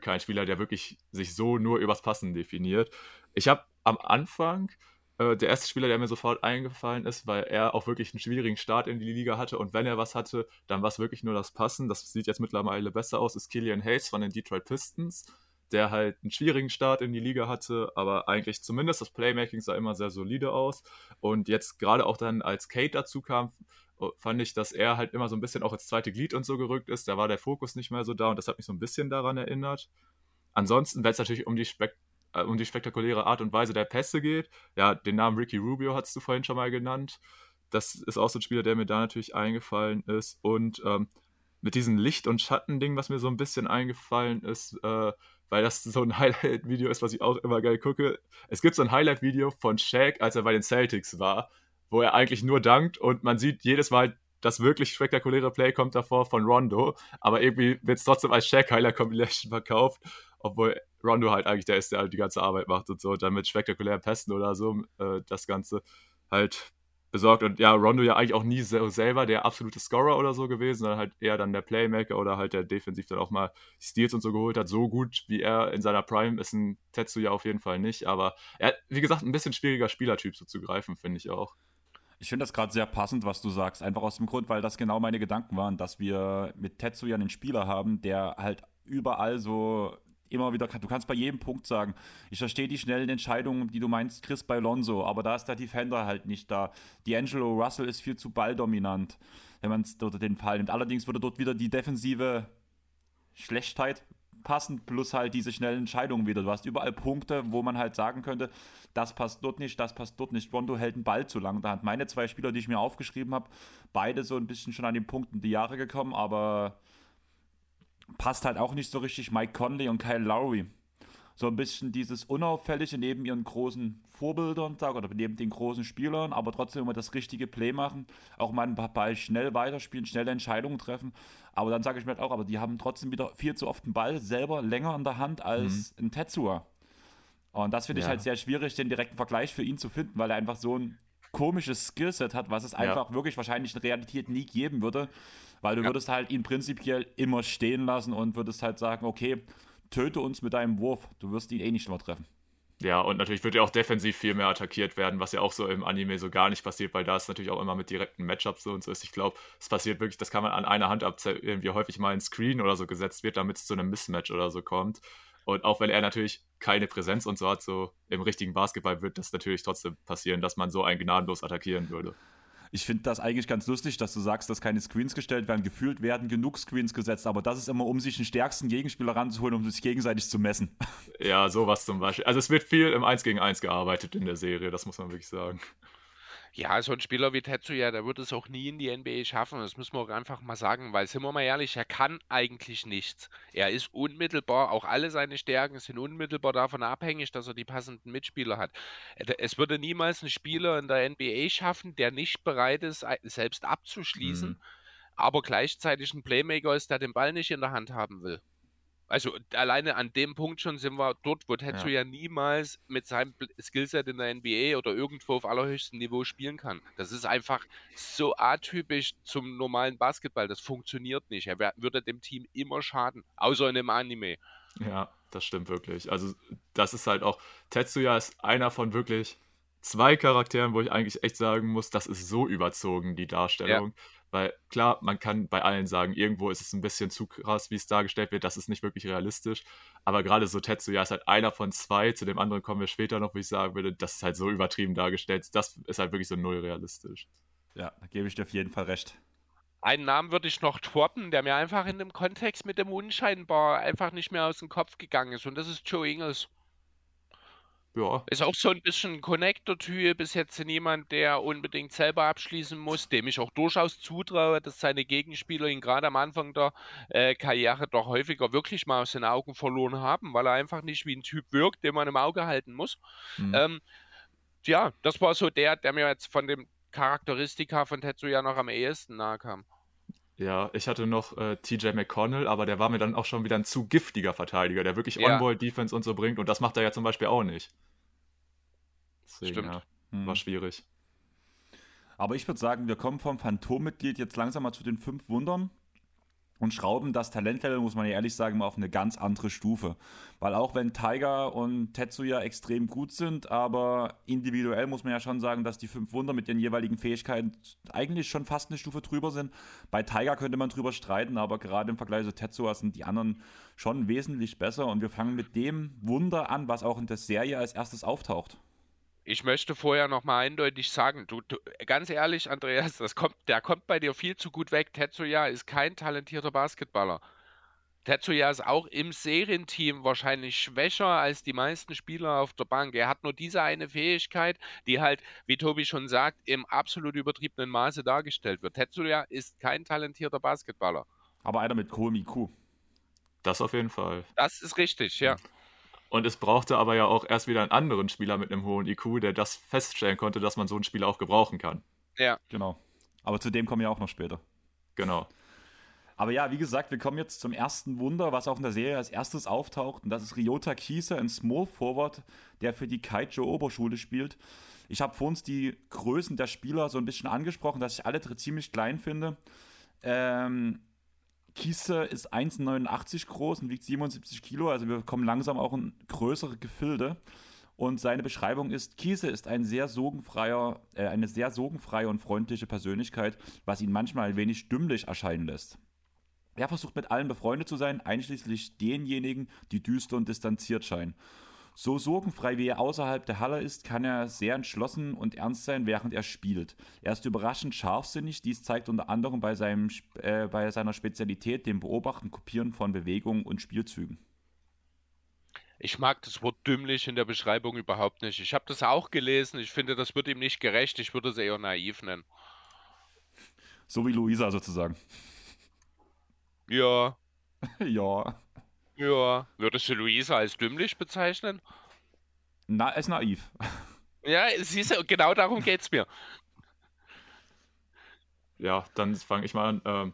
keinen Spieler, der wirklich sich so nur übers Passen definiert. Ich habe am Anfang äh, der erste Spieler, der mir sofort eingefallen ist, weil er auch wirklich einen schwierigen Start in die Liga hatte und wenn er was hatte, dann war es wirklich nur das Passen. Das sieht jetzt mittlerweile besser aus, ist Killian Hayes von den Detroit Pistons der halt einen schwierigen Start in die Liga hatte, aber eigentlich zumindest das Playmaking sah immer sehr solide aus. Und jetzt gerade auch dann, als Kate dazu kam, fand ich, dass er halt immer so ein bisschen auch ins zweite Glied und so gerückt ist. Da war der Fokus nicht mehr so da und das hat mich so ein bisschen daran erinnert. Ansonsten, wenn es natürlich um die, Spek äh, um die spektakuläre Art und Weise der Pässe geht, ja, den Namen Ricky Rubio hast du vorhin schon mal genannt. Das ist auch so ein Spieler, der mir da natürlich eingefallen ist. Und ähm, mit diesem Licht- und Schatten-Ding, was mir so ein bisschen eingefallen ist, äh, weil das so ein Highlight-Video ist, was ich auch immer geil gucke. Es gibt so ein Highlight-Video von Shaq, als er bei den Celtics war, wo er eigentlich nur dankt und man sieht jedes Mal, das wirklich spektakuläre Play kommt davor von Rondo, aber irgendwie wird es trotzdem als Shaq-Highlight-Compilation verkauft, obwohl Rondo halt eigentlich der ist, der halt die ganze Arbeit macht und so, dann mit spektakulären Pässen oder so äh, das Ganze halt besorgt. Und ja, Rondo ja eigentlich auch nie so selber der absolute Scorer oder so gewesen, sondern halt eher dann der Playmaker oder halt der defensiv dann auch mal Steals und so geholt hat. So gut wie er in seiner Prime ist ein Tetsu ja auf jeden Fall nicht. Aber er wie gesagt, ein bisschen schwieriger Spielertyp so zu greifen, finde ich auch. Ich finde das gerade sehr passend, was du sagst. Einfach aus dem Grund, weil das genau meine Gedanken waren, dass wir mit Tetsuya einen Spieler haben, der halt überall so immer wieder, du kannst bei jedem Punkt sagen, ich verstehe die schnellen Entscheidungen, die du meinst, Chris bei Lonzo, aber da ist der Defender halt nicht da. D'Angelo Russell ist viel zu balldominant, wenn man es dort den Fall nimmt. Allerdings würde dort wieder die defensive Schlechtheit passen, plus halt diese schnellen Entscheidungen wieder. Du hast überall Punkte, wo man halt sagen könnte, das passt dort nicht, das passt dort nicht. Rondo hält den Ball zu lang. Da hat meine zwei Spieler, die ich mir aufgeschrieben habe, beide so ein bisschen schon an den Punkten die Jahre gekommen, aber passt halt auch nicht so richtig Mike Conley und Kyle Lowry. So ein bisschen dieses Unauffällige neben ihren großen Vorbildern, sag, oder neben den großen Spielern, aber trotzdem immer das richtige Play machen, auch mal einen Ball schnell weiterspielen, schnelle Entscheidungen treffen. Aber dann sage ich mir halt auch, aber die haben trotzdem wieder viel zu oft den Ball selber länger in der Hand als mhm. ein Tetsuer. Und das finde ich ja. halt sehr schwierig, den direkten Vergleich für ihn zu finden, weil er einfach so ein komisches Skillset hat, was es einfach ja. wirklich wahrscheinlich in Realität nie geben würde. Weil du ja. würdest halt ihn prinzipiell immer stehen lassen und würdest halt sagen, okay, töte uns mit deinem Wurf, du wirst ihn eh nicht mehr treffen. Ja, und natürlich wird er auch defensiv viel mehr attackiert werden, was ja auch so im Anime so gar nicht passiert, weil da ist natürlich auch immer mit direkten Matchups so und so ist. Ich glaube, es passiert wirklich, das kann man an einer Hand abzählen, wie häufig mal ein Screen oder so gesetzt wird, damit es zu einem Mismatch oder so kommt. Und auch wenn er natürlich keine Präsenz und so hat, so im richtigen Basketball wird das natürlich trotzdem passieren, dass man so einen gnadenlos attackieren würde. Ich finde das eigentlich ganz lustig, dass du sagst, dass keine Screens gestellt werden. Gefühlt werden genug Screens gesetzt, aber das ist immer, um sich den stärksten Gegenspieler ranzuholen, um sich gegenseitig zu messen. Ja, sowas zum Beispiel. Also es wird viel im 1 gegen 1 gearbeitet in der Serie, das muss man wirklich sagen. Ja, so ein Spieler wie Tetsuya, der wird es auch nie in die NBA schaffen. Das müssen wir auch einfach mal sagen, weil, sind wir mal ehrlich, er kann eigentlich nichts. Er ist unmittelbar, auch alle seine Stärken sind unmittelbar davon abhängig, dass er die passenden Mitspieler hat. Es würde niemals ein Spieler in der NBA schaffen, der nicht bereit ist, selbst abzuschließen, mhm. aber gleichzeitig ein Playmaker ist, der den Ball nicht in der Hand haben will. Also alleine an dem Punkt schon sind wir dort, wo Tetsuya ja. niemals mit seinem Skillset in der NBA oder irgendwo auf allerhöchstem Niveau spielen kann. Das ist einfach so atypisch zum normalen Basketball. Das funktioniert nicht. Er würde dem Team immer schaden, außer in einem Anime. Ja, das stimmt wirklich. Also das ist halt auch, Tetsuya ist einer von wirklich zwei Charakteren, wo ich eigentlich echt sagen muss, das ist so überzogen, die Darstellung. Ja. Weil klar, man kann bei allen sagen, irgendwo ist es ein bisschen zu krass, wie es dargestellt wird, das ist nicht wirklich realistisch. Aber gerade so Tetsuya ist halt einer von zwei, zu dem anderen kommen wir später noch, wo ich sagen würde, das ist halt so übertrieben dargestellt, das ist halt wirklich so null realistisch. Ja, da gebe ich dir auf jeden Fall recht. Einen Namen würde ich noch droppen, der mir einfach in dem Kontext mit dem Unscheinbar einfach nicht mehr aus dem Kopf gegangen ist. Und das ist Joe Ingles. Ja. Ist auch so ein bisschen Connector-Typ, ist jetzt niemand, der unbedingt selber abschließen muss, dem ich auch durchaus zutraue, dass seine Gegenspieler ihn gerade am Anfang der äh, Karriere doch häufiger wirklich mal aus den Augen verloren haben, weil er einfach nicht wie ein Typ wirkt, den man im Auge halten muss. Mhm. Ähm, ja, das war so der, der mir jetzt von dem Charakteristika von Tetsuya noch am ehesten nahe kam. Ja, ich hatte noch äh, TJ McConnell, aber der war mir dann auch schon wieder ein zu giftiger Verteidiger, der wirklich ja. On-Ball-Defense und so bringt und das macht er ja zum Beispiel auch nicht. Deswegen, Stimmt. Ja, hm. war schwierig. Aber ich würde sagen, wir kommen vom Phantommitglied jetzt langsam mal zu den fünf Wundern und schrauben das Talentlevel, muss man ja ehrlich sagen, mal auf eine ganz andere Stufe. Weil auch wenn Tiger und Tetsuya extrem gut sind, aber individuell muss man ja schon sagen, dass die fünf Wunder mit den jeweiligen Fähigkeiten eigentlich schon fast eine Stufe drüber sind. Bei Tiger könnte man drüber streiten, aber gerade im Vergleich zu Tetsuya sind die anderen schon wesentlich besser. Und wir fangen mit dem Wunder an, was auch in der Serie als erstes auftaucht. Ich möchte vorher noch mal eindeutig sagen, du, du, ganz ehrlich, Andreas, das kommt, der kommt bei dir viel zu gut weg. Tetsuya ist kein talentierter Basketballer. Tetsuya ist auch im Serienteam wahrscheinlich schwächer als die meisten Spieler auf der Bank. Er hat nur diese eine Fähigkeit, die halt, wie Tobi schon sagt, im absolut übertriebenen Maße dargestellt wird. Tetsuya ist kein talentierter Basketballer. Aber einer mit hohem IQ. Das auf jeden Fall. Das ist richtig, ja. Und es brauchte aber ja auch erst wieder einen anderen Spieler mit einem hohen IQ, der das feststellen konnte, dass man so einen Spieler auch gebrauchen kann. Ja. Genau. Aber zu dem kommen wir auch noch später. Genau. Aber ja, wie gesagt, wir kommen jetzt zum ersten Wunder, was auch in der Serie als erstes auftaucht. Und das ist Ryota Kiese, ein Small Forward, der für die Kaijo Oberschule spielt. Ich habe vor uns die Größen der Spieler so ein bisschen angesprochen, dass ich alle ziemlich klein finde. Ähm, Kiese ist 1,89 groß und wiegt 77 Kilo, also wir kommen langsam auch in größere Gefilde. Und seine Beschreibung ist, Kiese ist ein sehr sorgenfreier, äh, eine sehr sorgenfreie und freundliche Persönlichkeit, was ihn manchmal ein wenig dümmlich erscheinen lässt. Er versucht mit allen befreundet zu sein, einschließlich denjenigen, die düster und distanziert scheinen. So sorgenfrei wie er außerhalb der Halle ist, kann er sehr entschlossen und ernst sein, während er spielt. Er ist überraschend scharfsinnig. Dies zeigt unter anderem bei, seinem, äh, bei seiner Spezialität dem Beobachten, Kopieren von Bewegungen und Spielzügen. Ich mag das Wort dümmlich in der Beschreibung überhaupt nicht. Ich habe das auch gelesen. Ich finde, das wird ihm nicht gerecht. Ich würde es eher naiv nennen. So wie Luisa sozusagen. Ja. ja. Ja. Würdest du Luisa als dümmlich bezeichnen? Na, ist naiv. Ja, siehst du, genau darum geht's mir. Ja, dann fange ich mal an. Ähm,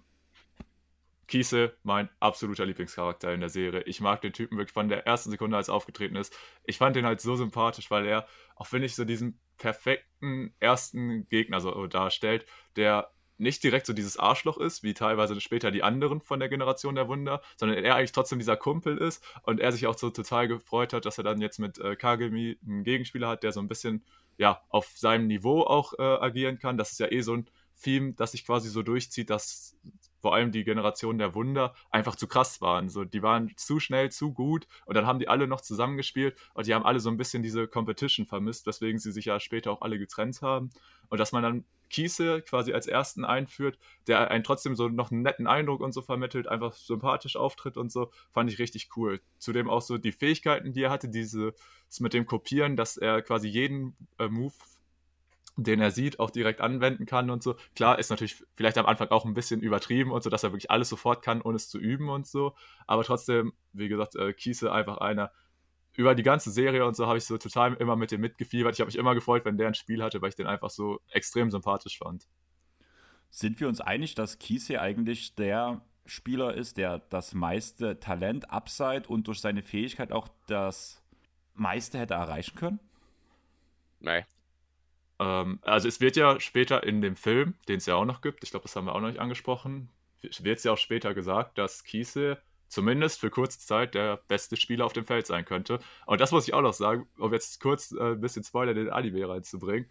Kiese, mein absoluter Lieblingscharakter in der Serie. Ich mag den Typen wirklich von der ersten Sekunde, als er aufgetreten ist. Ich fand den halt so sympathisch, weil er, auch wenn ich so diesen perfekten ersten Gegner so darstellt, der nicht direkt so dieses Arschloch ist, wie teilweise später die anderen von der Generation der Wunder, sondern er eigentlich trotzdem dieser Kumpel ist und er sich auch so total gefreut hat, dass er dann jetzt mit äh, Kagemi einen Gegenspieler hat, der so ein bisschen ja auf seinem Niveau auch äh, agieren kann. Das ist ja eh so ein Theme, das sich quasi so durchzieht, dass vor allem die Generation der Wunder einfach zu krass waren. So, die waren zu schnell, zu gut und dann haben die alle noch zusammengespielt und die haben alle so ein bisschen diese Competition vermisst, weswegen sie sich ja später auch alle getrennt haben. Und dass man dann Kiese quasi als ersten einführt, der einen trotzdem so noch einen netten Eindruck und so vermittelt, einfach sympathisch auftritt und so, fand ich richtig cool. Zudem auch so die Fähigkeiten, die er hatte, dieses mit dem Kopieren, dass er quasi jeden äh, Move den er sieht, auch direkt anwenden kann und so. Klar, ist natürlich vielleicht am Anfang auch ein bisschen übertrieben und so, dass er wirklich alles sofort kann, ohne es zu üben und so. Aber trotzdem, wie gesagt, äh, Kiese einfach einer. Über die ganze Serie und so habe ich so total immer mit dem mitgefiebert. Ich habe mich immer gefreut, wenn der ein Spiel hatte, weil ich den einfach so extrem sympathisch fand. Sind wir uns einig, dass Kiese eigentlich der Spieler ist, der das meiste Talent, Upside und durch seine Fähigkeit auch das meiste hätte erreichen können? Nein. Ähm, also es wird ja später in dem Film, den es ja auch noch gibt, ich glaube, das haben wir auch noch nicht angesprochen, wird es ja auch später gesagt, dass Kiese zumindest für kurze Zeit der beste Spieler auf dem Feld sein könnte. Und das muss ich auch noch sagen, um jetzt kurz äh, ein bisschen Spoiler in den Anime reinzubringen.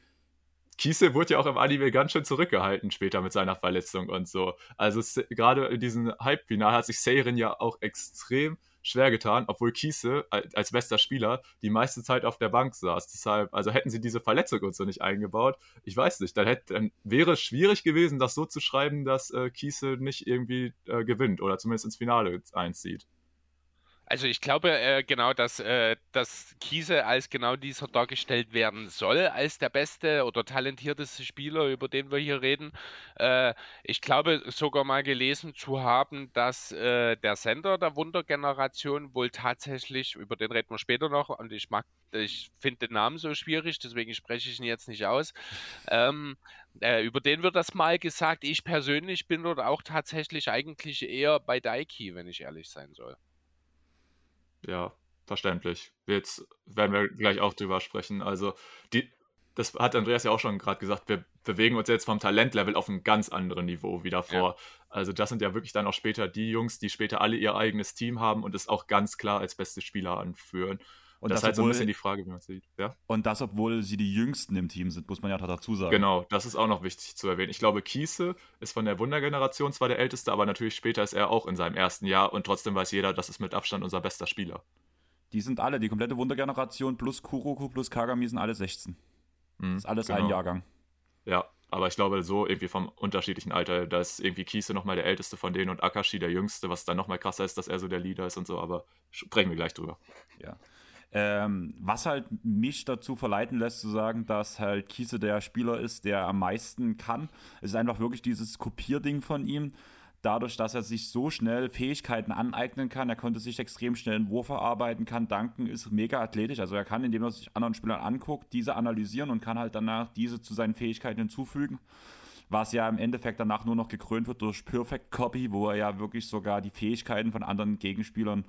Kiese wurde ja auch im Anime ganz schön zurückgehalten später mit seiner Verletzung und so. Also gerade in diesem Halbfinale hat sich Seirin ja auch extrem schwer getan, obwohl Kiese als bester Spieler die meiste Zeit auf der Bank saß. Deshalb, also hätten sie diese Verletzung und so nicht eingebaut, ich weiß nicht, dann, hätte, dann wäre es schwierig gewesen, das so zu schreiben, dass äh, Kiese nicht irgendwie äh, gewinnt oder zumindest ins Finale einzieht. Also ich glaube äh, genau, dass, äh, dass Kiese als genau dieser dargestellt werden soll, als der beste oder talentierteste Spieler, über den wir hier reden. Äh, ich glaube sogar mal gelesen zu haben, dass äh, der Sender der Wundergeneration wohl tatsächlich, über den reden wir später noch, und ich mag, ich finde den Namen so schwierig, deswegen spreche ich ihn jetzt nicht aus. Ähm, äh, über den wird das mal gesagt. Ich persönlich bin dort auch tatsächlich eigentlich eher bei Daiki, wenn ich ehrlich sein soll ja, verständlich. Jetzt werden wir gleich auch drüber sprechen. Also, die, das hat Andreas ja auch schon gerade gesagt, wir bewegen uns jetzt vom Talentlevel auf ein ganz anderes Niveau wie davor. Ja. Also das sind ja wirklich dann auch später die Jungs, die später alle ihr eigenes Team haben und es auch ganz klar als beste Spieler anführen. Und das, das ist halt so ein bisschen die Frage, wie man sieht. Ja? Und das, obwohl sie die Jüngsten im Team sind, muss man ja dazu sagen. Genau, das ist auch noch wichtig zu erwähnen. Ich glaube, Kiese ist von der Wundergeneration zwar der Älteste, aber natürlich später ist er auch in seinem ersten Jahr und trotzdem weiß jeder, das ist mit Abstand unser bester Spieler. Die sind alle, die komplette Wundergeneration plus Kuroko plus Kagami sind alle 16. Mhm, das ist alles genau. ein Jahrgang. Ja, aber ich glaube, so irgendwie vom unterschiedlichen Alter, da ist irgendwie Kiese nochmal der älteste von denen und Akashi der jüngste, was dann nochmal krasser ist, dass er so der Leader ist und so, aber sprechen wir gleich drüber. Ja. Ähm, was halt mich dazu verleiten lässt zu sagen, dass halt Kiese der Spieler ist, der am meisten kann, es ist einfach wirklich dieses Kopierding von ihm. Dadurch, dass er sich so schnell Fähigkeiten aneignen kann, er konnte sich extrem schnell einen Wurf erarbeiten, kann danken, ist mega athletisch. Also er kann, indem er sich anderen Spielern anguckt, diese analysieren und kann halt danach diese zu seinen Fähigkeiten hinzufügen was ja im Endeffekt danach nur noch gekrönt wird durch Perfect Copy, wo er ja wirklich sogar die Fähigkeiten von anderen Gegenspielern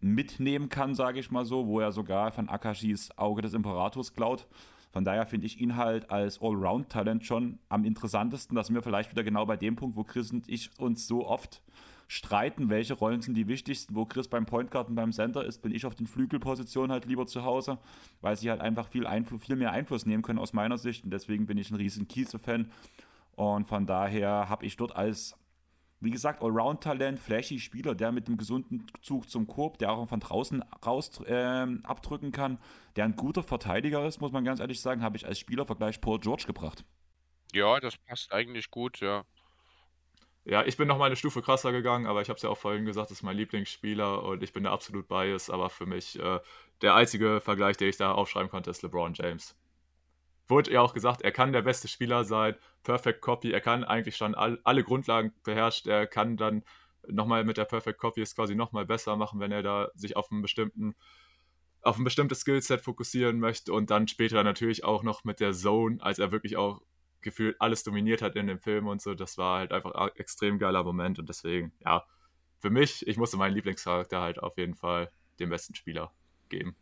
mitnehmen kann, sage ich mal so, wo er sogar von Akashis Auge des Imperators klaut. Von daher finde ich ihn halt als Allround-Talent schon am interessantesten. dass wir vielleicht wieder genau bei dem Punkt, wo Chris und ich uns so oft streiten, welche Rollen sind die wichtigsten. Wo Chris beim Point Guard und beim Center ist, bin ich auf den Flügelpositionen halt lieber zu Hause, weil sie halt einfach viel, Einfluss, viel mehr Einfluss nehmen können aus meiner Sicht. Und deswegen bin ich ein riesen Kiese-Fan. Und von daher habe ich dort als wie gesagt, Allround-Talent, flashy Spieler, der mit einem gesunden Zug zum Korb, der auch von draußen raus äh, abdrücken kann, der ein guter Verteidiger ist, muss man ganz ehrlich sagen, habe ich als Spielervergleich Paul George gebracht. Ja, das passt eigentlich gut, ja. Ja, ich bin noch mal eine Stufe krasser gegangen, aber ich habe es ja auch vorhin gesagt, das ist mein Lieblingsspieler und ich bin da absolut biased, aber für mich äh, der einzige Vergleich, den ich da aufschreiben konnte, ist LeBron James wurde ja auch gesagt, er kann der beste Spieler sein, Perfect Copy, er kann eigentlich schon all, alle Grundlagen beherrscht, er kann dann nochmal mit der Perfect Copy es quasi nochmal besser machen, wenn er da sich auf einen bestimmten auf ein bestimmtes Skillset fokussieren möchte und dann später natürlich auch noch mit der Zone, als er wirklich auch gefühlt alles dominiert hat in dem Film und so, das war halt einfach ein extrem geiler Moment und deswegen, ja, für mich, ich musste meinen Lieblingscharakter halt auf jeden Fall den besten Spieler geben.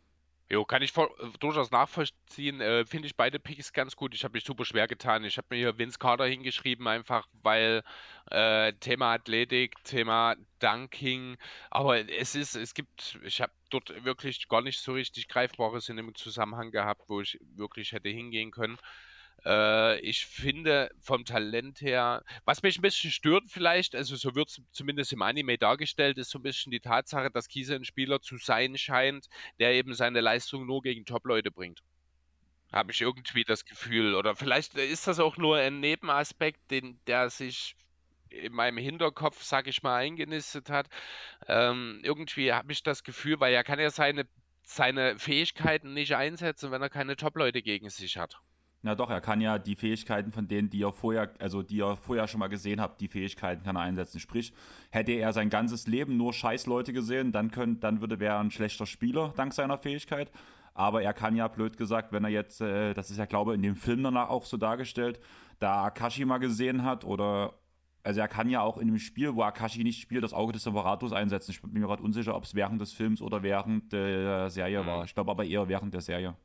Jo, kann ich voll, äh, durchaus nachvollziehen. Äh, Finde ich beide Picks ganz gut. Ich habe mich super schwer getan. Ich habe mir hier Vince Carter hingeschrieben, einfach weil äh, Thema Athletik, Thema Dunking. Aber es ist, es gibt, ich habe dort wirklich gar nicht so richtig Greifbares in dem Zusammenhang gehabt, wo ich wirklich hätte hingehen können. Äh, ich finde vom Talent her, was mich ein bisschen stört vielleicht, also so wird es zumindest im Anime dargestellt, ist so ein bisschen die Tatsache, dass Kise ein Spieler zu sein scheint, der eben seine Leistung nur gegen Top-Leute bringt. Habe ich irgendwie das Gefühl. Oder vielleicht ist das auch nur ein Nebenaspekt, den, der sich in meinem Hinterkopf, sag ich mal, eingenistet hat. Ähm, irgendwie habe ich das Gefühl, weil er kann ja seine, seine Fähigkeiten nicht einsetzen, wenn er keine Top-Leute gegen sich hat. Na doch, er kann ja die Fähigkeiten von denen, die er vorher, also die er vorher schon mal gesehen hat, die Fähigkeiten kann er einsetzen. Sprich, hätte er sein ganzes Leben nur Scheißleute gesehen, dann, könnt, dann würde er ein schlechter Spieler dank seiner Fähigkeit. Aber er kann ja, blöd gesagt, wenn er jetzt, äh, das ist ja, glaube ich, in dem Film danach auch so dargestellt, da Akashi mal gesehen hat oder also er kann ja auch in dem Spiel, wo Akashi nicht spielt, das Auge des Imperators einsetzen. Ich bin mir gerade unsicher, ob es während des Films oder während der Serie war. Mhm. Ich glaube aber eher während der Serie.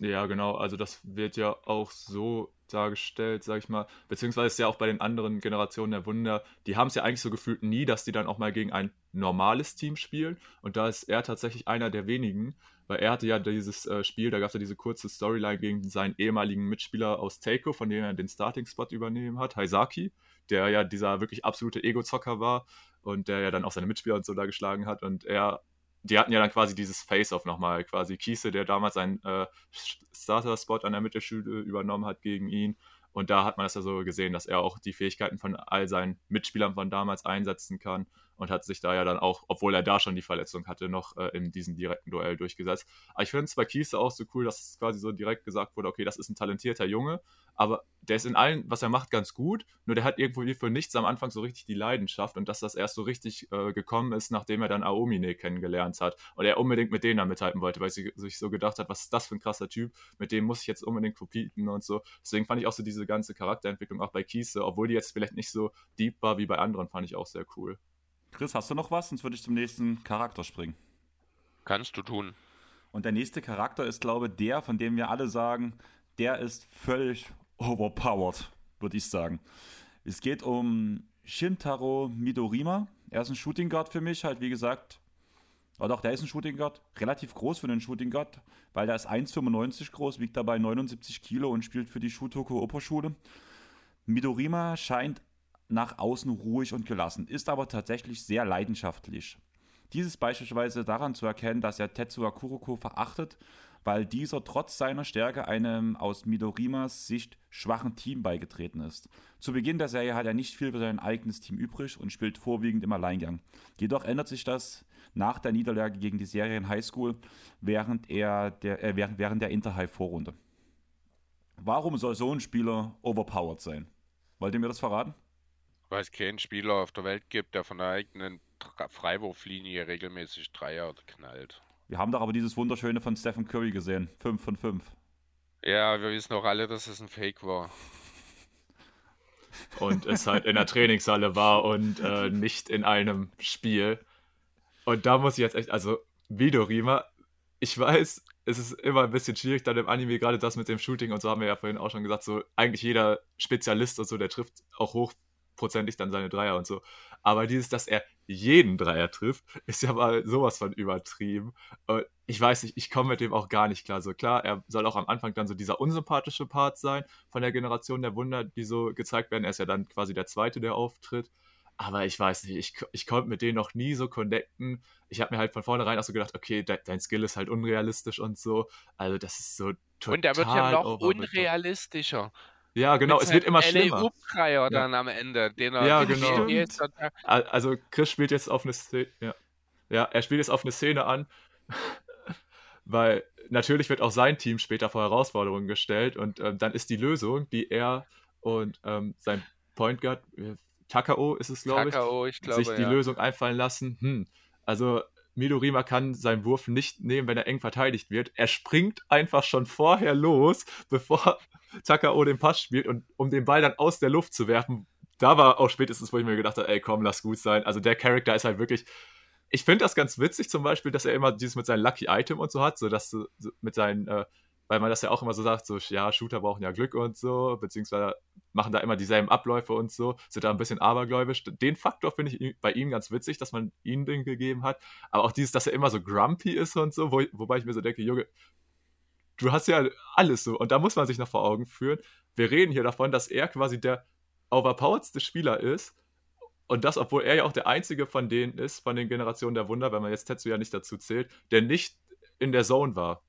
Ja, genau. Also das wird ja auch so dargestellt, sag ich mal. Beziehungsweise ist ja auch bei den anderen Generationen der Wunder, die haben es ja eigentlich so gefühlt nie, dass die dann auch mal gegen ein normales Team spielen. Und da ist er tatsächlich einer der wenigen, weil er hatte ja dieses äh, Spiel, da gab es ja diese kurze Storyline gegen seinen ehemaligen Mitspieler aus Teiko, von dem er den Starting-Spot übernehmen hat, Haisaki, der ja dieser wirklich absolute Ego-Zocker war und der ja dann auch seine Mitspieler und so da geschlagen hat. Und er die hatten ja dann quasi dieses Face-Off nochmal, quasi Kiese, der damals seinen äh, Starter-Spot an der Mittelschule übernommen hat gegen ihn. Und da hat man das ja so gesehen, dass er auch die Fähigkeiten von all seinen Mitspielern von damals einsetzen kann und hat sich da ja dann auch, obwohl er da schon die Verletzung hatte, noch äh, in diesem direkten Duell durchgesetzt. Aber ich finde es bei Kiese auch so cool, dass es quasi so direkt gesagt wurde, okay, das ist ein talentierter Junge, aber der ist in allem, was er macht, ganz gut, nur der hat irgendwo für nichts am Anfang so richtig die Leidenschaft und dass das erst so richtig äh, gekommen ist, nachdem er dann Aomine kennengelernt hat und er unbedingt mit denen dann mithalten wollte, weil er sich so gedacht hat, was ist das für ein krasser Typ, mit dem muss ich jetzt unbedingt competen und so. Deswegen fand ich auch so diese ganze Charakterentwicklung auch bei Kiese, obwohl die jetzt vielleicht nicht so deep war wie bei anderen, fand ich auch sehr cool. Chris, hast du noch was? Sonst würde ich zum nächsten Charakter springen. Kannst du tun. Und der nächste Charakter ist, glaube ich, der, von dem wir alle sagen, der ist völlig overpowered, würde ich sagen. Es geht um Shintaro Midorima. Er ist ein Shooting Guard für mich, halt wie gesagt. Aber doch, der ist ein Shooting Guard. Relativ groß für einen Shooting Guard, weil der ist 1,95 groß, wiegt dabei 79 Kilo und spielt für die Shutoko Operschule. Midorima scheint nach außen ruhig und gelassen, ist aber tatsächlich sehr leidenschaftlich. Dies ist beispielsweise daran zu erkennen, dass er Tetsuya Kuroko verachtet, weil dieser trotz seiner Stärke einem aus Midorimas Sicht schwachen Team beigetreten ist. Zu Beginn der Serie hat er nicht viel für sein eigenes Team übrig und spielt vorwiegend im Alleingang. Jedoch ändert sich das nach der Niederlage gegen die Serien Highschool während, er der, äh, während, während der Interhigh-Vorrunde. Warum soll so ein Spieler overpowered sein? Wollt ihr mir das verraten? Weil es keinen Spieler auf der Welt gibt, der von der eigenen Freiwurflinie regelmäßig Dreier knallt. Wir haben doch aber dieses wunderschöne von Stephen Curry gesehen. 5 von 5. Ja, wir wissen auch alle, dass es ein Fake war. Und es halt in der Trainingshalle war und äh, nicht in einem Spiel. Und da muss ich jetzt echt, also Vidorima, ich weiß, es ist immer ein bisschen schwierig dann im Anime, gerade das mit dem Shooting und so haben wir ja vorhin auch schon gesagt, so eigentlich jeder Spezialist und so, der trifft auch hoch prozentig dann seine Dreier und so. Aber dieses, dass er jeden Dreier trifft, ist ja mal sowas von übertrieben. Ich weiß nicht, ich komme mit dem auch gar nicht klar. So klar, er soll auch am Anfang dann so dieser unsympathische Part sein von der Generation der Wunder, die so gezeigt werden. Er ist ja dann quasi der Zweite, der auftritt. Aber ich weiß nicht, ich, ich konnte mit denen noch nie so connecten. Ich habe mir halt von vornherein auch so gedacht, okay, de, dein Skill ist halt unrealistisch und so. Also das ist so total Und er wird ja noch unrealistischer. Ja, genau, es wird immer schlimmer. Upkreier ja. dann am Ende, den er ja, genau. Also Chris spielt jetzt auf eine Szene, ja. ja, er spielt jetzt auf eine Szene an, weil natürlich wird auch sein Team später vor Herausforderungen gestellt und ähm, dann ist die Lösung, die er und ähm, sein Point Guard, äh, Takao ist es, glaube ich, ich glaube, sich die ja. Lösung einfallen lassen. Hm, also Midorima kann seinen Wurf nicht nehmen, wenn er eng verteidigt wird. Er springt einfach schon vorher los, bevor Takao den Pass spielt und um den Ball dann aus der Luft zu werfen. Da war auch spätestens, wo ich mir gedacht habe, ey, komm, lass gut sein. Also der Charakter ist halt wirklich. Ich finde das ganz witzig, zum Beispiel, dass er immer dieses mit seinem Lucky Item und so hat, so dass mit seinen, äh, weil man das ja auch immer so sagt, so, ja, Shooter brauchen ja Glück und so, beziehungsweise machen da immer dieselben Abläufe und so, sind da ein bisschen abergläubisch. Den Faktor finde ich bei ihm ganz witzig, dass man ihm den gegeben hat. Aber auch dieses, dass er immer so grumpy ist und so, wo, wobei ich mir so denke, Junge, du hast ja alles so. Und da muss man sich noch vor Augen führen. Wir reden hier davon, dass er quasi der overpoweredste Spieler ist. Und das, obwohl er ja auch der einzige von denen ist, von den Generationen der Wunder, wenn man jetzt Tetsu ja nicht dazu zählt, der nicht in der Zone war.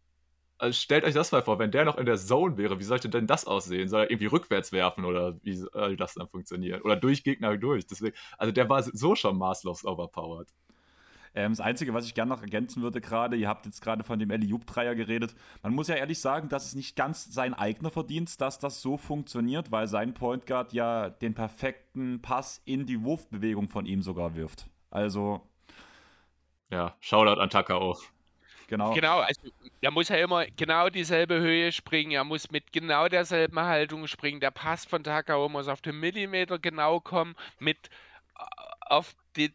Also stellt euch das mal vor, wenn der noch in der Zone wäre, wie sollte denn das aussehen? Soll er irgendwie rückwärts werfen oder wie soll das dann funktionieren? Oder durch Gegner durch. Deswegen, also der war so schon maßlos overpowered. Ähm, das Einzige, was ich gerne noch ergänzen würde gerade, ihr habt jetzt gerade von dem Eliup-Dreier geredet. Man muss ja ehrlich sagen, das ist nicht ganz sein eigener Verdienst, dass das so funktioniert, weil sein Point Guard ja den perfekten Pass in die Wurfbewegung von ihm sogar wirft. Also. Ja, Shoutout an Tucker auch. Genau. Genau, also er muss ja immer genau dieselbe Höhe springen, er muss mit genau derselben Haltung springen. Der Pass von Takao muss auf den Millimeter genau kommen, mit äh, auf die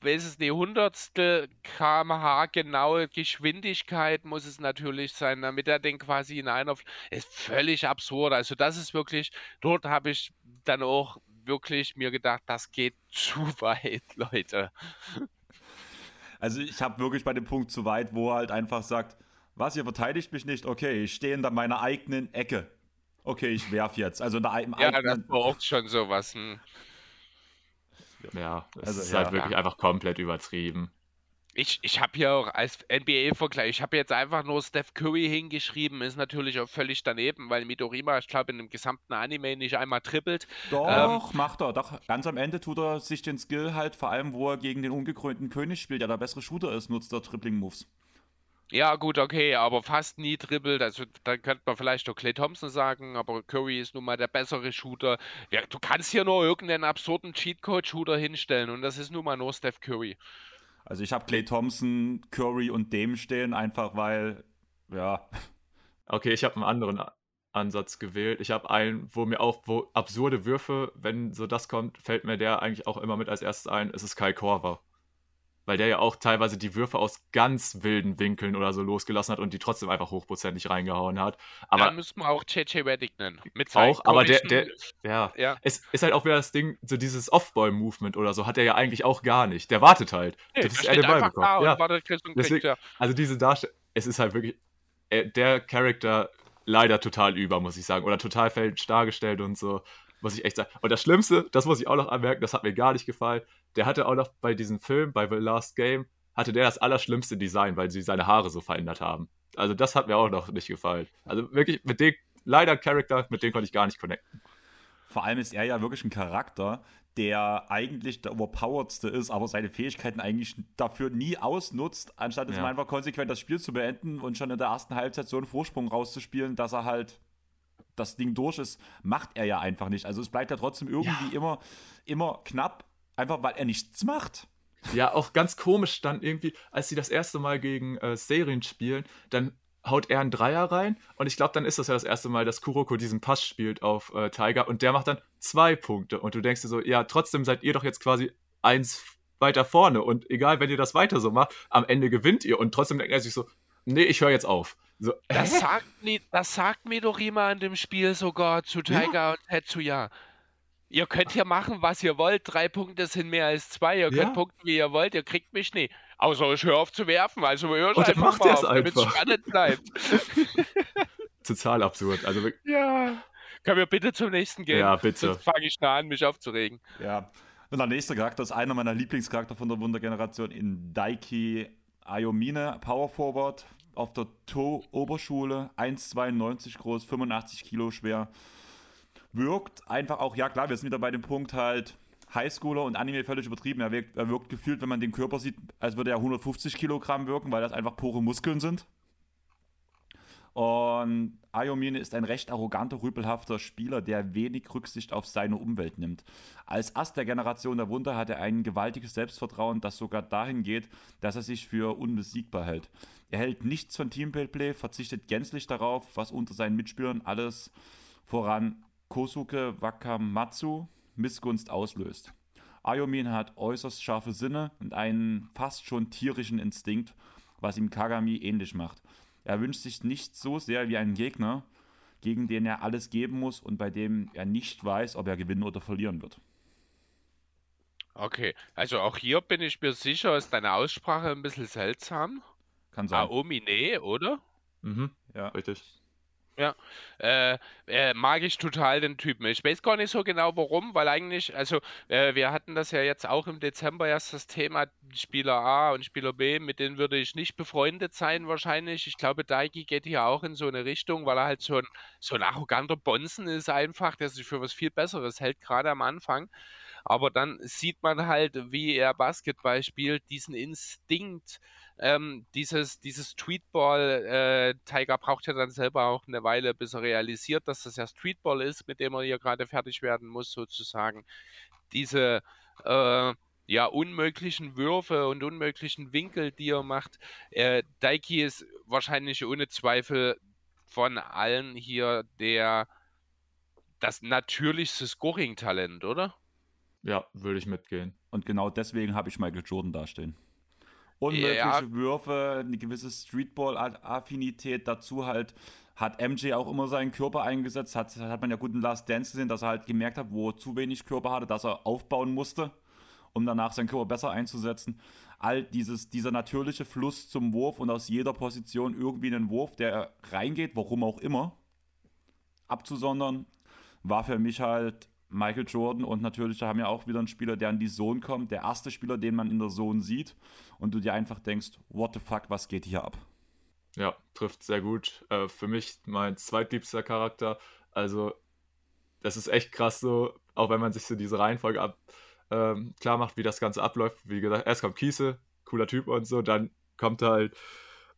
weiß es nicht, Hundertstel kmh genaue Geschwindigkeit muss es natürlich sein, damit er den quasi in einer. Ist völlig absurd. Also, das ist wirklich, dort habe ich dann auch wirklich mir gedacht, das geht zu weit, Leute. Also, ich habe wirklich bei dem Punkt zu weit, wo er halt einfach sagt, was, ihr verteidigt mich nicht? Okay, ich stehe in meiner eigenen Ecke. Okay, ich werf jetzt. Also in der, im ja, eigenen... das war auch schon sowas. Hm. Ja, es also, ist ja, halt wirklich ja. einfach komplett übertrieben. Ich, ich habe hier auch als NBA-Vergleich, ich habe jetzt einfach nur Steph Curry hingeschrieben, ist natürlich auch völlig daneben, weil Midorima, ich glaube, in dem gesamten Anime nicht einmal trippelt. Doch, ähm, macht er. Doch, ganz am Ende tut er sich den Skill halt, vor allem wo er gegen den ungekrönten König spielt, der der bessere Shooter ist, nutzt er Tripling-Moves. Ja, gut, okay, aber fast nie dribbelt. Also, dann könnte man vielleicht auch Clay Thompson sagen, aber Curry ist nun mal der bessere Shooter. Ja, du kannst hier nur irgendeinen absurden Cheatcode-Shooter hinstellen und das ist nun mal nur Steph Curry. Also, ich habe Clay Thompson, Curry und Dame stehen, einfach weil, ja. Okay, ich habe einen anderen Ansatz gewählt. Ich habe einen, wo mir auch, wo absurde Würfe, wenn so das kommt, fällt mir der eigentlich auch immer mit als erstes ein. Es ist Kai Korver weil der ja auch teilweise die Würfe aus ganz wilden Winkeln oder so losgelassen hat und die trotzdem einfach hochprozentig reingehauen hat. Aber Dann müssen wir auch JJ Reddick nennen. Mit auch, aber der, der, ja, ja. Es ist halt auch wieder das Ding, so dieses Off-Ball-Movement oder so hat er ja eigentlich auch gar nicht. Der wartet halt. Nee, das ist er den Ball bekommt. Ja. Deswegen, ja. Also diese Darstellung, es ist halt wirklich, äh, der Charakter leider total über, muss ich sagen. Oder total falsch dargestellt und so muss ich echt sagen. Und das Schlimmste, das muss ich auch noch anmerken, das hat mir gar nicht gefallen. Der hatte auch noch bei diesem Film, bei The Last Game, hatte der das allerschlimmste Design, weil sie seine Haare so verändert haben. Also das hat mir auch noch nicht gefallen. Also wirklich mit dem, leider Charakter, mit dem konnte ich gar nicht connecten. Vor allem ist er ja wirklich ein Charakter, der eigentlich der overpoweredste ist, aber seine Fähigkeiten eigentlich dafür nie ausnutzt, anstatt es ja. einfach konsequent das Spiel zu beenden und schon in der ersten Halbzeit so einen Vorsprung rauszuspielen, dass er halt das Ding durch ist, macht er ja einfach nicht. Also es bleibt ja trotzdem irgendwie ja. immer, immer knapp, einfach weil er nichts macht. Ja, auch ganz komisch dann irgendwie, als sie das erste Mal gegen äh, Serien spielen, dann haut er einen Dreier rein und ich glaube, dann ist das ja das erste Mal, dass Kuroko diesen Pass spielt auf äh, Tiger und der macht dann zwei Punkte und du denkst dir so, ja, trotzdem seid ihr doch jetzt quasi eins weiter vorne und egal, wenn ihr das weiter so macht, am Ende gewinnt ihr und trotzdem denkt er sich so, nee, ich höre jetzt auf. So, das, sagt, das sagt Midorima in dem Spiel sogar zu Tiger ja? und Tetsuya. Ihr könnt hier machen, was ihr wollt. Drei Punkte sind mehr als zwei. Ihr könnt ja? punkten, wie ihr wollt. Ihr kriegt mich nicht. Außer ich höre auf zu werfen. Also hört einfach macht mal auf, damit es spannend bleibt. Total absurd. Also, ja. Können wir bitte zum nächsten gehen? Ja, bitte. Sonst fange ich nah an, mich aufzuregen. Ja. Und der nächste Charakter ist einer meiner Lieblingscharakter von der Wundergeneration in Daiki Ayomine, Power Forward auf der To-Oberschule, 1,92 groß, 85 Kilo schwer. Wirkt einfach auch, ja klar, wir sind wieder bei dem Punkt halt, Highschooler und Anime völlig übertrieben. Er wirkt, er wirkt gefühlt, wenn man den Körper sieht, als würde er 150 Kilogramm wirken, weil das einfach pure Muskeln sind. Und Ayomine ist ein recht arroganter, rüpelhafter Spieler, der wenig Rücksicht auf seine Umwelt nimmt. Als Ast der Generation der Wunder hat er ein gewaltiges Selbstvertrauen, das sogar dahin geht, dass er sich für unbesiegbar hält. Er hält nichts von Teamplay, verzichtet gänzlich darauf, was unter seinen Mitspielern alles voran Kosuke Wakamatsu Missgunst auslöst. Ayomin hat äußerst scharfe Sinne und einen fast schon tierischen Instinkt, was ihm Kagami ähnlich macht. Er wünscht sich nicht so sehr wie einen Gegner, gegen den er alles geben muss und bei dem er nicht weiß, ob er gewinnen oder verlieren wird. Okay, also auch hier bin ich mir sicher, ist deine Aussprache ein bisschen seltsam. Kann sein. Aomine, oder? Mhm, ja, richtig. Ja, äh, äh, mag ich total den Typen. Ich weiß gar nicht so genau warum, weil eigentlich, also äh, wir hatten das ja jetzt auch im Dezember erst das Thema Spieler A und Spieler B, mit denen würde ich nicht befreundet sein wahrscheinlich. Ich glaube, Daiki geht hier auch in so eine Richtung, weil er halt so ein, so ein arroganter Bonzen ist einfach, der sich für was viel Besseres hält, gerade am Anfang. Aber dann sieht man halt, wie er Basketball spielt, diesen Instinkt, ähm, dieses, dieses Streetball, äh, Tiger braucht ja dann selber auch eine Weile, bis er realisiert, dass das ja Streetball ist, mit dem er hier gerade fertig werden muss, sozusagen. Diese äh, ja, unmöglichen Würfe und unmöglichen Winkel, die er macht. Äh, Daiki ist wahrscheinlich ohne Zweifel von allen hier der das natürlichste Scoring-Talent, oder? Ja, würde ich mitgehen. Und genau deswegen habe ich Michael Jordan dastehen unmögliche ja. Würfe, eine gewisse Streetball-Affinität, dazu halt hat MJ auch immer seinen Körper eingesetzt, hat, hat man ja gut in Last Dance gesehen, dass er halt gemerkt hat, wo er zu wenig Körper hatte, dass er aufbauen musste, um danach seinen Körper besser einzusetzen. All dieses, dieser natürliche Fluss zum Wurf und aus jeder Position irgendwie einen Wurf, der reingeht, warum auch immer, abzusondern, war für mich halt Michael Jordan und natürlich, da haben wir auch wieder einen Spieler, der in die Zone kommt. Der erste Spieler, den man in der Zone sieht und du dir einfach denkst, what the fuck, was geht hier ab? Ja, trifft sehr gut. Äh, für mich mein zweitliebster Charakter. Also, das ist echt krass so, auch wenn man sich so diese Reihenfolge ab, ähm, klar macht, wie das Ganze abläuft. Wie gesagt, erst kommt Kiese, cooler Typ und so, dann kommt halt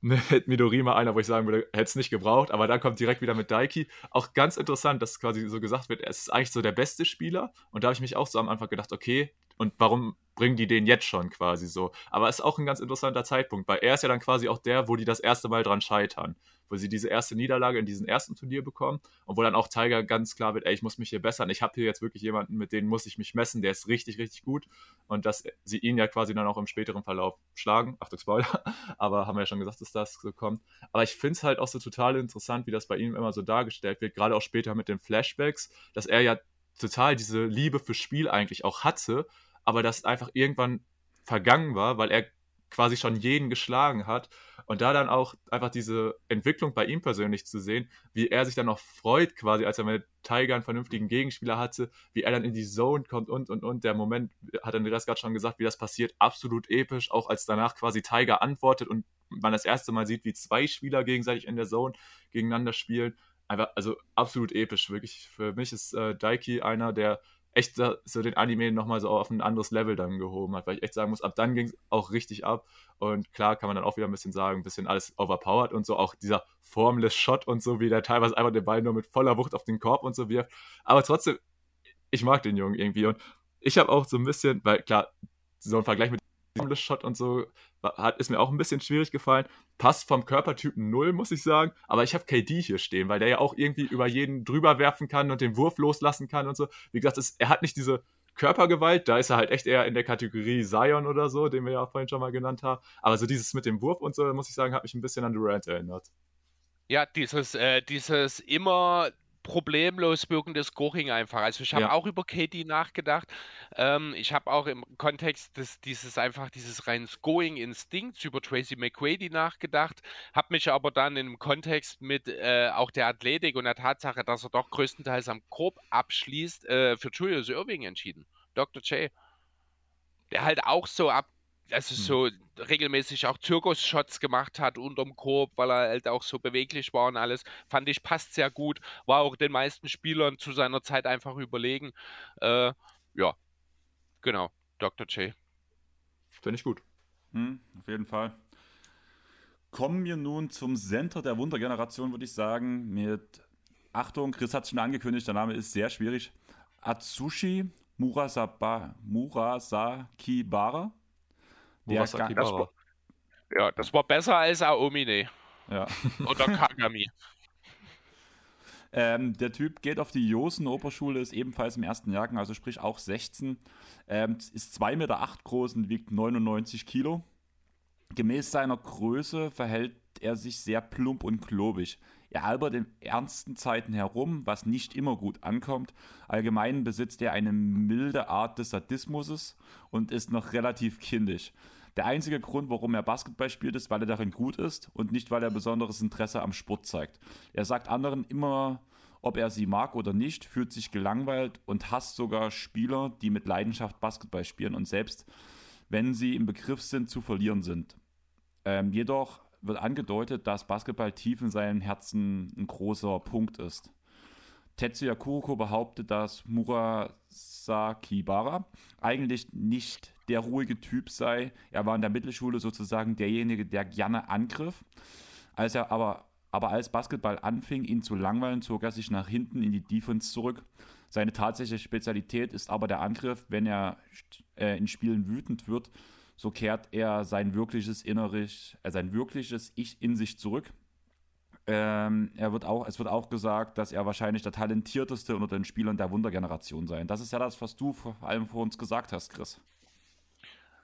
mit Midorima einer, wo ich sagen würde, hätte es nicht gebraucht, aber dann kommt direkt wieder mit Daiki. Auch ganz interessant, dass quasi so gesagt wird, er ist eigentlich so der beste Spieler und da habe ich mich auch so am Anfang gedacht, okay, und warum bringen die den jetzt schon quasi so? Aber es ist auch ein ganz interessanter Zeitpunkt, weil er ist ja dann quasi auch der, wo die das erste Mal dran scheitern, wo sie diese erste Niederlage in diesem ersten Turnier bekommen und wo dann auch Tiger ganz klar wird, ey, ich muss mich hier bessern, ich habe hier jetzt wirklich jemanden, mit dem muss ich mich messen, der ist richtig, richtig gut. Und dass sie ihn ja quasi dann auch im späteren Verlauf schlagen, Achtung Spoiler, aber haben wir ja schon gesagt, dass das so kommt. Aber ich finde es halt auch so total interessant, wie das bei ihm immer so dargestellt wird, gerade auch später mit den Flashbacks, dass er ja total diese Liebe fürs Spiel eigentlich auch hatte aber das einfach irgendwann vergangen war, weil er quasi schon jeden geschlagen hat. Und da dann auch einfach diese Entwicklung bei ihm persönlich zu sehen, wie er sich dann noch freut, quasi, als er mit Tiger einen vernünftigen Gegenspieler hatte, wie er dann in die Zone kommt und und und. Der Moment, hat Andreas gerade schon gesagt, wie das passiert, absolut episch, auch als danach quasi Tiger antwortet und man das erste Mal sieht, wie zwei Spieler gegenseitig in der Zone gegeneinander spielen. Einfach, also absolut episch, wirklich. Für mich ist äh, Daiki einer der echt so den Anime nochmal so auf ein anderes Level dann gehoben hat, weil ich echt sagen muss, ab dann ging es auch richtig ab. Und klar kann man dann auch wieder ein bisschen sagen, ein bisschen alles overpowered und so, auch dieser formless Shot und so, wie der teilweise einfach den Ball nur mit voller Wucht auf den Korb und so wirft, aber trotzdem, ich mag den Jungen irgendwie. Und ich habe auch so ein bisschen, weil klar, so ein Vergleich mit Shot und so hat, ist mir auch ein bisschen schwierig gefallen. Passt vom Körpertypen null, muss ich sagen. Aber ich habe KD hier stehen, weil der ja auch irgendwie über jeden drüber werfen kann und den Wurf loslassen kann und so. Wie gesagt, es, er hat nicht diese Körpergewalt, da ist er halt echt eher in der Kategorie Zion oder so, den wir ja vorhin schon mal genannt haben. Aber so dieses mit dem Wurf und so, muss ich sagen, hat mich ein bisschen an Durant erinnert. Ja, dieses, äh, dieses immer problemlos wirkendes Scoring einfach. Also ich habe ja. auch über KD nachgedacht. Ähm, ich habe auch im Kontext des, dieses einfach dieses rein Scoring-Instinkts über Tracy McQuady nachgedacht, habe mich aber dann im Kontext mit äh, auch der Athletik und der Tatsache, dass er doch größtenteils am Korb abschließt, äh, für Julius Irving entschieden. Dr. J. Der halt auch so ab also so regelmäßig auch Zirkus-Shots gemacht hat unterm Korb, weil er halt auch so beweglich war und alles, fand ich passt sehr gut. War auch den meisten Spielern zu seiner Zeit einfach überlegen. Äh, ja, genau, Dr. J. Finde ich gut. Hm, auf jeden Fall. Kommen wir nun zum Center der Wundergeneration, würde ich sagen, mit Achtung, Chris hat es schon angekündigt, der Name ist sehr schwierig. Atsushi Murasaba, Murasakibara der das war, ja, das war besser als Aomine. Ja. Oder Kagami. Ähm, der Typ geht auf die Josen-Oberschule, ist ebenfalls im ersten Jahrgang, also sprich auch 16. Ähm, ist 2,8 Meter acht groß und wiegt 99 Kilo. Gemäß seiner Größe verhält er sich sehr plump und klobig. Er albert in ernsten Zeiten herum, was nicht immer gut ankommt. Allgemein besitzt er eine milde Art des Sadismus und ist noch relativ kindisch. Der einzige Grund, warum er Basketball spielt, ist, weil er darin gut ist und nicht, weil er besonderes Interesse am Sport zeigt. Er sagt anderen immer, ob er sie mag oder nicht, fühlt sich gelangweilt und hasst sogar Spieler, die mit Leidenschaft Basketball spielen und selbst wenn sie im Begriff sind, zu verlieren sind. Ähm, jedoch wird angedeutet, dass Basketball tief in seinem Herzen ein großer Punkt ist. Tetsuya Kuroko behauptet, dass Murasakibara eigentlich nicht der ruhige Typ sei. Er war in der Mittelschule sozusagen derjenige, der gerne angriff. Als er aber, aber als Basketball anfing, ihn zu langweilen, zog er sich nach hinten in die Defense zurück. Seine tatsächliche Spezialität ist aber der Angriff. Wenn er äh, in Spielen wütend wird, so kehrt er sein wirkliches Inneres, äh, sein wirkliches Ich in sich zurück. Ähm, er wird auch, es wird auch gesagt, dass er wahrscheinlich der talentierteste unter den Spielern der Wundergeneration sei. Das ist ja das, was du vor allem vor uns gesagt hast, Chris.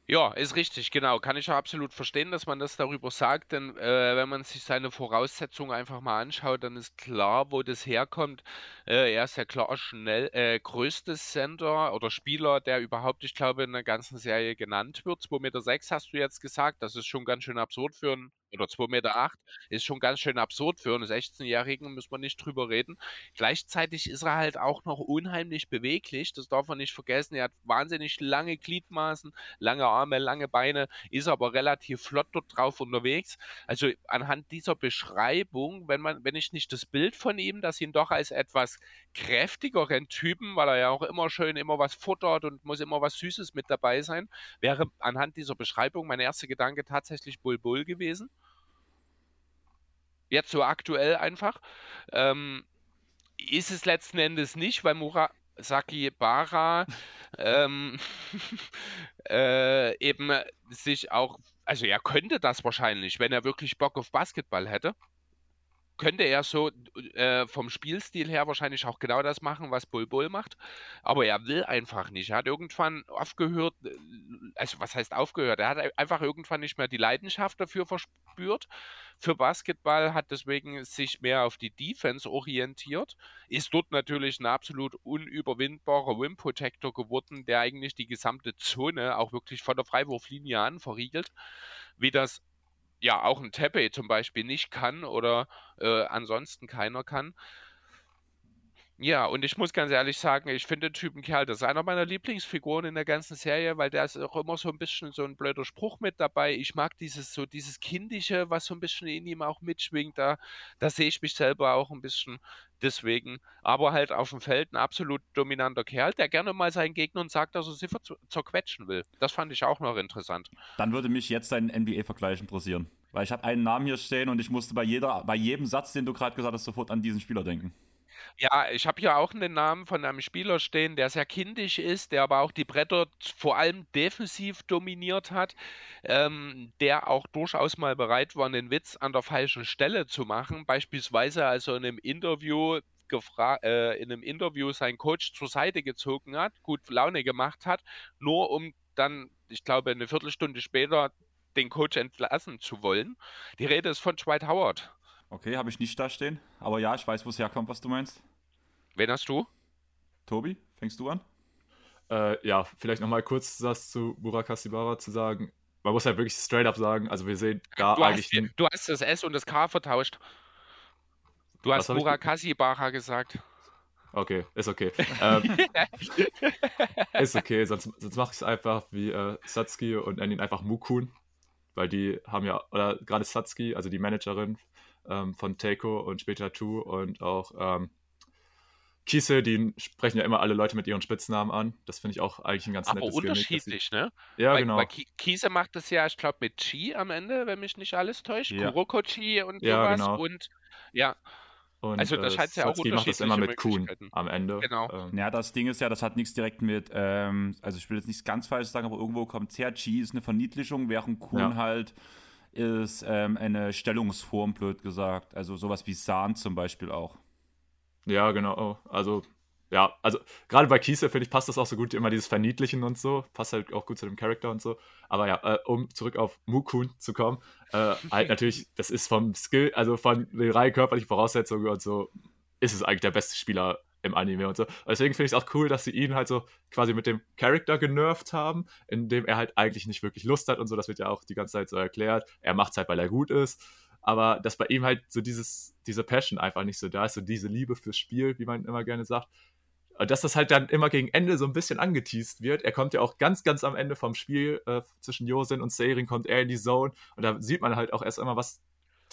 Ja, ist richtig, genau. Kann ich ja absolut verstehen, dass man das darüber sagt, denn äh, wenn man sich seine Voraussetzungen einfach mal anschaut, dann ist klar, wo das herkommt. Äh, er ist ja klar schnell äh, größtes Center oder Spieler, der überhaupt, ich glaube, in der ganzen Serie genannt wird. 2,6 Meter hast du jetzt gesagt. Das ist schon ganz schön absurd für einen oder 2,8 Meter. Acht, ist schon ganz schön absurd für einen 16-Jährigen, müssen wir nicht drüber reden. Gleichzeitig ist er halt auch noch unheimlich beweglich, das darf man nicht vergessen. Er hat wahnsinnig lange Gliedmaßen, lange Arme, lange Beine, ist aber relativ flott dort drauf unterwegs. Also anhand dieser Beschreibung, wenn man, wenn ich nicht das Bild von ihm, das ihn doch als etwas kräftigeren Typen, weil er ja auch immer schön immer was futtert und muss immer was Süßes mit dabei sein, wäre anhand dieser Beschreibung mein erster Gedanke tatsächlich Bulbul gewesen. Jetzt so aktuell einfach. Ähm, ist es letzten Endes nicht, weil Murasaki Bara ähm, äh, eben sich auch, also er könnte das wahrscheinlich, wenn er wirklich Bock auf Basketball hätte könnte er so äh, vom Spielstil her wahrscheinlich auch genau das machen, was Bulbul macht. Aber er will einfach nicht. Er hat irgendwann aufgehört, äh, also was heißt aufgehört? Er hat einfach irgendwann nicht mehr die Leidenschaft dafür verspürt. Für Basketball hat deswegen sich mehr auf die Defense orientiert. Ist dort natürlich ein absolut unüberwindbarer Rim Protector geworden, der eigentlich die gesamte Zone auch wirklich von der Freiwurflinie an verriegelt. Wie das ja auch ein Tepe zum Beispiel nicht kann oder äh, ansonsten keiner kann. Ja, und ich muss ganz ehrlich sagen, ich finde den Typen Kerl, das ist einer meiner Lieblingsfiguren in der ganzen Serie, weil der ist auch immer so ein bisschen so ein blöder Spruch mit dabei. Ich mag dieses so dieses Kindische, was so ein bisschen in ihm auch mitschwingt. Da, da sehe ich mich selber auch ein bisschen deswegen. Aber halt auf dem Feld ein absolut dominanter Kerl, der gerne mal seinen Gegnern sagt, dass er sie zerquetschen will. Das fand ich auch noch interessant. Dann würde mich jetzt dein NBA-Vergleich interessieren. Weil ich habe einen Namen hier stehen und ich musste bei, jeder, bei jedem Satz, den du gerade gesagt hast, sofort an diesen Spieler denken. Ja, ich habe hier auch einen Namen von einem Spieler stehen, der sehr kindisch ist, der aber auch die Bretter vor allem defensiv dominiert hat, ähm, der auch durchaus mal bereit war, einen Witz an der falschen Stelle zu machen. Beispielsweise also in einem Interview äh, in einem Interview seinen Coach zur Seite gezogen hat, gut Laune gemacht hat, nur um dann, ich glaube, eine Viertelstunde später den Coach entlassen zu wollen. Die Rede ist von Dwight Howard. Okay, habe ich nicht da stehen. Aber ja, ich weiß, wo es herkommt, was du meinst. Wen hast du? Tobi, fängst du an? Äh, ja, vielleicht nochmal kurz das zu Burak Hassibara zu sagen. Man muss halt wirklich straight up sagen, also wir sehen da du eigentlich... Hast, du hast das S und das K vertauscht. Du hast Burak Hassibara gesagt. Okay, ist okay. ähm, ist okay, sonst, sonst mache ich es einfach wie äh, Satsuki und nenne ihn einfach Mukun, weil die haben ja, oder gerade Satsuki, also die Managerin ähm, von Teiko und später Tu und auch ähm, Kiese, die sprechen ja immer alle Leute mit ihren Spitznamen an. Das finde ich auch eigentlich ein ganz Aber nettes unterschiedlich, Gimmick, ne? Ja, weil, genau. Weil Kiese macht das ja, ich glaube, mit Chi am Ende, wenn mich nicht alles täuscht. Ja. Kuroko Chi und Ja, sowas. genau. Und ja, Und, Also, das äh, scheint ja auch Satsuki macht das immer mit Kuhn Möglichkeiten. am Ende. Genau. Ähm, Ja, das Ding ist ja, das hat nichts direkt mit, ähm, also ich will jetzt nichts ganz falsch sagen, aber irgendwo kommt es her. Chi ist eine Verniedlichung, während Kuhn Ja. halt ist ähm, eine Stellungsform, blöd gesagt. Also sowas wie Sahn zum Beispiel auch. Ja, genau. Also, ja, also gerade bei Kiese, finde ich, passt das auch so gut, immer dieses Verniedlichen und so. Passt halt auch gut zu dem Charakter und so. Aber ja, äh, um zurück auf Mukun zu kommen, äh, halt natürlich, das ist vom Skill, also von den rein körperlichen Voraussetzungen und so, ist es eigentlich der beste Spieler im Anime und so. Und deswegen finde ich es auch cool, dass sie ihn halt so quasi mit dem Charakter genervt haben, indem er halt eigentlich nicht wirklich Lust hat und so. Das wird ja auch die ganze Zeit so erklärt. Er macht es halt, weil er gut ist. Aber dass bei ihm halt so dieses, diese Passion einfach nicht so da ist, so diese Liebe fürs Spiel, wie man immer gerne sagt. Und Dass das halt dann immer gegen Ende so ein bisschen angeteased wird. Er kommt ja auch ganz, ganz am Ende vom Spiel äh, zwischen Yosin und Seirin, kommt er in die Zone. Und da sieht man halt auch erst einmal, was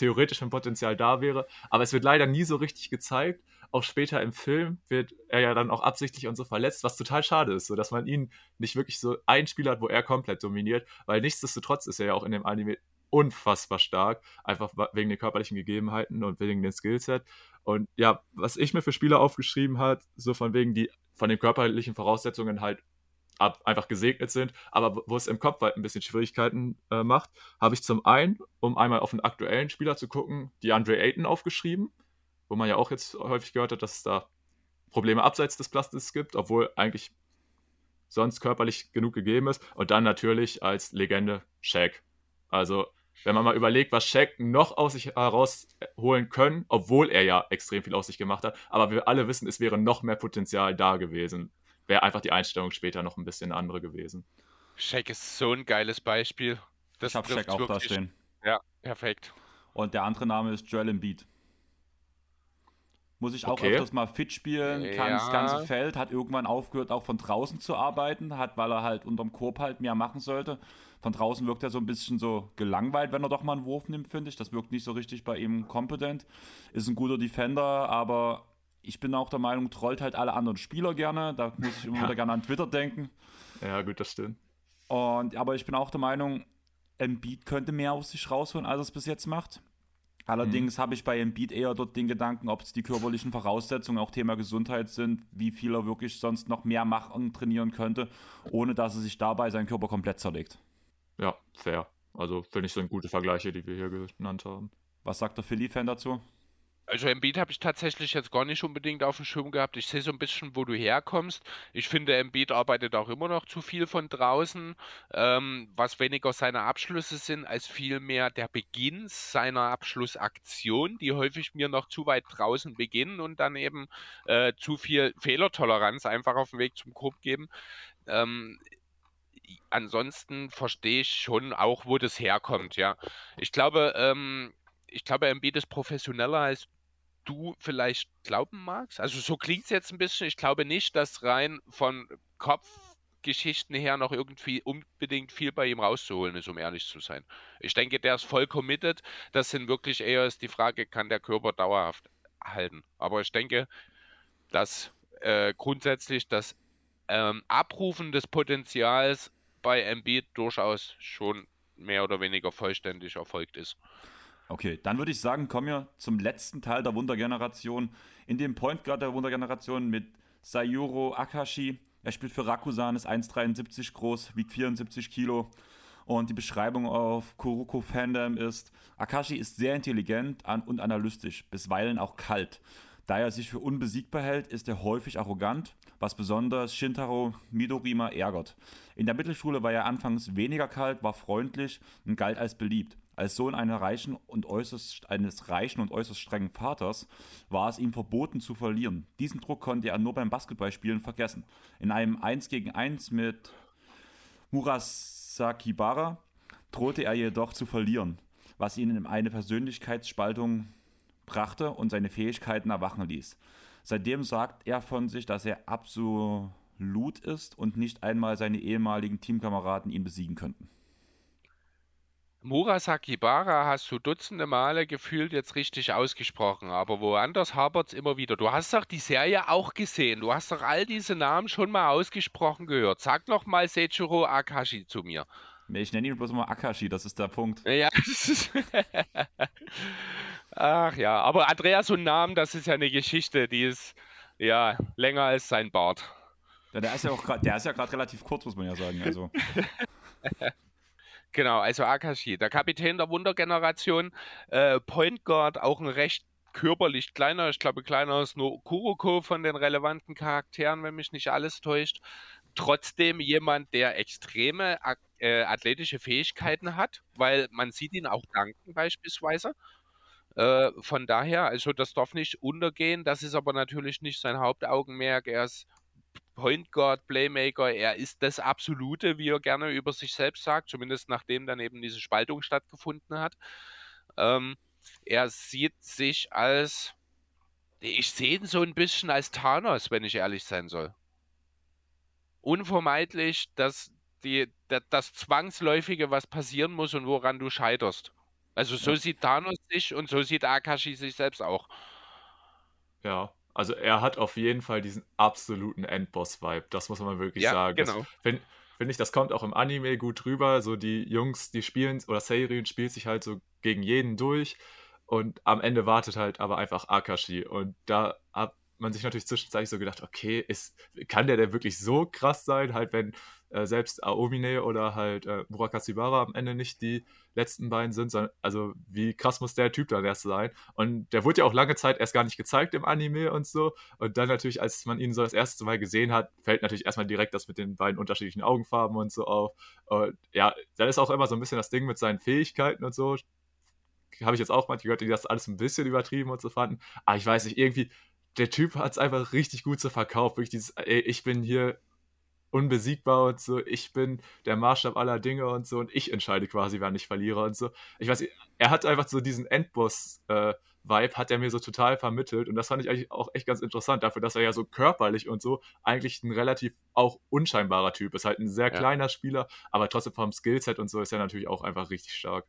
theoretisch ein Potenzial da wäre. Aber es wird leider nie so richtig gezeigt. Auch später im Film wird er ja dann auch absichtlich und so verletzt, was total schade ist, so dass man ihn nicht wirklich so einspielert, wo er komplett dominiert, weil nichtsdestotrotz ist er ja auch in dem Anime unfassbar stark, einfach wegen den körperlichen Gegebenheiten und wegen dem Skillset. Und ja, was ich mir für Spieler aufgeschrieben hat, so von wegen die von den körperlichen Voraussetzungen halt einfach gesegnet sind, aber wo es im Kopf halt ein bisschen Schwierigkeiten äh, macht, habe ich zum einen, um einmal auf einen aktuellen Spieler zu gucken, die Andre Ayton aufgeschrieben, wo man ja auch jetzt häufig gehört hat, dass es da Probleme abseits des Platzes gibt, obwohl eigentlich sonst körperlich genug gegeben ist. Und dann natürlich als Legende Shaq. Also, wenn man mal überlegt, was Shaq noch aus sich herausholen können, obwohl er ja extrem viel aus sich gemacht hat, aber wir alle wissen, es wäre noch mehr Potenzial da gewesen. Wäre einfach die Einstellung später noch ein bisschen andere gewesen. Shaq ist so ein geiles Beispiel. Das ich habe Shaq auch da stehen. Ja, perfekt. Und der andere Name ist Joel Embiid. Muss ich auch Okay. öfters mal fit spielen, kann das Ja. ganze Feld, hat irgendwann aufgehört, auch von draußen zu arbeiten, hat, weil er halt unterm Korb halt mehr machen sollte. Von draußen wirkt er so ein bisschen so gelangweilt, wenn er doch mal einen Wurf nimmt, finde ich. Das wirkt nicht so richtig bei ihm kompetent. Ist ein guter Defender, aber ich bin auch der Meinung, trollt halt alle anderen Spieler gerne. Da muss ich immer Ja. wieder gerne an Twitter denken. Ja, gut, das stimmt. Und, aber ich bin auch der Meinung, Embiid könnte mehr aus sich rausholen, als er es bis jetzt macht. Allerdings habe ich bei Embiid eher dort den Gedanken, ob es die körperlichen Voraussetzungen, auch Thema Gesundheit sind, wie viel er wirklich sonst noch mehr machen, trainieren könnte, ohne dass er sich dabei seinen Körper komplett zerlegt. Ja, fair. Also finde ich, sind gute Vergleiche, die wir hier genannt haben. Was sagt der Philly-Fan dazu? Also Embiid habe ich tatsächlich jetzt gar nicht unbedingt auf dem Schirm gehabt. Ich sehe so ein bisschen, wo du herkommst. Ich finde, Embiid arbeitet auch immer noch zu viel von draußen, ähm, was weniger seine Abschlüsse sind, als vielmehr der Beginn seiner Abschlussaktion, die häufig mir noch zu weit draußen beginnen und dann eben äh, zu viel Fehlertoleranz einfach auf dem Weg zum Korb geben. Ähm, ansonsten verstehe ich schon auch, wo das herkommt, ja. Ich glaube, ähm, ich glaube, Embiid ist professioneller als du vielleicht glauben magst. Also so klingt es jetzt ein bisschen. Ich glaube nicht, dass rein von Kopfgeschichten her noch irgendwie unbedingt viel bei ihm rauszuholen ist, um ehrlich zu sein. Ich denke, der ist voll committed. Das sind wirklich eher ist die Frage, kann der Körper dauerhaft halten. Aber ich denke, dass äh, grundsätzlich das ähm, Abrufen des Potenzials bei Embiid durchaus schon mehr oder weniger vollständig erfolgt ist. Okay, dann würde ich sagen, kommen wir zum letzten Teil der Wundergeneration. In dem Point Guard der Wundergeneration mit Sayuro Akashi. Er spielt für Rakusan, ist 1,73 groß, wiegt 74 Kilo. Und die Beschreibung auf Kuroko Fandom ist, Akashi ist sehr intelligent und analytisch, bisweilen auch kalt. Da er sich für unbesiegbar hält, ist er häufig arrogant, was besonders Shintaro Midorima ärgert. In der Mittelschule war er anfangs weniger kalt, war freundlich und galt als beliebt. Als Sohn reichen äußerst, eines reichen und äußerst strengen Vaters war es ihm verboten zu verlieren. Diesen Druck konnte er nur beim Basketballspielen vergessen. In einem 1 gegen 1 mit Murasaki Bara drohte er jedoch zu verlieren, was ihn in eine Persönlichkeitsspaltung brachte und seine Fähigkeiten erwachen ließ. Seitdem sagt er von sich, dass er absolut ist und nicht einmal seine ehemaligen Teamkameraden ihn besiegen könnten. Murasaki Bara hast du dutzende Male gefühlt jetzt richtig ausgesprochen, aber woanders hapert es immer wieder. Du hast doch die Serie auch gesehen. Du hast doch all diese Namen schon mal ausgesprochen gehört. Sag noch mal Seichiro Akashi zu mir. Ich nenne ihn bloß immer Akashi, das ist der Punkt. Ja, Ach ja, aber Andreas und Namen, das ist ja eine Geschichte, die ist ja länger als sein Bart. Ja, der ist ja auch grad, der ist ja gerade relativ kurz, muss man ja sagen. Also, Genau, also Akashi, der Kapitän der Wundergeneration, äh, Point Guard, auch ein recht körperlich kleiner, ich glaube kleiner als nur Kuroko von den relevanten Charakteren, wenn mich nicht alles täuscht. Trotzdem jemand, der extreme äh, athletische Fähigkeiten hat, weil man sieht ihn auch danken beispielsweise. Äh, von daher, also das darf nicht untergehen, das ist aber natürlich nicht sein Hauptaugenmerk. Er ist Point Guard, Playmaker, er ist das Absolute, wie er gerne über sich selbst sagt, zumindest nachdem dann eben diese Spaltung stattgefunden hat. Ähm, er sieht sich als, ich sehe ihn so ein bisschen als Thanos, wenn ich ehrlich sein soll. Unvermeidlich, dass die, da- das Zwangsläufige, was passieren muss und woran du scheiterst. Also so Ja. sieht Thanos sich und so sieht Akashi sich selbst auch. Ja, also er hat auf jeden Fall diesen absoluten Endboss-Vibe. Das muss man wirklich Ja, sagen. genau. Finde find ich, das kommt auch im Anime gut rüber. So die Jungs, die spielen, oder Seirien spielt sich halt so gegen jeden durch. Und am Ende wartet halt aber einfach Akashi. Und da hat man sich natürlich zwischenzeitlich so gedacht, okay, ist, kann der denn wirklich so krass sein? Halt, wenn äh, selbst Aomine oder halt äh, Murakashibara am Ende nicht die letzten beiden sind, sondern also wie krass muss der Typ dann erst sein? Und der wurde ja auch lange Zeit erst gar nicht gezeigt im Anime und so. Und dann natürlich, als man ihn so das erste Mal gesehen hat, fällt natürlich erstmal direkt das mit den beiden unterschiedlichen Augenfarben und so auf. Und ja, dann ist auch immer so ein bisschen das Ding mit seinen Fähigkeiten und so. Habe ich jetzt auch manche gehört, die das alles ein bisschen übertrieben und so fanden. Aber ich weiß nicht, irgendwie, der Typ hat es einfach richtig gut so verkauft. Wirklich dieses, ey, ich bin hier unbesiegbar und so, ich bin der Maßstab aller Dinge und so und ich entscheide quasi, wann ich verliere und so. Ich weiß, er hat einfach so diesen Endboss- äh, Vibe hat er mir so total vermittelt und das fand ich eigentlich auch echt ganz interessant dafür, dass er ja so körperlich und so eigentlich ein relativ auch unscheinbarer Typ ist. Halt ein sehr ja. kleiner Spieler, aber trotzdem vom Skillset und so ist er natürlich auch einfach richtig stark.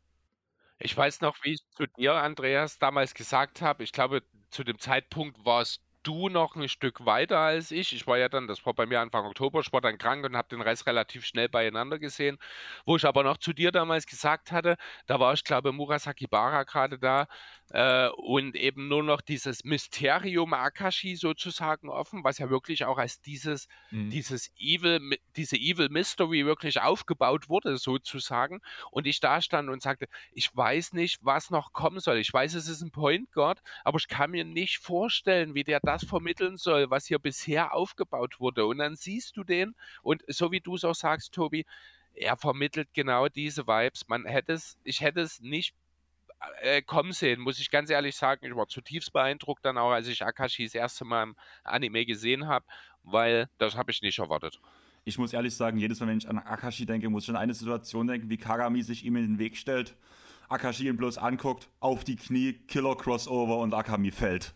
Ich weiß noch, wie ich zu dir, Andreas, damals gesagt habe, ich glaube, zu dem Zeitpunkt warst du noch ein Stück weiter als ich. Ich war ja dann, das war bei mir Anfang Oktober, ich war dann krank und habe den Rest relativ schnell beieinander gesehen. Wo ich aber noch zu dir damals gesagt hatte, da war ich glaube Murasaki Bara gerade da, äh, und eben nur noch dieses Mysterium Akashi sozusagen offen, was ja wirklich auch als dieses, mhm. dieses Evil, diese Evil Mystery wirklich aufgebaut wurde, sozusagen. Und ich da stand und sagte, ich weiß nicht, was noch kommen soll. Ich weiß, es ist ein Point Guard, aber ich kann mir nicht vorstellen, wie der das vermitteln soll, was hier bisher aufgebaut wurde. Und dann siehst du den und so wie du es auch sagst, Tobi, er vermittelt genau diese Vibes. Man hätte es, ich hätte es nicht äh, kommen sehen, muss ich ganz ehrlich sagen. Ich war zutiefst beeindruckt dann auch, als ich Akashi das erste Mal im Anime gesehen habe, weil das habe ich nicht erwartet. Ich muss ehrlich sagen, jedes Mal, wenn ich an Akashi denke, muss ich an eine Situation denken, wie Kagami sich ihm in den Weg stellt, Akashi ihn bloß anguckt, auf die Knie, Killer Crossover und Akami fällt.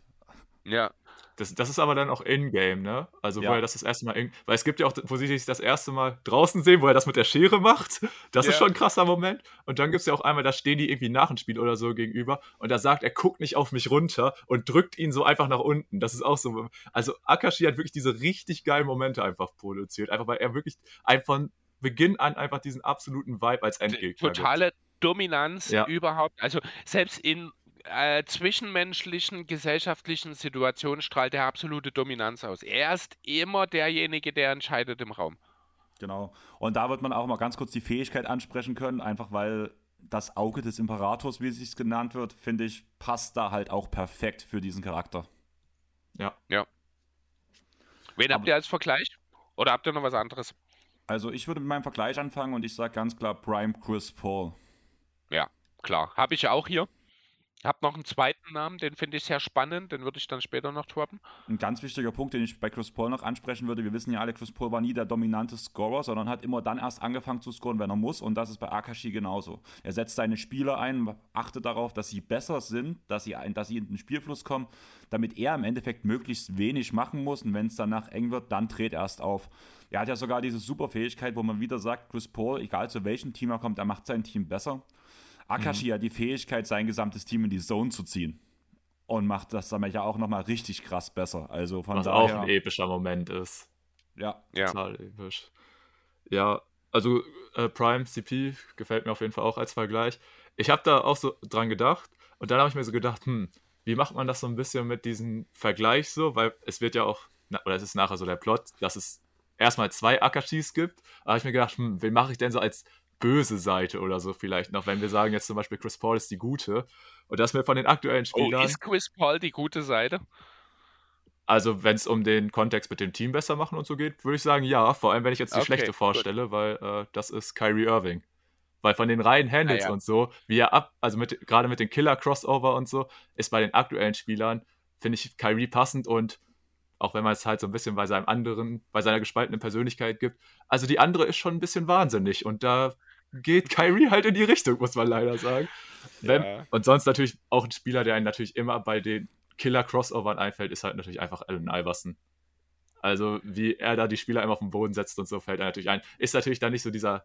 Ja, das, das ist aber dann auch in-game, ne? Also, ja. wo er das das erste Mal, in, weil es gibt ja auch, wo sie sich das erste Mal draußen sehen, wo er das mit der Schere macht. Das ja. ist schon ein krasser Moment. Und dann gibt es ja auch einmal, da stehen die irgendwie nach dem Spiel oder so gegenüber und da sagt er, guck nicht auf mich runter und drückt ihn so einfach nach unten. Das ist auch so. Also, Akashi hat wirklich diese richtig geilen Momente einfach produziert. Einfach, weil er wirklich von Beginn an einfach diesen absoluten Vibe als Endgegner. Totale gibt. Dominanz ja. überhaupt. Also, selbst in äh, zwischenmenschlichen, gesellschaftlichen Situationen strahlt er absolute Dominanz aus. Er ist immer derjenige, der entscheidet im Raum. Genau. Und da wird man auch mal ganz kurz die Fähigkeit ansprechen können, einfach weil das Auge des Imperators, wie es sich genannt wird, finde ich, passt da halt auch perfekt für diesen Charakter. Ja. Ja. Wen Aber, habt ihr als Vergleich? Oder habt ihr noch was anderes? Also ich würde mit meinem Vergleich anfangen und ich sage ganz klar Prime Chris Paul. Ja, klar. Habe ich ja auch hier. Habe noch einen zweiten Namen, den finde ich sehr spannend, den würde ich dann später noch droppen. Ein ganz wichtiger Punkt, den ich bei Chris Paul noch ansprechen würde, wir wissen ja alle, Chris Paul war nie der dominante Scorer, sondern hat immer dann erst angefangen zu scoren, wenn er muss und das ist bei Akashi genauso. Er setzt seine Spieler ein, achtet darauf, dass sie besser sind, dass sie, dass sie in den Spielfluss kommen, damit er im Endeffekt möglichst wenig machen muss und wenn es danach eng wird, dann dreht er erst auf. Er hat ja sogar diese super Fähigkeit, wo man wieder sagt, Chris Paul, egal zu welchem Team er kommt, er macht sein Team besser. Akashi mhm. hat die Fähigkeit, sein gesamtes Team in die Zone zu ziehen. Und macht das dann ja auch nochmal richtig krass besser. Also von Was daher, auch ein epischer Moment ist. Ja. Total ja. episch. Ja, also äh, Prime CP gefällt mir auf jeden Fall auch als Vergleich. Ich habe da auch so dran gedacht und dann habe ich mir so gedacht, hm, wie macht man das so ein bisschen mit diesem Vergleich so? Weil es wird ja auch, oder es ist nachher so der Plot, dass es erstmal zwei Akashis gibt. Da habe ich mir gedacht, hm, wen mache ich denn so als böse Seite oder so vielleicht noch, wenn wir sagen jetzt zum Beispiel Chris Paul ist die gute und dass wir von den aktuellen oh, Spielern... Oh, ist Chris Paul die gute Seite? Also wenn es um den Kontext mit dem Team besser machen und so geht, würde ich sagen ja, vor allem wenn ich jetzt die okay, schlechte vorstelle, gut. weil äh, das ist Kyrie Irving. Weil von den reinen Handles ah, ja. und so, wie er ab, also mit, gerade mit den Killer-Crossover und so, ist bei den aktuellen Spielern, finde ich Kyrie passend und auch wenn man es halt so ein bisschen bei seinem anderen, bei seiner gespaltenen Persönlichkeit gibt. Also die andere ist schon ein bisschen wahnsinnig und da geht Kyrie halt in die Richtung, muss man leider sagen. Wenn, ja. Und sonst natürlich auch ein Spieler, der einen natürlich immer bei den Killer-Crossovern einfällt, ist halt natürlich einfach Allen Iverson. Also wie er da die Spieler immer auf den Boden setzt und so, fällt er natürlich ein. Ist natürlich dann nicht so dieser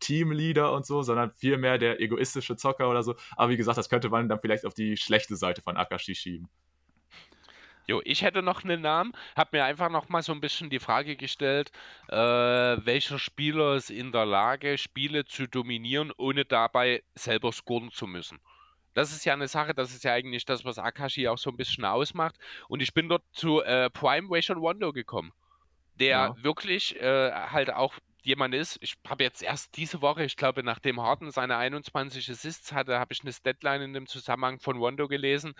Teamleader und so, sondern vielmehr der egoistische Zocker oder so. Aber wie gesagt, das könnte man dann vielleicht auf die schlechte Seite von Akashi schieben. Jo, ich hätte noch einen Namen, habe mir einfach noch mal so ein bisschen die Frage gestellt, äh, welcher Spieler ist in der Lage, Spiele zu dominieren, ohne dabei selber scoren zu müssen. Das ist ja eine Sache, das ist ja eigentlich das, was Akashi auch so ein bisschen ausmacht. Und ich bin dort zu äh, Prime Ration Wando gekommen, der ja. wirklich äh, halt auch jemand ist. Ich habe jetzt erst diese Woche, ich glaube, nachdem Harden seine 21 Assists hatte, habe ich eine Deadline in dem Zusammenhang von Wando gelesen.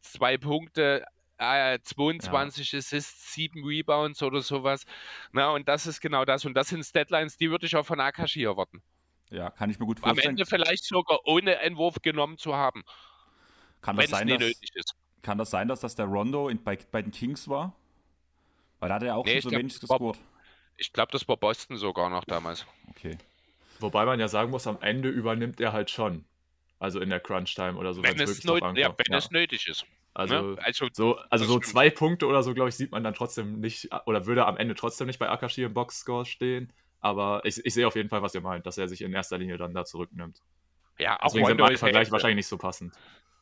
Zwei Punkte, äh, 22 ja. Assists, 7 Rebounds oder sowas. Na, und das ist genau das. Und das sind Deadlines, die würde ich auch von Akashi erwarten. Ja, kann ich mir gut vorstellen. Am Ende vielleicht sogar ohne Entwurf genommen zu haben. Kann das, sein, dass, kann das sein, dass das der Rondo in, bei, bei den Kings war? Weil da hat er auch nee, schon so wenig gescored. Ich glaube, das war Boston sogar noch damals. Okay. Wobei man ja sagen muss, am Ende übernimmt er halt schon. Also in der Crunch-Time oder so. Wenn, es, nöt ja, wenn ja. es nötig ist. Also, ne? also, so, also so zwei Punkte oder so, glaube ich, sieht man dann trotzdem nicht, oder würde am Ende trotzdem nicht bei Akashi im Boxscore stehen. Aber ich, ich sehe auf jeden Fall, was ihr meint, dass er sich in erster Linie dann da zurücknimmt. Ja, auch Deswegen Wando sind Vergleich ja wahrscheinlich nicht so passend.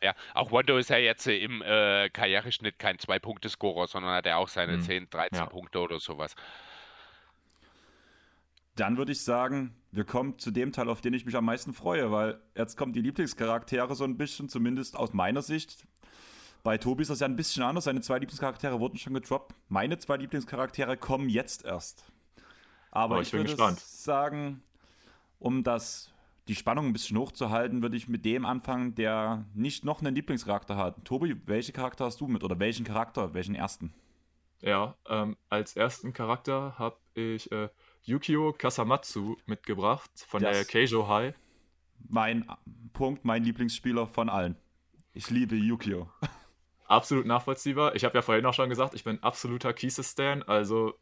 Ja, auch Wando ist ja jetzt im äh, Karriereschnitt kein Zwei-Punkte-Scorer, sondern hat er auch seine hm. 10, 13 ja. Punkte oder sowas. Dann würde ich sagen, wir kommen zu dem Teil, auf den ich mich am meisten freue, weil jetzt kommen die Lieblingscharaktere so ein bisschen, zumindest aus meiner Sicht. Bei Tobi ist das ja ein bisschen anders. Seine zwei Lieblingscharaktere wurden schon gedroppt. Meine zwei Lieblingscharaktere kommen jetzt erst. Aber oh, ich, ich würde gespannt. sagen, um das die Spannung ein bisschen hochzuhalten, würde ich mit dem anfangen, der nicht noch einen Lieblingscharakter hat. Tobi, welchen Charakter hast du mit oder welchen Charakter, welchen ersten? Ja, ähm, als ersten Charakter habe ich äh, Yukio Kasamatsu mitgebracht von das der Keijo High. Mein Punkt, mein Lieblingsspieler von allen. Ich liebe Yukio. Absolut nachvollziehbar. Ich habe ja vorhin auch schon gesagt, ich bin absoluter Kise-Stan, also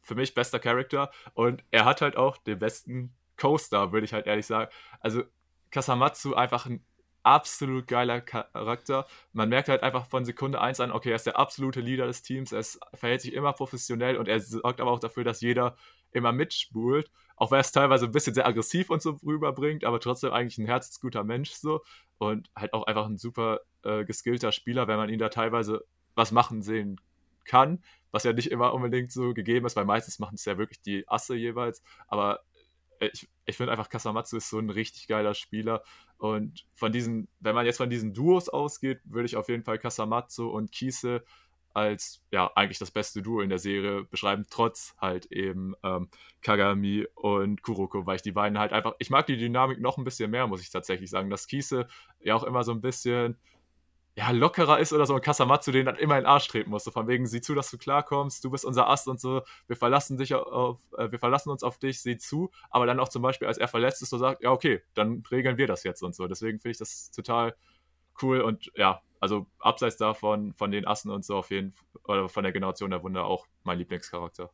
für mich bester Charakter. Und er hat halt auch den besten Coaster, würde ich halt ehrlich sagen. Also Kasamatsu einfach ein absolut geiler Charakter. Man merkt halt einfach von Sekunde 1 an, okay, er ist der absolute Leader des Teams, er verhält sich immer professionell und er sorgt aber auch dafür, dass jeder immer mitspult. Auch wenn er es teilweise ein bisschen sehr aggressiv und so rüberbringt, aber trotzdem eigentlich ein herzensguter Mensch so. Und halt auch einfach ein super äh, geskillter Spieler, wenn man ihn da teilweise was machen sehen kann, was ja nicht immer unbedingt so gegeben ist, weil meistens machen es ja wirklich die Asse jeweils. Aber ich, ich finde einfach, Kasamatsu ist so ein richtig geiler Spieler. Und von diesen, wenn man jetzt von diesen Duos ausgeht, würde ich auf jeden Fall Kasamatsu und Kise als ja eigentlich das beste Duo in der Serie beschreiben, trotz halt eben ähm, Kagami und Kuroko, weil ich die beiden halt einfach, ich mag die Dynamik noch ein bisschen mehr, muss ich tatsächlich sagen. Dass Kise ja auch immer so ein bisschen ja, lockerer ist oder so und Kasamatsu den dann immer in den Arsch treten musste. Von wegen, sieh zu, dass du klarkommst, du bist unser Ast und so, wir verlassen dich auf, äh, wir verlassen uns auf dich, sieh zu, aber dann auch zum Beispiel, als er verletzt ist, so sagt, ja, okay, dann regeln wir das jetzt und so. Deswegen finde ich das total cool und ja, also abseits davon, von den Assen und so auf jeden oder von der Generation der Wunder auch mein Lieblingscharakter.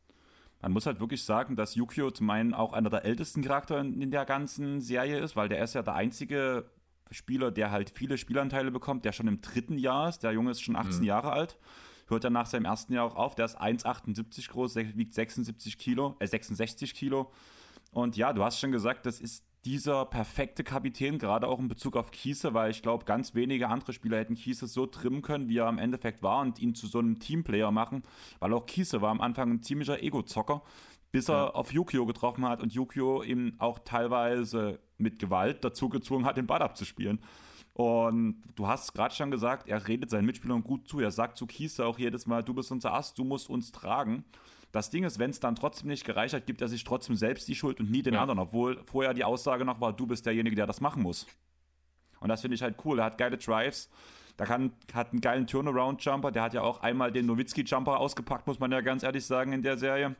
Man muss halt wirklich sagen, dass Yukio zum einen auch einer der ältesten Charaktere in der ganzen Serie ist, weil der ist ja der einzige Spieler, der halt viele Spielanteile bekommt, der schon im dritten Jahr ist. Der Junge ist schon 18 mhm. Jahre alt. Hört dann nach seinem ersten Jahr auch auf. Der ist 1,78 groß, wiegt 76 Kilo, äh 66 Kilo. Und ja, du hast schon gesagt, das ist dieser perfekte Kapitän, gerade auch in Bezug auf Kiese, weil ich glaube, ganz wenige andere Spieler hätten Kiese so trimmen können, wie er im Endeffekt war und ihn zu so einem Teamplayer machen, weil auch Kiese war am Anfang ein ziemlicher Ego-Zocker, bis er ja. auf Yukio getroffen hat und Yukio ihm auch teilweise mit Gewalt dazu gezwungen hat, den Ball abzuspielen. Und du hast gerade schon gesagt, er redet seinen Mitspielern gut zu. Er sagt zu Kiese auch jedes Mal, du bist unser Ast, du musst uns tragen. Das Ding ist, wenn es dann trotzdem nicht gereicht hat, gibt er sich trotzdem selbst die Schuld und nie den ja. anderen, obwohl vorher die Aussage noch war, du bist derjenige, der das machen muss. Und das finde ich halt cool. Er hat geile Drives. Da kann, hat einen geilen Turnaround-Jumper. Der hat ja auch einmal den Nowitzki-Jumper ausgepackt, muss man ja ganz ehrlich sagen, in der Serie.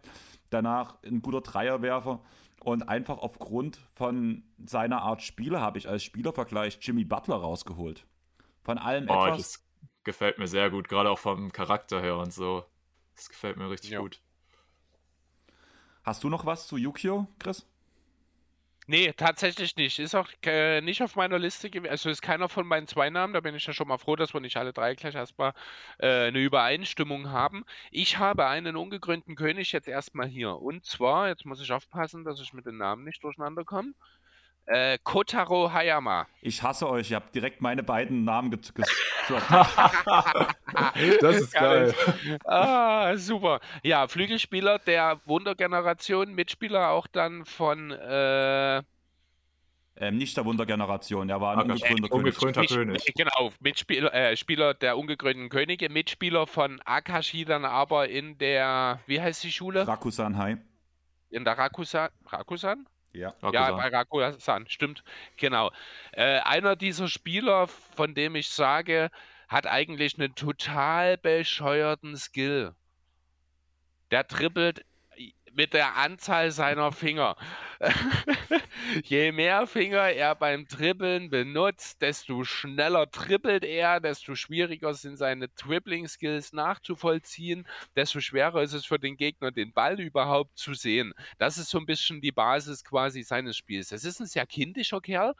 Danach ein guter Dreierwerfer. Und einfach aufgrund von seiner Art Spieler habe ich als Spielervergleich Jimmy Butler rausgeholt. Von allem oh, etwas. Das gefällt mir sehr gut, gerade auch vom Charakter her und so. Das gefällt mir richtig ja. gut. Hast du noch was zu Yukio, Chris? Nee, tatsächlich nicht. Ist auch äh, nicht auf meiner Liste gewesen. Also ist keiner von meinen zwei Namen. Da bin ich ja schon mal froh, dass wir nicht alle drei gleich erstmal äh, eine Übereinstimmung haben. Ich habe einen ungekrönten König jetzt erstmal hier. Und zwar, jetzt muss ich aufpassen, dass ich mit den Namen nicht durcheinander komme. Äh, Kotaro Hayama. Ich hasse euch, ihr habt direkt meine beiden Namen gezogen. das ist geil. Ah, super. Ja, Flügelspieler der Wundergeneration, Mitspieler auch dann von. Äh, ähm, nicht der Wundergeneration, er war ein okay. ungekrönter, ungekrönter König. König. Genau, Mitspieler äh, Spieler der ungekrönten Könige, Mitspieler von Akashi dann aber in der, wie heißt die Schule? Rakusan High. In der Rakusan, Rakusan? Ja, Rakusan. ja bei Rakusan, stimmt. Genau. Äh, einer dieser Spieler, von dem ich sage, hat eigentlich einen total bescheuerten Skill. Der trippelt mit der Anzahl seiner Finger. Je mehr Finger er beim Dribbeln benutzt, desto schneller trippelt er, desto schwieriger sind seine Dribbling-Skills nachzuvollziehen, desto schwerer ist es für den Gegner, den Ball überhaupt zu sehen. Das ist so ein bisschen die Basis quasi seines Spiels. Es ist ein sehr kindischer Kerl,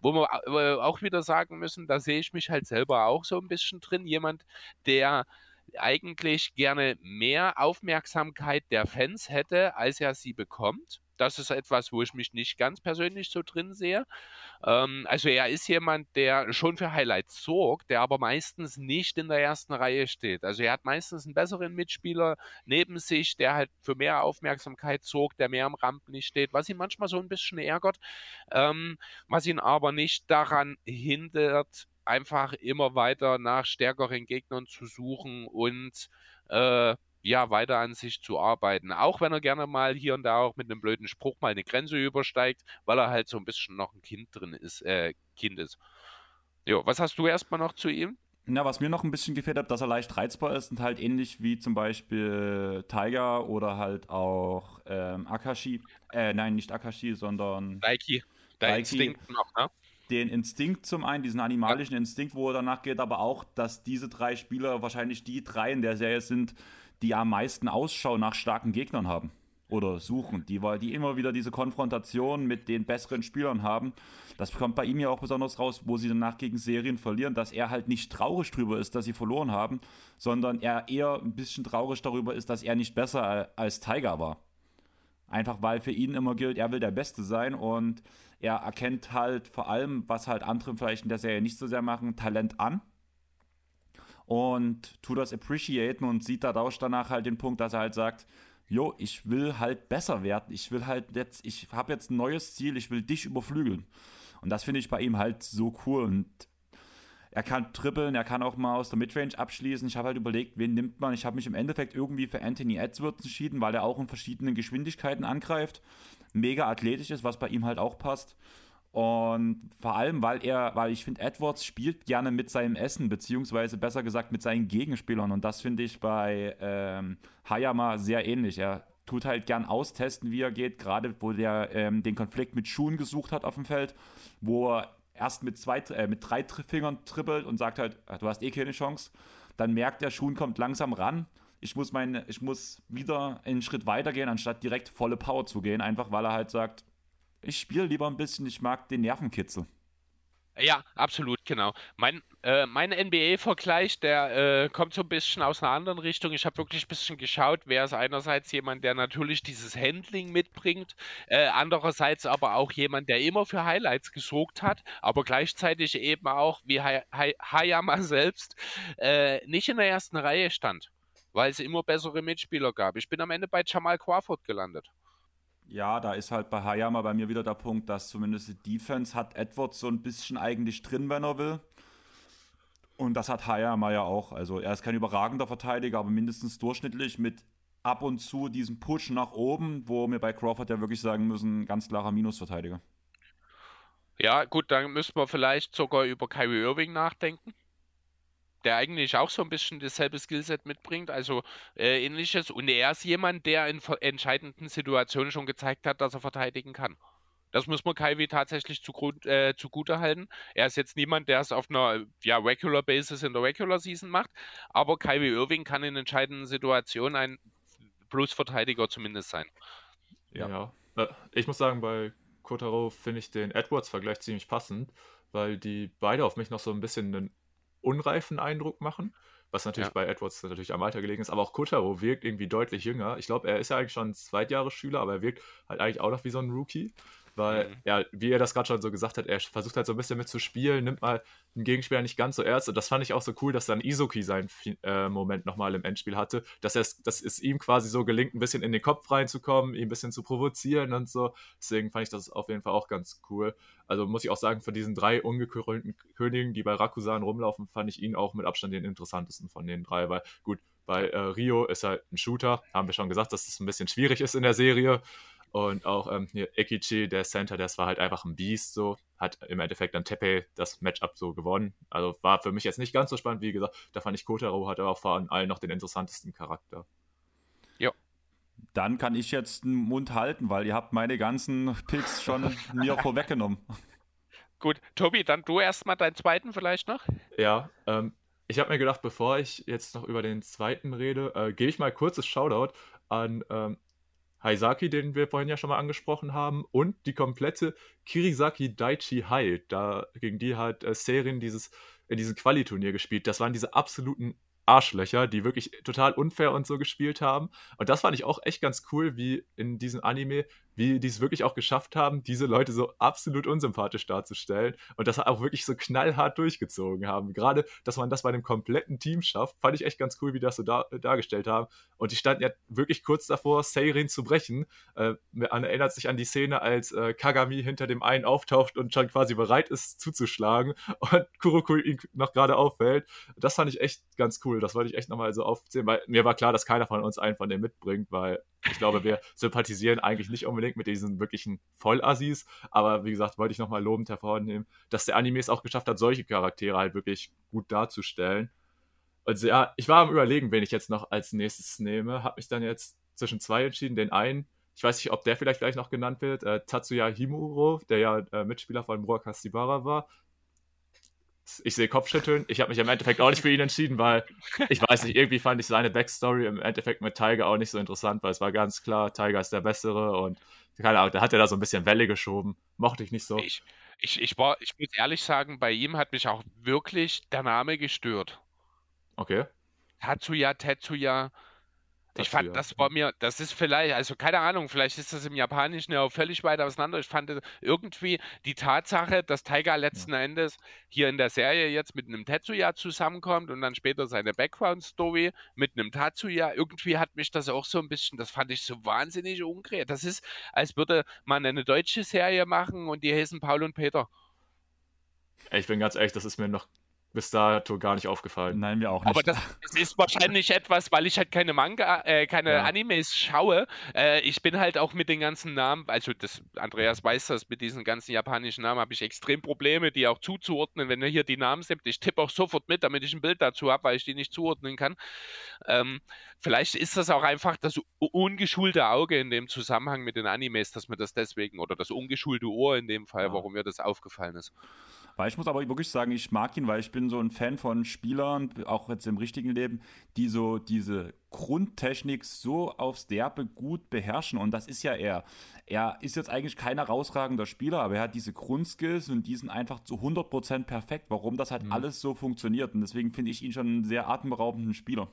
wo wir auch wieder sagen müssen, da sehe ich mich halt selber auch so ein bisschen drin. Jemand, der eigentlich gerne mehr Aufmerksamkeit der Fans hätte, als er sie bekommt. Das ist etwas, wo ich mich nicht ganz persönlich so drin sehe. Ähm, also er ist jemand, der schon für Highlights sorgt, der aber meistens nicht in der ersten Reihe steht. Also er hat meistens einen besseren Mitspieler neben sich, der halt für mehr Aufmerksamkeit sorgt, der mehr am Rampenlicht steht, was ihn manchmal so ein bisschen ärgert, ähm, was ihn aber nicht daran hindert, einfach immer weiter nach stärkeren Gegnern zu suchen und äh, ja, weiter an sich zu arbeiten. Auch wenn er gerne mal hier und da auch mit einem blöden Spruch mal eine Grenze übersteigt, weil er halt so ein bisschen noch ein Kind drin ist, äh, Kind ist. Jo, was hast du erstmal noch zu ihm? Na, was mir noch ein bisschen gefällt hat, dass er leicht reizbar ist und halt ähnlich wie zum Beispiel Tiger oder halt auch ähm, Akashi. Äh, nein, nicht Akashi, sondern. Daiki. Der Instinkt noch, ne? Den Instinkt zum einen, diesen animalischen Instinkt, wo er danach geht, aber auch, dass diese drei Spieler wahrscheinlich die drei in der Serie sind, die am meisten Ausschau nach starken Gegnern haben oder suchen, die, die immer wieder diese Konfrontation mit den besseren Spielern haben. Das kommt bei ihm ja auch besonders raus, wo sie danach gegen Serien verlieren, dass er halt nicht traurig drüber ist, dass sie verloren haben, sondern er eher ein bisschen traurig darüber ist, dass er nicht besser als Tiger war. Einfach weil für ihn immer gilt, er will der Beste sein und er erkennt halt vor allem, was halt andere vielleicht in der Serie nicht so sehr machen, Talent an und tut das appreciaten und sieht dadurch danach halt den Punkt, dass er halt sagt, jo, ich will halt besser werden, ich will halt jetzt, ich habe jetzt ein neues Ziel, ich will dich überflügeln. Und das finde ich bei ihm halt so cool und er kann trippeln, er kann auch mal aus der Midrange abschließen. Ich habe halt überlegt, wen nimmt man. Ich habe mich im Endeffekt irgendwie für Anthony Edwards entschieden, weil er auch in verschiedenen Geschwindigkeiten angreift mega athletisch ist, was bei ihm halt auch passt. Und vor allem, weil er, weil ich finde, Edwards spielt gerne mit seinem Essen, beziehungsweise besser gesagt mit seinen Gegenspielern. Und das finde ich bei ähm, Hayama sehr ähnlich. Er tut halt gern austesten, wie er geht, gerade wo der ähm, den Konflikt mit Schuhen gesucht hat auf dem Feld, wo er erst mit, zwei, äh, mit drei Fingern trippelt und sagt halt, du hast eh keine Chance. Dann merkt der Schuhen kommt langsam ran ich muss, mein, ich muss wieder einen Schritt weiter gehen, anstatt direkt volle Power zu gehen, einfach weil er halt sagt, ich spiele lieber ein bisschen, ich mag den Nervenkitzel. Ja, absolut, genau. Mein, äh, mein NBA-Vergleich, der äh, kommt so ein bisschen aus einer anderen Richtung. Ich habe wirklich ein bisschen geschaut, wer ist einerseits jemand, der natürlich dieses Handling mitbringt, äh, andererseits aber auch jemand, der immer für Highlights gesorgt hat, aber gleichzeitig eben auch, wie Hayama selbst, äh, nicht in der ersten Reihe stand weil es immer bessere Mitspieler gab. Ich bin am Ende bei Jamal Crawford gelandet. Ja, da ist halt bei Hayama bei mir wieder der Punkt, dass zumindest die Defense hat Edwards so ein bisschen eigentlich drin, wenn er will. Und das hat Hayama ja auch. Also er ist kein überragender Verteidiger, aber mindestens durchschnittlich mit ab und zu diesem Push nach oben, wo wir bei Crawford ja wirklich sagen müssen, ganz klarer Minusverteidiger. Ja, gut, dann müssen wir vielleicht sogar über Kyrie Irving nachdenken der eigentlich auch so ein bisschen dasselbe Skillset mitbringt, also äh, ähnliches. Und er ist jemand, der in entscheidenden Situationen schon gezeigt hat, dass er verteidigen kann. Das muss man Kaiwi tatsächlich zugrund, äh, zugute halten. Er ist jetzt niemand, der es auf einer ja, Regular Basis in der Regular Season macht, aber Kyrie Irving kann in entscheidenden Situationen ein Plus-Verteidiger zumindest sein. Ja. ja. Äh, ich muss sagen, bei Kotaro finde ich den Edwards-Vergleich ziemlich passend, weil die beide auf mich noch so ein bisschen einen unreifen Eindruck machen, was natürlich ja. bei Edwards natürlich am Alter gelegen ist, aber auch Kotaro wirkt irgendwie deutlich jünger. Ich glaube, er ist ja eigentlich schon ein Zweitjahresschüler, aber er wirkt halt eigentlich auch noch wie so ein Rookie. Weil, mhm. ja, wie er das gerade schon so gesagt hat, er versucht halt so ein bisschen mitzuspielen, nimmt mal einen Gegenspieler nicht ganz so ernst. Und das fand ich auch so cool, dass dann Izuki seinen äh, Moment nochmal im Endspiel hatte, dass, dass es ihm quasi so gelingt, ein bisschen in den Kopf reinzukommen, ihn ein bisschen zu provozieren und so. Deswegen fand ich das auf jeden Fall auch ganz cool. Also muss ich auch sagen, von diesen drei ungekrönten Königen, die bei Rakusan rumlaufen, fand ich ihn auch mit Abstand den interessantesten von den drei, weil gut, bei äh, Rio ist er ein Shooter, haben wir schon gesagt, dass das ein bisschen schwierig ist in der Serie. Und auch ähm, hier Ekichi, der Center, das war halt einfach ein Beast so. Hat im Endeffekt dann Tepe das Matchup so gewonnen. Also war für mich jetzt nicht ganz so spannend. Wie gesagt, da fand ich Kotaro hat aber auch vor allem noch den interessantesten Charakter. Ja. Dann kann ich jetzt den Mund halten, weil ihr habt meine ganzen Picks schon mir vorweggenommen. Gut, Tobi, dann du erstmal deinen zweiten vielleicht noch. Ja, ähm, ich habe mir gedacht, bevor ich jetzt noch über den zweiten rede, äh, gebe ich mal ein kurzes Shoutout an ähm, Haisaki, den wir vorhin ja schon mal angesprochen haben, und die komplette Kirisaki Daichi Hai. Da gegen die hat äh, Serin dieses in diesem Qualiturnier gespielt. Das waren diese absoluten Arschlöcher, die wirklich total unfair und so gespielt haben. Und das fand ich auch echt ganz cool, wie in diesem Anime wie die es wirklich auch geschafft haben, diese Leute so absolut unsympathisch darzustellen und das auch wirklich so knallhart durchgezogen haben. Gerade, dass man das bei einem kompletten Team schafft, fand ich echt ganz cool, wie die das so dar dargestellt haben. Und die standen ja wirklich kurz davor, Seirin zu brechen. Äh, man erinnert sich an die Szene, als äh, Kagami hinter dem einen auftaucht und schon quasi bereit ist zuzuschlagen und Kuroko ihn noch gerade auffällt. Das fand ich echt ganz cool. Das wollte ich echt nochmal so aufzählen, weil mir war klar, dass keiner von uns einen von denen mitbringt, weil ich glaube, wir sympathisieren eigentlich nicht unbedingt mit diesen wirklichen Vollassis, aber wie gesagt, wollte ich nochmal lobend hervornehmen, dass der Anime es auch geschafft hat, solche Charaktere halt wirklich gut darzustellen. Und ja, ich war am überlegen, wen ich jetzt noch als nächstes nehme, habe mich dann jetzt zwischen zwei entschieden, den einen, ich weiß nicht, ob der vielleicht gleich noch genannt wird, äh, Tatsuya Himuro, der ja äh, Mitspieler von Muraka Shibara war, ich sehe Kopfschütteln. Ich habe mich im Endeffekt auch nicht für ihn entschieden, weil ich weiß nicht, irgendwie fand ich seine Backstory im Endeffekt mit Tiger auch nicht so interessant, weil es war ganz klar, Tiger ist der Bessere und keine Ahnung, da hat er da so ein bisschen Welle geschoben. Mochte ich nicht so. Ich, ich, ich, war, ich muss ehrlich sagen, bei ihm hat mich auch wirklich der Name gestört. Okay. Tatsuya, Tetsuya, ich fand, das war mir, das ist vielleicht, also keine Ahnung, vielleicht ist das im Japanischen ja auch völlig weit auseinander. Ich fand irgendwie die Tatsache, dass Taiga letzten ja. Endes hier in der Serie jetzt mit einem Tetsuya zusammenkommt und dann später seine Background-Story mit einem Tatsuya, irgendwie hat mich das auch so ein bisschen, das fand ich so wahnsinnig unkreativ. Das ist, als würde man eine deutsche Serie machen und die heißen Paul und Peter. Ich bin ganz ehrlich, das ist mir noch bis dato gar nicht aufgefallen. Nein, mir auch nicht. Aber das, das ist wahrscheinlich etwas, weil ich halt keine Manga, äh, keine ja. Animes schaue. Äh, ich bin halt auch mit den ganzen Namen, also das, Andreas weiß das, mit diesen ganzen japanischen Namen habe ich extrem Probleme, die auch zuzuordnen. Wenn er hier die Namen nimmt, ich tippe auch sofort mit, damit ich ein Bild dazu habe, weil ich die nicht zuordnen kann. Ähm, vielleicht ist das auch einfach das ungeschulte Auge in dem Zusammenhang mit den Animes, dass mir das deswegen, oder das ungeschulte Ohr in dem Fall, ja. warum mir das aufgefallen ist. Weil ich muss aber wirklich sagen, ich mag ihn, weil ich bin so ein Fan von Spielern, auch jetzt im richtigen Leben, die so diese Grundtechnik so aufs Derbe gut beherrschen. Und das ist ja er. Er ist jetzt eigentlich kein herausragender Spieler, aber er hat diese Grundskills und die sind einfach zu 100% perfekt, warum das halt mhm. alles so funktioniert. Und deswegen finde ich ihn schon einen sehr atemberaubenden Spieler.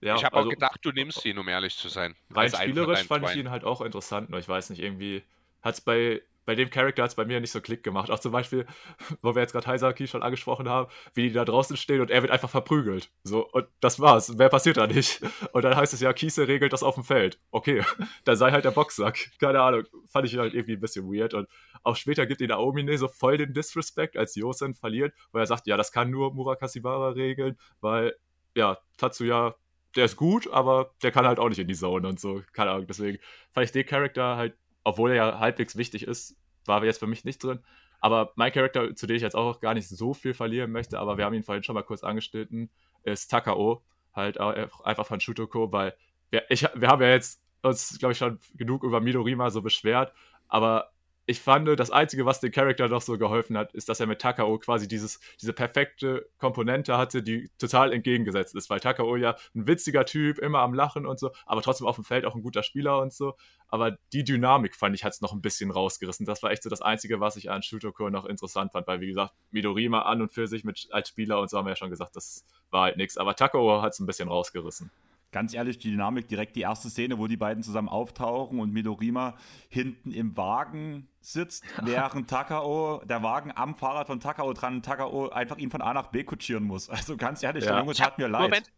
Ja, ich habe also, auch gedacht, du nimmst ihn, um ehrlich zu sein. Rein spielerisch fand ich ihn halt auch interessant, nur ich weiß nicht, irgendwie hat es bei bei dem Charakter hat es bei mir nicht so Klick gemacht. Auch zum Beispiel, wo wir jetzt gerade Heisaki schon angesprochen haben, wie die da draußen stehen und er wird einfach verprügelt. So, und das war's. Mehr passiert da nicht. Und dann heißt es ja, Kiese regelt das auf dem Feld. Okay, dann sei halt der Boxsack. Keine Ahnung. Fand ich halt irgendwie ein bisschen weird. Und auch später gibt ihn Aomine so voll den Disrespect, als Yosen verliert, wo er sagt, ja, das kann nur Murakashibara regeln, weil, ja, Tatsuya der ist gut, aber der kann halt auch nicht in die Zone und so. Keine Ahnung. Deswegen fand ich den Charakter halt obwohl er ja halbwegs wichtig ist, war jetzt für mich nicht drin. Aber mein Charakter, zu dem ich jetzt auch gar nicht so viel verlieren möchte, aber wir haben ihn vorhin schon mal kurz angeschnitten, ist Takao. Halt einfach von Shutoko, weil wir, ich, wir haben ja jetzt uns, glaube ich, schon genug über Midorima so beschwert, aber ich fand, das Einzige, was dem Charakter noch so geholfen hat, ist, dass er mit Takao quasi dieses, diese perfekte Komponente hatte, die total entgegengesetzt ist, weil Takao ja ein witziger Typ, immer am Lachen und so, aber trotzdem auf dem Feld auch ein guter Spieler und so. Aber die Dynamik, fand ich, hat es noch ein bisschen rausgerissen. Das war echt so das Einzige, was ich an Shutoko noch interessant fand, weil, wie gesagt, Midorima an und für sich mit, als Spieler und so haben wir ja schon gesagt, das war halt nichts. Aber Takao hat es ein bisschen rausgerissen ganz ehrlich, die Dynamik, direkt die erste Szene, wo die beiden zusammen auftauchen und Midorima hinten im Wagen sitzt, während Takao, der Wagen am Fahrrad von Takao dran, Takao einfach ihn von A nach B kutschieren muss. Also ganz ehrlich, ja. der Junge tat mir leid. Moment.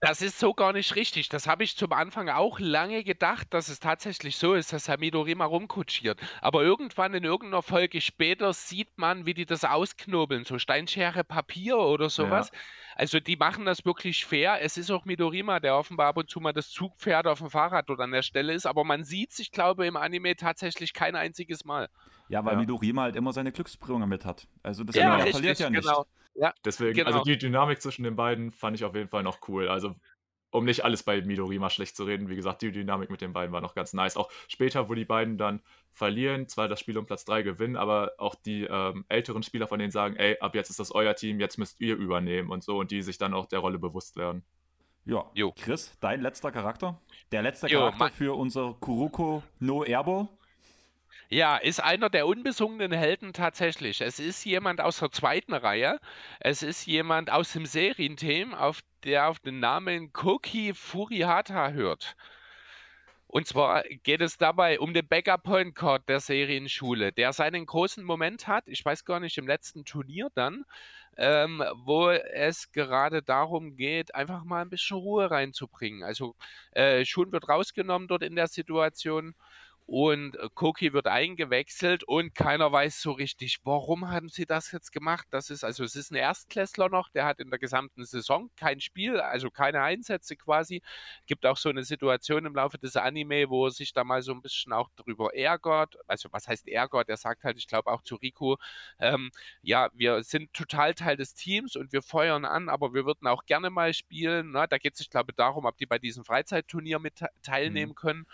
Das ist so gar nicht richtig. Das habe ich zum Anfang auch lange gedacht, dass es tatsächlich so ist, dass Herr Midorima rumkutschiert. Aber irgendwann in irgendeiner Folge später sieht man, wie die das ausknobeln, so Steinschere Papier oder sowas. Ja. Also die machen das wirklich fair. Es ist auch Midorima, der offenbar ab und zu mal das Zugpferd auf dem Fahrrad oder an der Stelle ist, aber man sieht sich, glaube ich, im Anime tatsächlich kein einziges Mal. Ja, weil ja. Midorima halt immer seine Glücksbringer mit hat. Also das ja, richtig, verliert ja nicht. Genau. Ja, Deswegen, also genau. also die Dynamik zwischen den beiden fand ich auf jeden Fall noch cool. Also um nicht alles bei Midorima schlecht zu reden, wie gesagt, die Dynamik mit den beiden war noch ganz nice. Auch später, wo die beiden dann verlieren, zwar das Spiel um Platz 3 gewinnen, aber auch die ähm, älteren Spieler von denen sagen, ey, ab jetzt ist das euer Team, jetzt müsst ihr übernehmen und so und die sich dann auch der Rolle bewusst werden. Ja, Jo. Chris, dein letzter Charakter? Der letzte Jo, Charakter mein- für unser Kuroko no Erbo? Ja, ist einer der unbesungenen Helden tatsächlich. Es ist jemand aus der zweiten Reihe. Es ist jemand aus dem Serienteam, auf der auf den Namen Koki Furihata hört. Und zwar geht es dabei um den Backup Point Guard der Serienschule, der seinen großen Moment hat. Ich weiß gar nicht, im letzten Turnier dann, ähm, wo es gerade darum geht, einfach mal ein bisschen Ruhe reinzubringen. Also äh, Shun wird rausgenommen dort in der Situation und äh, Koki wird eingewechselt und keiner weiß so richtig, warum haben sie das jetzt gemacht. Das ist also, es ist ein Erstklässler noch, der hat in der gesamten Saison kein Spiel, also keine Einsätze quasi. Gibt auch so eine Situation im Laufe des Anime, wo er sich da mal so ein bisschen auch drüber ärgert. Also, was heißt ärgert? Er sagt halt, ich glaube auch zu Rico, ähm, ja, wir sind total Teil des Teams und wir feuern an, aber wir würden auch gerne mal spielen. Ne? Da geht es, ich glaube, darum, ob die bei diesem Freizeitturnier mit te- teilnehmen können.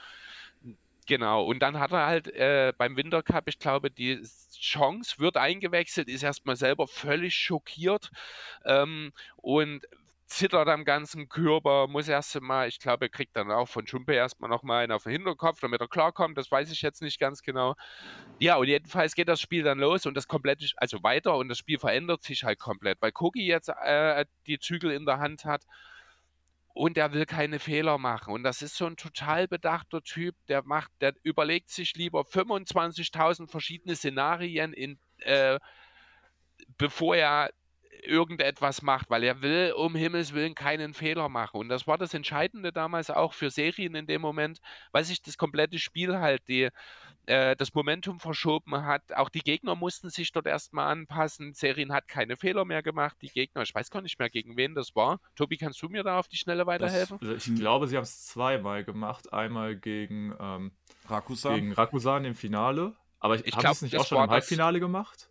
Genau, und dann hat er halt äh, beim Wintercup, ich glaube, die Chance wird eingewechselt, ist erstmal selber völlig schockiert ähm, und zittert am ganzen Körper, muss erst mal, ich glaube, er kriegt dann auch von Schumpe erstmal nochmal einen auf den Hinterkopf, damit er klarkommt, das weiß ich jetzt nicht ganz genau. Ja, und jedenfalls geht das Spiel dann los und das komplette, also weiter und das Spiel verändert sich halt komplett, weil Kogi jetzt äh, die Zügel in der Hand hat und er will keine Fehler machen. Und das ist so ein total bedachter Typ, der macht, der überlegt sich lieber 25.000 verschiedene Szenarien in, äh, bevor er irgendetwas macht, weil er will um Himmels Willen keinen Fehler machen. Und das war das Entscheidende damals auch für Serien in dem Moment, weil sich das komplette Spiel halt die, äh, das Momentum verschoben hat. Auch die Gegner mussten sich dort erstmal anpassen. Serien hat keine Fehler mehr gemacht. Die Gegner, ich weiß gar nicht mehr, gegen wen das war. Tobi, kannst du mir da auf die Schnelle weiterhelfen? Das, ich glaube, sie haben es zweimal gemacht. Einmal gegen, ähm, Rakusa? gegen Rakusan im Finale. Aber ich, Ich haben glaub, sie es nicht das auch schon im das- Halbfinale gemacht?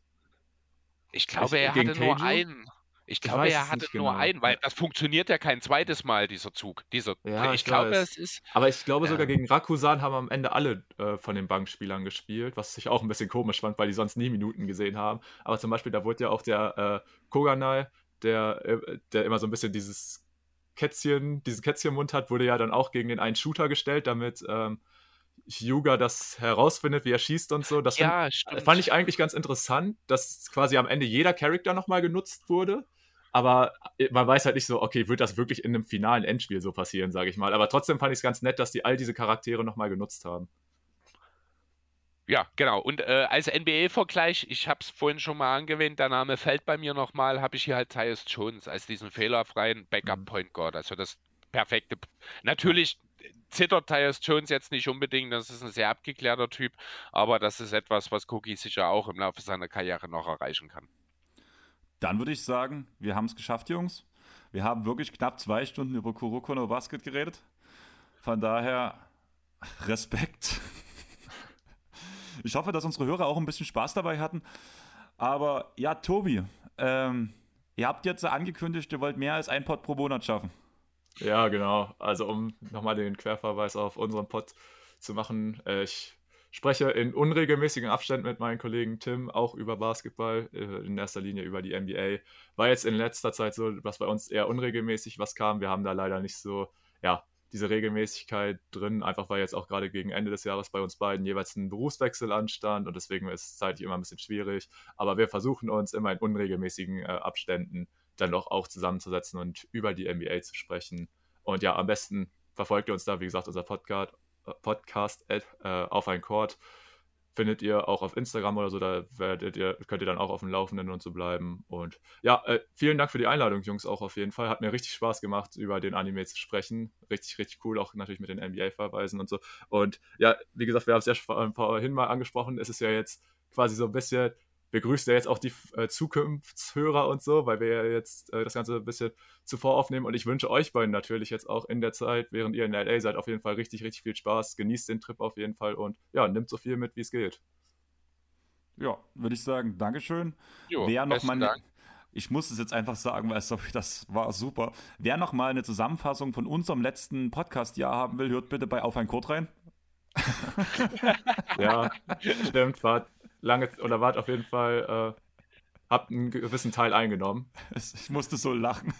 Ich glaube, Ich- er hatte nur Keijo? einen. Ich glaube, weiß er hatte nur genau. einen, weil das funktioniert ja kein zweites Mal, dieser Zug. Dieser, Ja, ich ich glaube, es ist. Aber ich glaube sogar Ja. gegen Rakusan haben am Ende alle äh, von den Bankspielern gespielt, was ich auch ein bisschen komisch fand, weil die sonst nie Minuten gesehen haben. Aber zum Beispiel, da wurde ja auch der äh, Koganai, der, äh, der immer so ein bisschen dieses Kätzchen, diesen Kätzchenmund hat, wurde ja dann auch gegen den einen Shooter gestellt, damit ähm, Hyuga das herausfindet, wie er schießt und so. Das find- Ja, stimmt. fand ich eigentlich ganz interessant, dass quasi am Ende jeder Charakter nochmal genutzt wurde. Aber man weiß halt nicht so, okay, wird das wirklich in einem finalen Endspiel so passieren, sage ich mal. Aber trotzdem fand ich es ganz nett, dass die all diese Charaktere nochmal genutzt haben. Ja, genau. Und äh, als NBA-Vergleich, ich habe es vorhin schon mal angewähnt, der Name fällt bei mir nochmal, habe ich hier halt Tyus Jones als diesen fehlerfreien Mhm. Backup-Point Guard. Also das perfekte. Natürlich zittert Tyus Jones jetzt nicht unbedingt, das ist ein sehr abgeklärter Typ, aber das ist etwas, was Cookie sicher auch im Laufe seiner Karriere noch erreichen kann. Dann würde ich sagen, wir haben es geschafft, Jungs. Wir haben wirklich knapp zwei Stunden über Kuroko no Basket geredet. Von daher Respekt. Ich hoffe, dass unsere Hörer auch ein bisschen Spaß dabei hatten. Aber ja, Tobi, ähm, ihr habt jetzt angekündigt, ihr wollt mehr als ein Pod pro Monat schaffen. Ja, genau. Also um nochmal den Querverweis auf unseren Pod zu machen. Äh, ich spreche in unregelmäßigen Abständen mit meinem Kollegen Tim auch über Basketball, äh, in erster Linie über die NBA. War jetzt in letzter Zeit so, was bei uns eher unregelmäßig was kam. Wir haben da leider nicht so, ja, diese Regelmäßigkeit drin, einfach weil jetzt auch gerade gegen Ende des Jahres bei uns beiden jeweils ein Berufswechsel anstand und deswegen ist es zeitlich immer ein bisschen schwierig. Aber wir versuchen uns immer in unregelmäßigen äh, Abständen dann doch auch zusammenzusetzen und über die NBA zu sprechen. Und ja, am besten verfolgt ihr uns da, wie gesagt, unser Podcast, äh, Podcast at, äh, auf ein Chord. Findet ihr auch auf Instagram oder so, da werdet ihr, könnt ihr dann auch auf dem Laufenden und so bleiben. Und ja, äh, vielen Dank für die Einladung, Jungs, auch auf jeden Fall. Hat mir richtig Spaß gemacht, über den Anime zu sprechen. Richtig, richtig cool, auch natürlich mit den NBA-Verweisen und so. Und ja, wie gesagt, wir haben es ja vorhin mal angesprochen, es ist ja jetzt quasi so ein bisschen grüßen ja jetzt auch die äh, Zukunftshörer und so, weil wir ja jetzt äh, das Ganze ein bisschen zuvor aufnehmen. Und ich wünsche euch beiden natürlich jetzt auch in der Zeit, während ihr in LA seid, auf jeden Fall richtig, richtig viel Spaß. Genießt den Trip auf jeden Fall und ja, nimmt so viel mit, wie es geht. Ja, würde ich sagen, Dankeschön. Jo, wer, noch mal, Dank. ich muss es jetzt einfach sagen, weil das war super. Wer noch mal eine Zusammenfassung von unserem letzten Podcast-Jahr haben will, hört bitte bei Auf ein Code rein. ja, stimmt. Wart lange oder wart auf jeden Fall, äh, habt einen gewissen Teil eingenommen. Ich musste so lachen.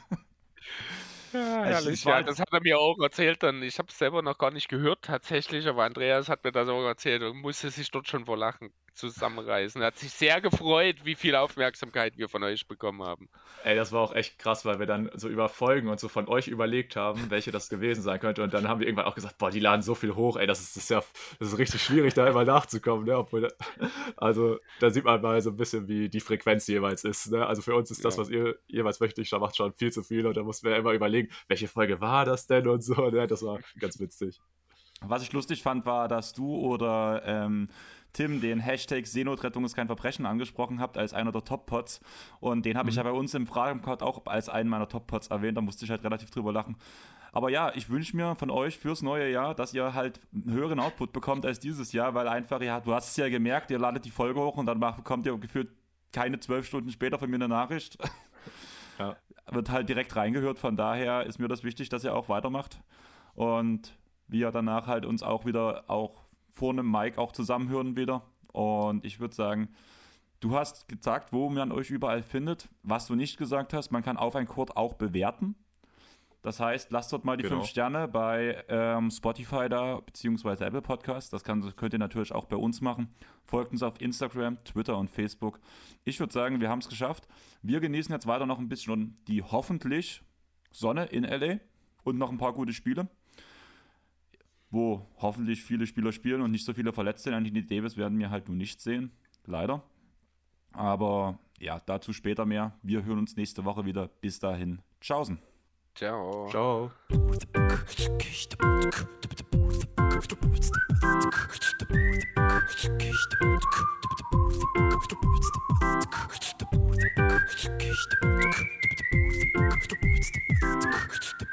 Ja, herrlich. Ja, das hat er mir auch erzählt dann. Ich habe es selber noch gar nicht gehört tatsächlich, aber Andreas hat mir das auch erzählt und musste sich dort schon vor Lachen zusammenreißen. Er hat sich sehr gefreut, wie viel Aufmerksamkeit wir von euch bekommen haben. Ey, das war auch echt krass, weil wir dann so über Folgen und so von euch überlegt haben, welche das gewesen sein könnte. Und dann haben wir irgendwann auch gesagt, boah, die laden so viel hoch, ey, das ist, das ist ja das ist richtig schwierig, da immer nachzukommen. Ne? Obwohl, also da sieht man mal so ein bisschen, wie die Frequenz jeweils ist. Ne? Also für uns ist das, ja. was ihr jeweils wöchentlich schon macht, schon viel zu viel. Und da mussten wir immer überlegen, welche Folge war das denn und so. Ne? Das war ganz witzig. Was ich lustig fand, war, dass du oder ähm, Tim den Hashtag Seenotrettung ist kein Verbrechen angesprochen habt als einer der Top-Pots. Und den habe mhm. ich ja bei uns im Fragencode auch als einen meiner Top-Pots erwähnt. Da musste ich halt relativ drüber lachen. Aber ja, ich wünsche mir von euch fürs neue Jahr, dass ihr halt einen höheren Output bekommt als dieses Jahr, weil einfach, ja, du hast es ja gemerkt, ihr ladet die Folge hoch und dann bekommt ihr gefühlt keine zwölf Stunden später von mir eine Nachricht. Ja. Wird halt direkt reingehört, von daher ist mir das wichtig, dass ihr auch weitermacht und wir danach halt uns auch wieder auch vor einem Mic auch zusammenhören wieder. Und ich würde sagen, du hast gesagt, wo man euch überall findet. Was du nicht gesagt hast, man kann auf ein Code auch bewerten. Das heißt, lasst dort mal die genau. fünf Sterne bei ähm, Spotify da, beziehungsweise Apple Podcast. Das, kann, das könnt ihr natürlich auch bei uns machen. Folgt uns auf Instagram, Twitter und Facebook. Ich würde sagen, wir haben es geschafft. Wir genießen jetzt weiter noch ein bisschen die hoffentlich Sonne in LA und noch ein paar gute Spiele wo hoffentlich viele Spieler spielen und nicht so viele Verletzte sind. Anthony Davis werden wir halt nur nicht sehen, leider. Aber ja, dazu später mehr. Wir hören uns nächste Woche wieder. Bis dahin. Tschaußen. Ciao. Ciao. Ciao.